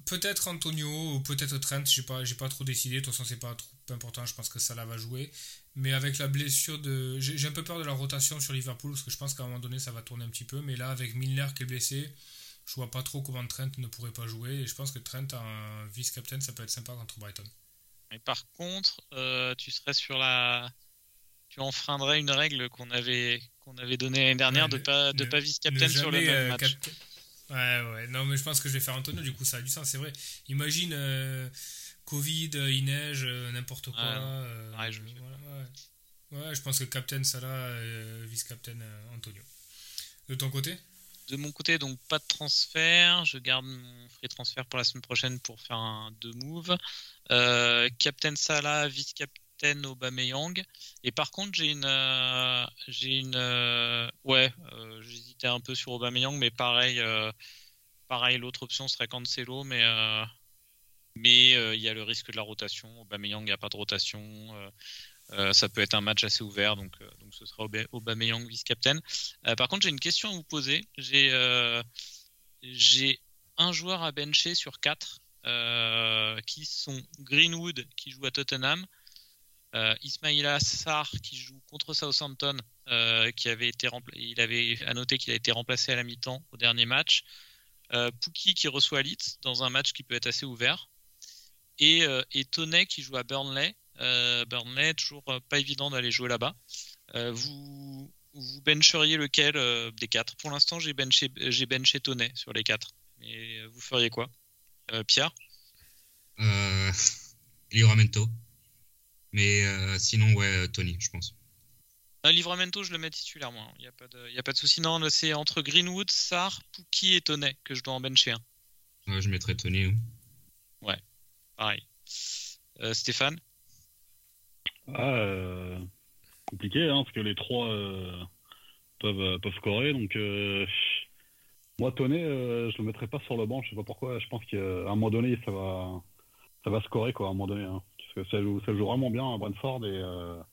Speaker 2: peut-être Antonio ou peut-être Trent, j'ai pas pas trop décidé. De toute façon, c'est pas trop important. Je pense que ça la va jouer. Mais avec la blessure de, j'ai un peu peur de la rotation sur Liverpool parce que je pense qu'à un moment donné, ça va tourner un petit peu. Mais là, avec Milner qui est blessé, je vois pas trop comment Trent ne pourrait pas jouer. Et je pense que Trent, un vice-captain, ça peut être sympa contre Brighton.
Speaker 1: Mais par contre, euh, tu serais sur la. Tu enfreindrais une règle qu'on avait, qu'on avait donnée l'année dernière de pas, de pas vice-captain sur le même euh, match.
Speaker 2: Ouais, ouais. Non, mais je pense que je vais faire Antonio, du coup, ça a du sens, c'est vrai. Imagine euh, Covid, il neige, n'importe quoi. ouais, je ouais, je pense que Captain Salah, vice-captain Antonio. De ton côté?
Speaker 1: De mon côté, donc pas de transfert. Je garde mon free transfert pour la semaine prochaine pour faire un deux move. Euh, Captain Salah, vice-captain Aubameyang. Et par contre, j'ai une, euh, euh, ouais, j'hésitais un peu sur Aubameyang, mais pareil, pareil, l'autre option serait Cancelo, mais il y a le risque de la rotation. Aubameyang, a pas de rotation. Euh, ça peut être un match assez ouvert, donc, euh, ce sera Aubameyang vice-captain. Euh, par contre, j'ai une question à vous poser. J'ai un joueur à bencher sur quatre qui sont Greenwood qui joue à Tottenham, Ismaïla Sarr qui joue contre Southampton, qui avait été il avait annoté qu'il a été remplacé à la mi-temps au dernier match, Pouki qui reçoit Leeds dans un match qui peut être assez ouvert, et, et qui joue à Burnley Burnley, toujours euh, pas évident d'aller jouer là-bas. Euh, vous, vous bencheriez lequel des quatre? Pour l'instant, j'ai benché, j'ai benché Tonnet sur les quatre. Mais vous feriez quoi? Pierre?
Speaker 5: Euh, Livramento. Mais sinon, ouais, Tony, je pense.
Speaker 1: Livramento, je le mets titulaire, moi. Il n'y a pas de, a pas de souci. Non, c'est entre Greenwood, Sar, Pouki et Tonnet que je dois en bencher un.
Speaker 5: Ouais, je mettrais Tony.
Speaker 1: Ouais, pareil. Stéphane?
Speaker 4: Ah, euh, compliqué, hein, parce que les trois euh, peuvent, euh, peuvent scorer. Donc, moi, Tonné, je le mettrai pas sur le banc. Je sais pas pourquoi. Je pense qu'à un moment donné, ça va, ça va scorer, quoi, à un moment donné. Hein. parce que ça joue, ça joue vraiment bien à Brentford. Et je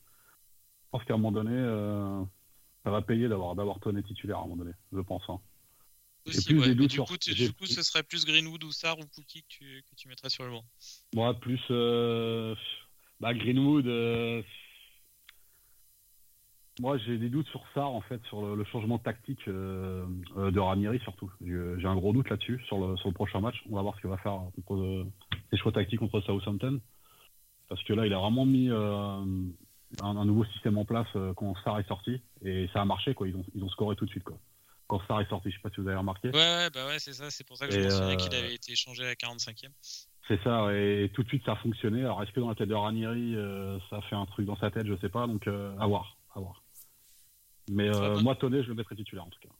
Speaker 4: pense qu'à un moment donné, ça va payer d'avoir, d'avoir titulaire à un moment donné. Je pense. Hein.
Speaker 1: Aussi, ouais. du, coup, du, coup, ce serait plus Greenwood ou Sarr ou Pookie que tu, que tu mettrais sur le banc?
Speaker 4: Moi, plus. Bah, Greenwood, euh, moi j'ai des doutes sur ça en fait, sur le, changement tactique euh, euh, de Ranieri surtout. J'ai un gros doute là-dessus sur le, sur le prochain match. On va voir ce qu'il va faire contre ses choix tactiques contre Southampton. Parce que là, il a vraiment mis un, nouveau système en place quand Star est sorti et ça a marché quoi. Ils ont, ils ont scoré tout de suite quoi. Quand Star est sorti, je sais pas si vous avez remarqué.
Speaker 1: Ouais, bah ouais, c'est ça. C'est pour ça que je me qu'il avait été échangé à la 45e.
Speaker 4: C'est ça, et tout de suite ça a fonctionné. Alors est-ce que dans la tête de Ranieri, euh, ça fait un truc dans sa tête, je sais pas, donc euh, à voir, à voir. Mais euh, moi, Tonné, je le mettrai titulaire en tout cas.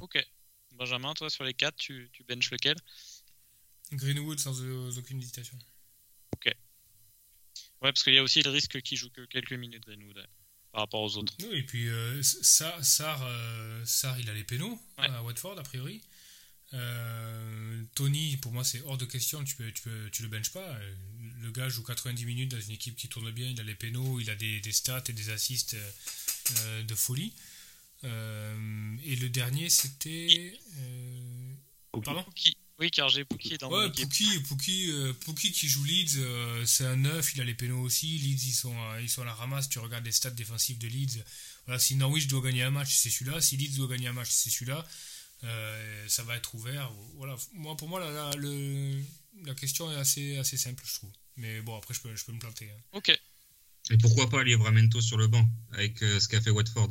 Speaker 1: Ok. Benjamin, toi sur les 4, tu, tu benches lequel?
Speaker 2: Greenwood sans aucune hésitation.
Speaker 1: Ok. Ouais, parce qu'il y a aussi le risque qu'il joue que quelques minutes, Greenwood, par rapport aux autres.
Speaker 2: Oui, et puis Sar, Sar, il a les pénaux à Watford, a priori. Euh, Tony, pour moi, c'est hors de question. Tu, peux, tu, peux, tu le benches pas. Le gars joue 90 minutes dans une équipe qui tourne bien. Il a les pénaux, il a des, des stats et des assists euh, de folie. Euh, et le dernier, c'était.
Speaker 1: pardon? Oui, car j'ai Pouki dans
Speaker 2: ouais, Pouki, qui joue Leeds, c'est un neuf, il a les pénaux aussi. Leeds, ils sont, ils sont à la ramasse. Tu regardes les stats défensifs de Leeds. Voilà, si Norwich doit gagner un match, c'est celui-là. Si Leeds doit gagner un match, c'est celui-là. Euh, ça va être ouvert. Voilà. Moi, pour moi, la, la, la, question est assez, assez simple, je trouve. Mais bon, après, je peux, je peux me planter. Hein.
Speaker 1: Ok.
Speaker 5: Et pourquoi pas Livramento sur le banc avec euh, ce qu'a fait Watford?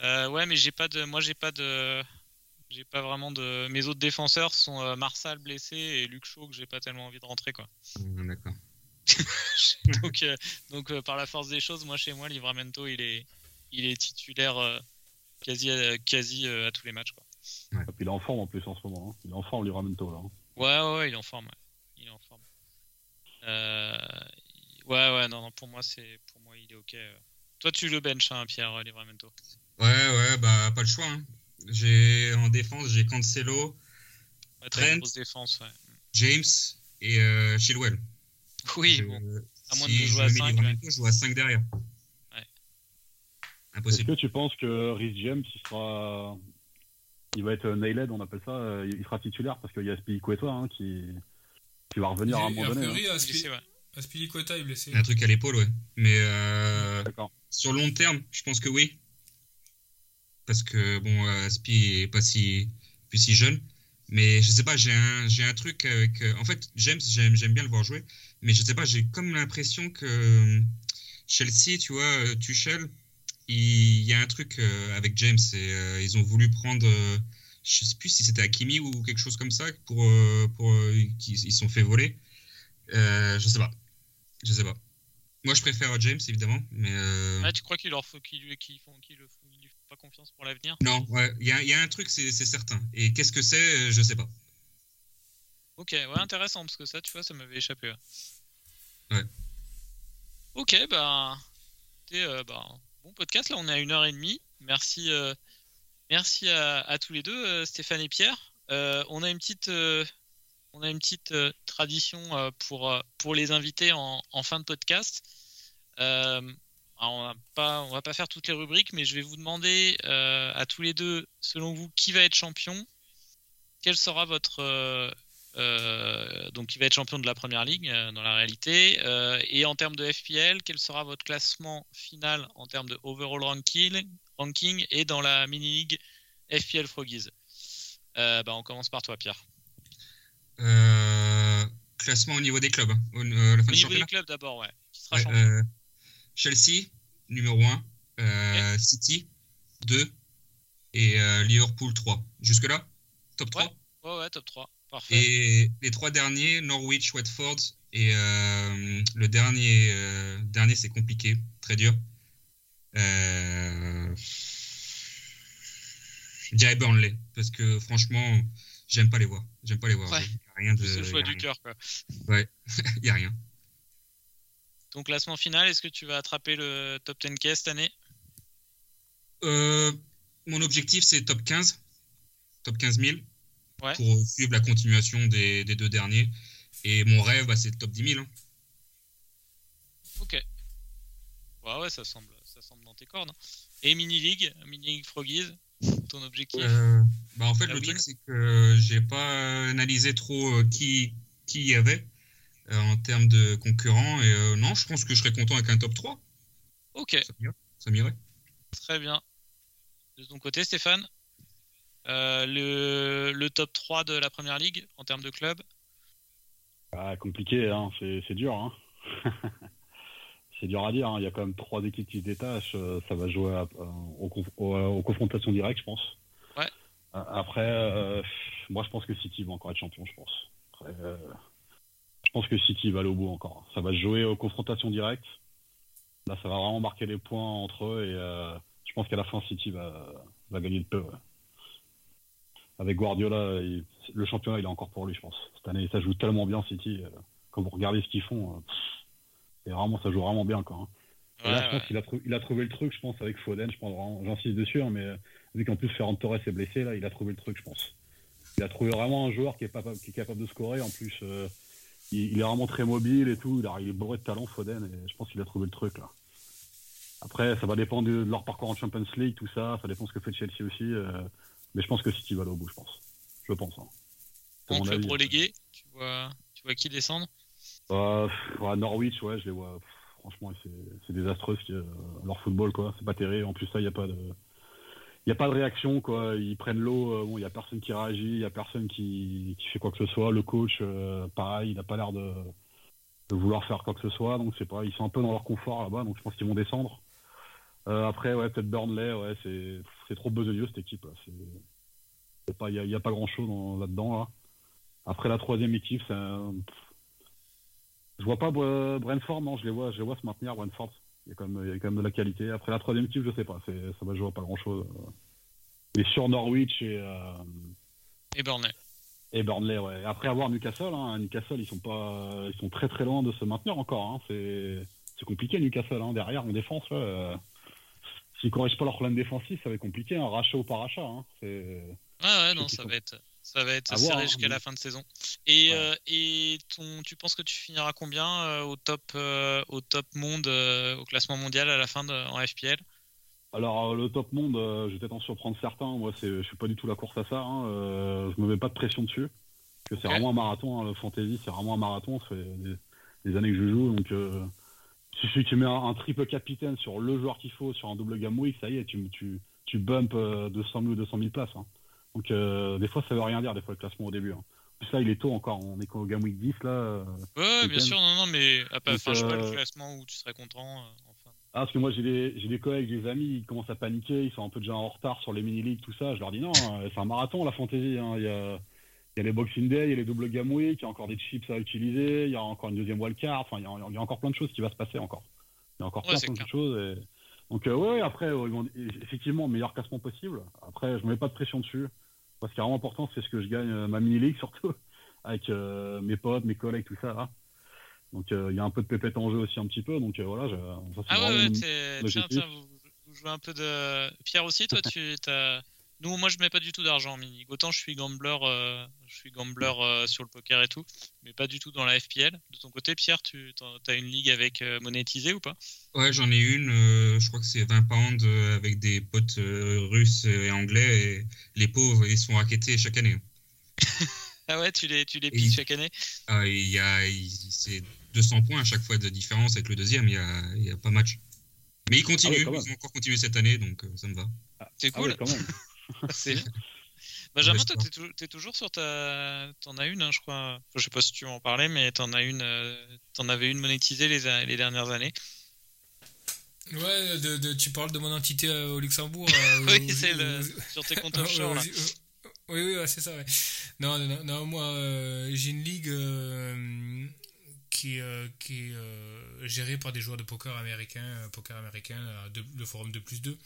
Speaker 1: Euh, Ouais, mais j'ai pas de, moi, j'ai pas de, j'ai pas vraiment de. Mes autres défenseurs sont Marsal blessé et Luc Shaw que j'ai pas tellement envie de rentrer, quoi.
Speaker 5: Ah, d'accord.
Speaker 1: donc, donc par la force des choses, moi, chez moi, Livramento, il est, il est titulaire quasi, à, quasi euh, à tous les matchs. Quoi.
Speaker 4: Ouais. Et puis il est en forme en plus en ce moment. Hein. Il est en forme, Livramento là. Hein.
Speaker 1: Ouais, ouais, il est en forme. Ouais. Il est en forme. Euh... Ouais, ouais, non, non, pour moi, c'est, pour moi, il est ok. Toi, tu le bench, hein, Pierre euh, Livramento.
Speaker 5: Ouais, ouais, bah pas le choix. Hein. J'ai en défense, j'ai Cancelo.
Speaker 1: Ouais, très grosse défense, ouais.
Speaker 3: James et euh, Chilwell.
Speaker 1: Oui,
Speaker 3: Je-
Speaker 1: bon. à moins
Speaker 3: si
Speaker 1: de
Speaker 3: je
Speaker 1: jouer à
Speaker 3: mets
Speaker 1: cinq,
Speaker 3: Livramento, je joue à 5 derrière.
Speaker 4: Est-ce que tu penses que Rhys James, il sera. Il va être nailed, on appelle ça. euh, Il sera titulaire parce qu'il y a Spilicueta hein, qui... qui va revenir à un moment
Speaker 2: a
Speaker 4: donné. hein.
Speaker 2: priori,
Speaker 1: Blessé,
Speaker 2: Aspi-
Speaker 1: ouais.
Speaker 2: Aspilicueta est blessé.
Speaker 3: Un truc à l'épaule, ouais. Mais euh,
Speaker 4: hein. D'accord.
Speaker 3: sur le long terme, je pense que oui. Parce que, bon, euh, Aspi est pas si, plus si jeune. Mais je sais pas, j'ai un, j'ai un truc avec. euh, en fait, James, j'aime, j'aime bien le voir jouer. Mais je sais pas, j'ai comme l'impression que euh, Chelsea, tu vois, euh, Tuchel, il y a un truc euh, avec James. Et, euh, ils ont voulu prendre. euh, je sais plus si c'était Hakimi ou quelque chose comme ça pour, pour qu'ils sont fait voler. Euh, je sais pas. Je sais pas. Moi, je préfère James, évidemment, mais euh,
Speaker 1: Ah, tu crois qu'il leur faut qu'ils lui, qu'ils font, ils lui font pas confiance pour l'avenir?
Speaker 3: Non, ouais, il y y a un truc, c'est certain. Et qu'est-ce que c'est, je sais pas.
Speaker 1: Ok, ouais, intéressant, parce que ça, tu vois, ça m'avait échappé. ouais.
Speaker 3: Ouais.
Speaker 1: Ok, bah, euh, bah, bon podcast, là, on est à une heure et demie. Merci, euh, merci à, tous les deux, euh, Stéphane et Pierre. Euh, on a une petite, on a une petite tradition pour, pour les invités en, en fin de podcast. On on va pas faire toutes les rubriques, mais je vais vous demander à tous les deux, selon vous, qui va être champion Quel sera votre euh, donc qui va être champion de la première ligue euh, dans la réalité. Euh, et en termes de FPL, quel sera votre classement final en termes de overall ranking, ranking et dans la mini-league FPL Froggies bah, On commence par toi, Pierre.
Speaker 3: Classement au niveau des clubs, hein, au, la fin
Speaker 1: Au
Speaker 3: du
Speaker 1: niveau des clubs d'abord, ouais. Qui sera
Speaker 3: Ouais,
Speaker 1: champion
Speaker 3: Chelsea, numéro 1. City, 2. Et Liverpool, 3. Jusque-là? Top 3
Speaker 1: Ouais, ouais, top 3. Parfait.
Speaker 3: Et les trois derniers, Norwich, Watford. Et euh, le dernier, euh, dernier c'est compliqué, très dur. Euh, je dirais Burnley, parce que franchement, j'aime pas les voir. J'aime pas les voir.
Speaker 1: Ouais.
Speaker 3: Il y a rien de.
Speaker 1: C'est le choix du cœur. quoi.
Speaker 3: Il y a rien.
Speaker 1: Ton classement final, est-ce que tu vas attraper le top 10K cette année?
Speaker 3: Mon objectif, c'est top 15. Top 15 000.
Speaker 1: Ouais.
Speaker 3: Pour suivre la continuation des, des deux derniers. Et mon rêve, bah, c'est le top 10 000. hein.
Speaker 1: Ok. Ouais, ouais, ça semble, ça semble dans tes cordes. Et mini-league, mini-league Froggies, ton objectif?
Speaker 3: Euh, bah, en fait,
Speaker 1: La
Speaker 3: le
Speaker 1: win.
Speaker 3: truc, c'est que j'ai pas analysé trop euh, qui, qui y avait euh, en termes de concurrents. Et euh, non, je pense que je serais content avec un top 3.
Speaker 1: Ok,
Speaker 3: Ça m'irait.
Speaker 1: Très bien. De ton côté, Stéphane? Le, le top 3 de la première ligue en termes de club
Speaker 4: Ah, compliqué, hein. c'est dur. Hein. c'est dur à dire. hein. Il y a quand même trois équipes qui se détachent. euh, Ça va jouer à- euh, aux, conf- aux- aux confrontations directes, je pense.
Speaker 1: Ouais.
Speaker 4: Euh, Après, euh, moi, je pense que City va encore être champion, je pense. Après, euh, je pense que City va aller au bout encore. Ça va jouer aux confrontations directes. Là, ça va vraiment marquer les points entre eux et euh, je pense qu'à la fin, City va, va gagner de peu. ouais. Avec Guardiola, il- le championnat, il est encore pour lui, je pense. Cette année, ça joue tellement bien, City. euh, quand vous regardez ce qu'ils font, euh, vraiment, ça joue vraiment bien. Quoi, hein. Là, je pense qu'il a, trou- il a trouvé le truc, je pense, avec Foden. Je pense j'insiste dessus, hein, mais euh, vu qu'en plus Ferran Torres est blessé, là, il a trouvé le truc, je pense. Il a trouvé vraiment un joueur qui est, capable, qui est capable de scorer. En plus, euh, il, il est vraiment très mobile et tout. Il, a- il est bourré de talent, Foden, et je pense qu'il a trouvé le truc, là. Après, ça va dépendre de, de leur parcours en Champions League, tout ça. Ça dépend ce que fait Chelsea aussi. euh, mais je pense que City va aller au bout, je pense. Je pense. Hein.
Speaker 1: Club
Speaker 4: avis.
Speaker 1: relégué, tu vois, tu vois qui descendre?
Speaker 4: Euh, ouais, Norwich, ouais, je les vois. pff, franchement, c'est désastreux ce euh, leur football, quoi. C'est pas terrible. En plus, ça, il n'y a pas de. Il a pas de réaction, quoi. Ils prennent l'eau, euh, bon, il y a personne qui réagit, il y a personne qui, qui fait quoi que ce soit. Le coach, euh, pareil, il n'a pas l'air de, de vouloir faire quoi que ce soit. Donc, c'est pas, ils sont un peu dans leur confort là-bas, donc je pense qu'ils vont descendre. Euh, après, ouais, peut-être Burnley, ouais, c'est c'est trop besogneux cette équipe. il y a, pas grand-chose dans- là-dedans, là. Après, la troisième équipe, un- je vois pas Bre- Brentford, non, je les vois, je les vois se maintenir Brentford. Il y a quand même, il y a quand même de la qualité. Après la troisième équipe, je sais pas, ça va jouer à pas grand chose. Mais sur Norwich et, euh,
Speaker 1: Et Burnley.
Speaker 4: et Burnley, ouais. Après avoir Newcastle, hein, Newcastle, ils sont pas, ils sont très très loin de se maintenir encore. Hein. C'est, c'est compliqué Newcastle. Hein. Derrière, en défense, là, euh, s'ils corrigent pas leur problème défensif, ça va être compliqué. Hein. Rachat ou pas rachat. Hein.
Speaker 1: Ah ouais, non, ça va être, Ça va être serré
Speaker 4: hein,
Speaker 1: jusqu'à
Speaker 4: mais-
Speaker 1: la fin de saison. Et,
Speaker 4: Ouais.
Speaker 1: euh, et ton, tu penses que tu finiras combien euh, au top euh, au top monde au classement mondial à la fin de, en FPL
Speaker 4: Alors, le top monde, je vais peut-être en surprendre certains. Moi, c'est, je suis pas du tout la course à ça. Hein. Je me mets pas de pression dessus. Parce que c'est vraiment un marathon. hein, Le fantasy, c'est vraiment un marathon. Ça fait des, des années que je joue. Donc, suffit que tu mets un, un triple capitaine sur le joueur qu'il faut, sur un double game week, ça y est, tu, tu, tu bumps euh, 200 000 ou 200 000 places. hein. Donc, euh, des fois, ça veut rien dire, des fois, le classement au début. Hein. En plus, là, il est tôt encore. On est qu'au game week 10, là. euh.
Speaker 1: Ouais, bien sûr, non, non, mais ah, pas- enfin, je sais pas le
Speaker 4: euh,
Speaker 1: classement où tu serais content. euh, enfin.
Speaker 4: Ah, parce que moi, j'ai des, j'ai des collègues, des amis, ils commencent à paniquer, ils sont un peu déjà en retard sur les mini-leagues, tout ça. Je leur dis non, euh, c'est un marathon, la fantasy. hein. Il, y a, il y a les Boxing Day, il y a les double game week, il y a encore des chips à utiliser, il y a encore une deuxième wildcard. Enfin, il y, a, il y a encore plein de choses qui va se passer encore. Il y a encore
Speaker 1: Ouais,
Speaker 4: plein, de choses. Et... Donc, euh, ouais, après, euh, effectivement, meilleur classement possible. Après, je ne mets pas de pression dessus. Parce qu'il est vraiment important, c'est ce que je gagne, euh, ma mini-league surtout, avec euh, mes potes, mes collègues, tout ça. là. Donc, il y a un peu de pépette en jeu aussi, un petit peu. Donc, voilà, je- ça,
Speaker 1: Ah ouais, ouais, tiens, tiens, vous, vous jouez un peu de. Pierre aussi, toi, tu. Nous, moi, je mets pas du tout d'argent en mini. Autant je suis gambler, euh, je suis gambler euh, sur le poker et tout, mais pas du tout dans la FPL. De ton côté, Pierre, tu as une ligue avec euh, monétisé ou pas?
Speaker 5: Ouais, j'en ai une, euh, je crois que c'est 20 pounds avec des potes euh, russes et anglais. Et les pauvres, ils sont raquettés chaque année.
Speaker 1: Ah ouais, tu les, tu les piques chaque année?
Speaker 5: Ah, il y a, c'est 200 points à chaque fois de différence avec le deuxième, il y a, il y a pas match. Mais ils continuent,
Speaker 4: Ah ouais, même.
Speaker 5: ils ont encore continué cette année, donc euh, ça me va.
Speaker 1: C'est
Speaker 4: Ah
Speaker 1: cool.
Speaker 4: ouais, quand même.
Speaker 1: Benjamin, toi, t'es t'es toujours sur ta. T'en as une, hein, je crois. Enfin, je sais pas si tu veux en parler, mais t'en as une. euh, T'en avais une monétisée les, a- les dernières années.
Speaker 2: Ouais, de, de- tu parles de mon entité euh, au Luxembourg. euh,
Speaker 1: oui, c'est le... sur tes comptes offshore, là.
Speaker 2: Oui, oui, ouais, c'est ça. ouais. Non, non, non, non, moi, euh, j'ai une ligue euh, qui, euh, qui est euh, gérée par des joueurs de poker américains, euh, poker américain, euh, de- le forum de plus 2.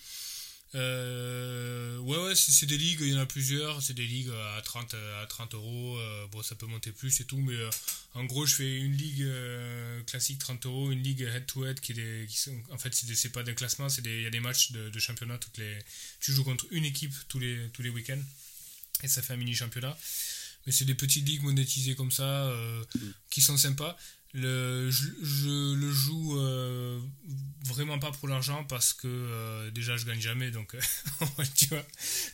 Speaker 2: Euh, ouais, ouais, c'est des ligues, il y en a plusieurs, c'est des ligues à 30, à 30 euros, euh, bon, ça peut monter plus et tout, mais euh, en gros, je fais une ligue classique 30 euros, une ligue head-to-head qui, est des- qui sont, en fait, c'est pas d'un classement, il y a des matchs de, de championnat toutes les, tu joues contre une équipe tous les, tous les week-ends et ça fait un mini championnat. Mais c'est des petites ligues monétisées comme ça euh, qui sont sympas. Le, je, le joue euh, vraiment pas pour l'argent parce que euh, déjà je gagne jamais donc tu vois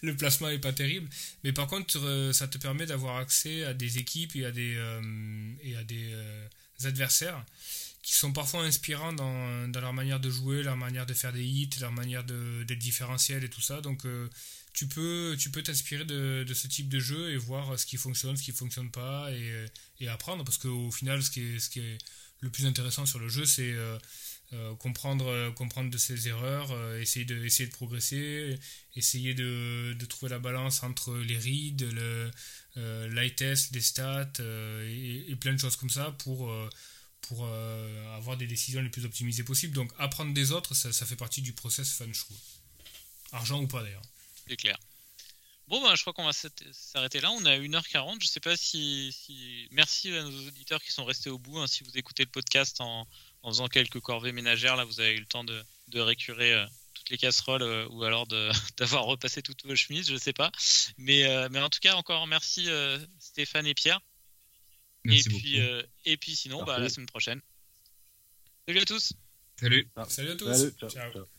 Speaker 2: le placement est pas terrible. Mais par contre euh, ça te permet d'avoir accès à des équipes et à des et à des adversaires qui sont parfois inspirants dans, dans leur manière de jouer leur manière de faire des hits leur manière d'être différentiel et tout ça. Donc tu peux tu peux t'inspirer de, ce type de jeu et voir ce qui fonctionne ce qui fonctionne pas et, apprendre parce qu'au final ce qui est ce qui est le plus intéressant sur le jeu c'est euh, euh, comprendre comprendre de ses erreurs euh, essayer de essayer de progresser essayer de, de trouver la balance entre les reads le test les stats et, plein de choses comme ça pour pour avoir des décisions les plus optimisées possibles. Donc apprendre des autres ça, ça fait partie du process fun je trouve argent ou pas d'ailleurs
Speaker 1: C'est clair. Bon, ben, je crois qu'on va s'arrêter- là. On est à 1h40. Je sais pas si, si- Merci à nos auditeurs qui sont restés au bout. hein. Si vous écoutez le podcast en, en faisant quelques corvées ménagères, là, vous avez eu le temps de, de récurer euh, toutes les casseroles euh, ou alors de- d'avoir repassé toutes vos chemises, je sais pas. Mais, euh, mais en tout cas, encore merci euh, Stéphane et Pierre.
Speaker 5: Merci
Speaker 1: et, puis,
Speaker 5: beaucoup.
Speaker 1: euh, et puis sinon, bah, à la semaine prochaine. Salut à tous
Speaker 5: Salut.
Speaker 2: salut à tous
Speaker 4: Salut, ciao,
Speaker 2: Ciao.
Speaker 4: ciao.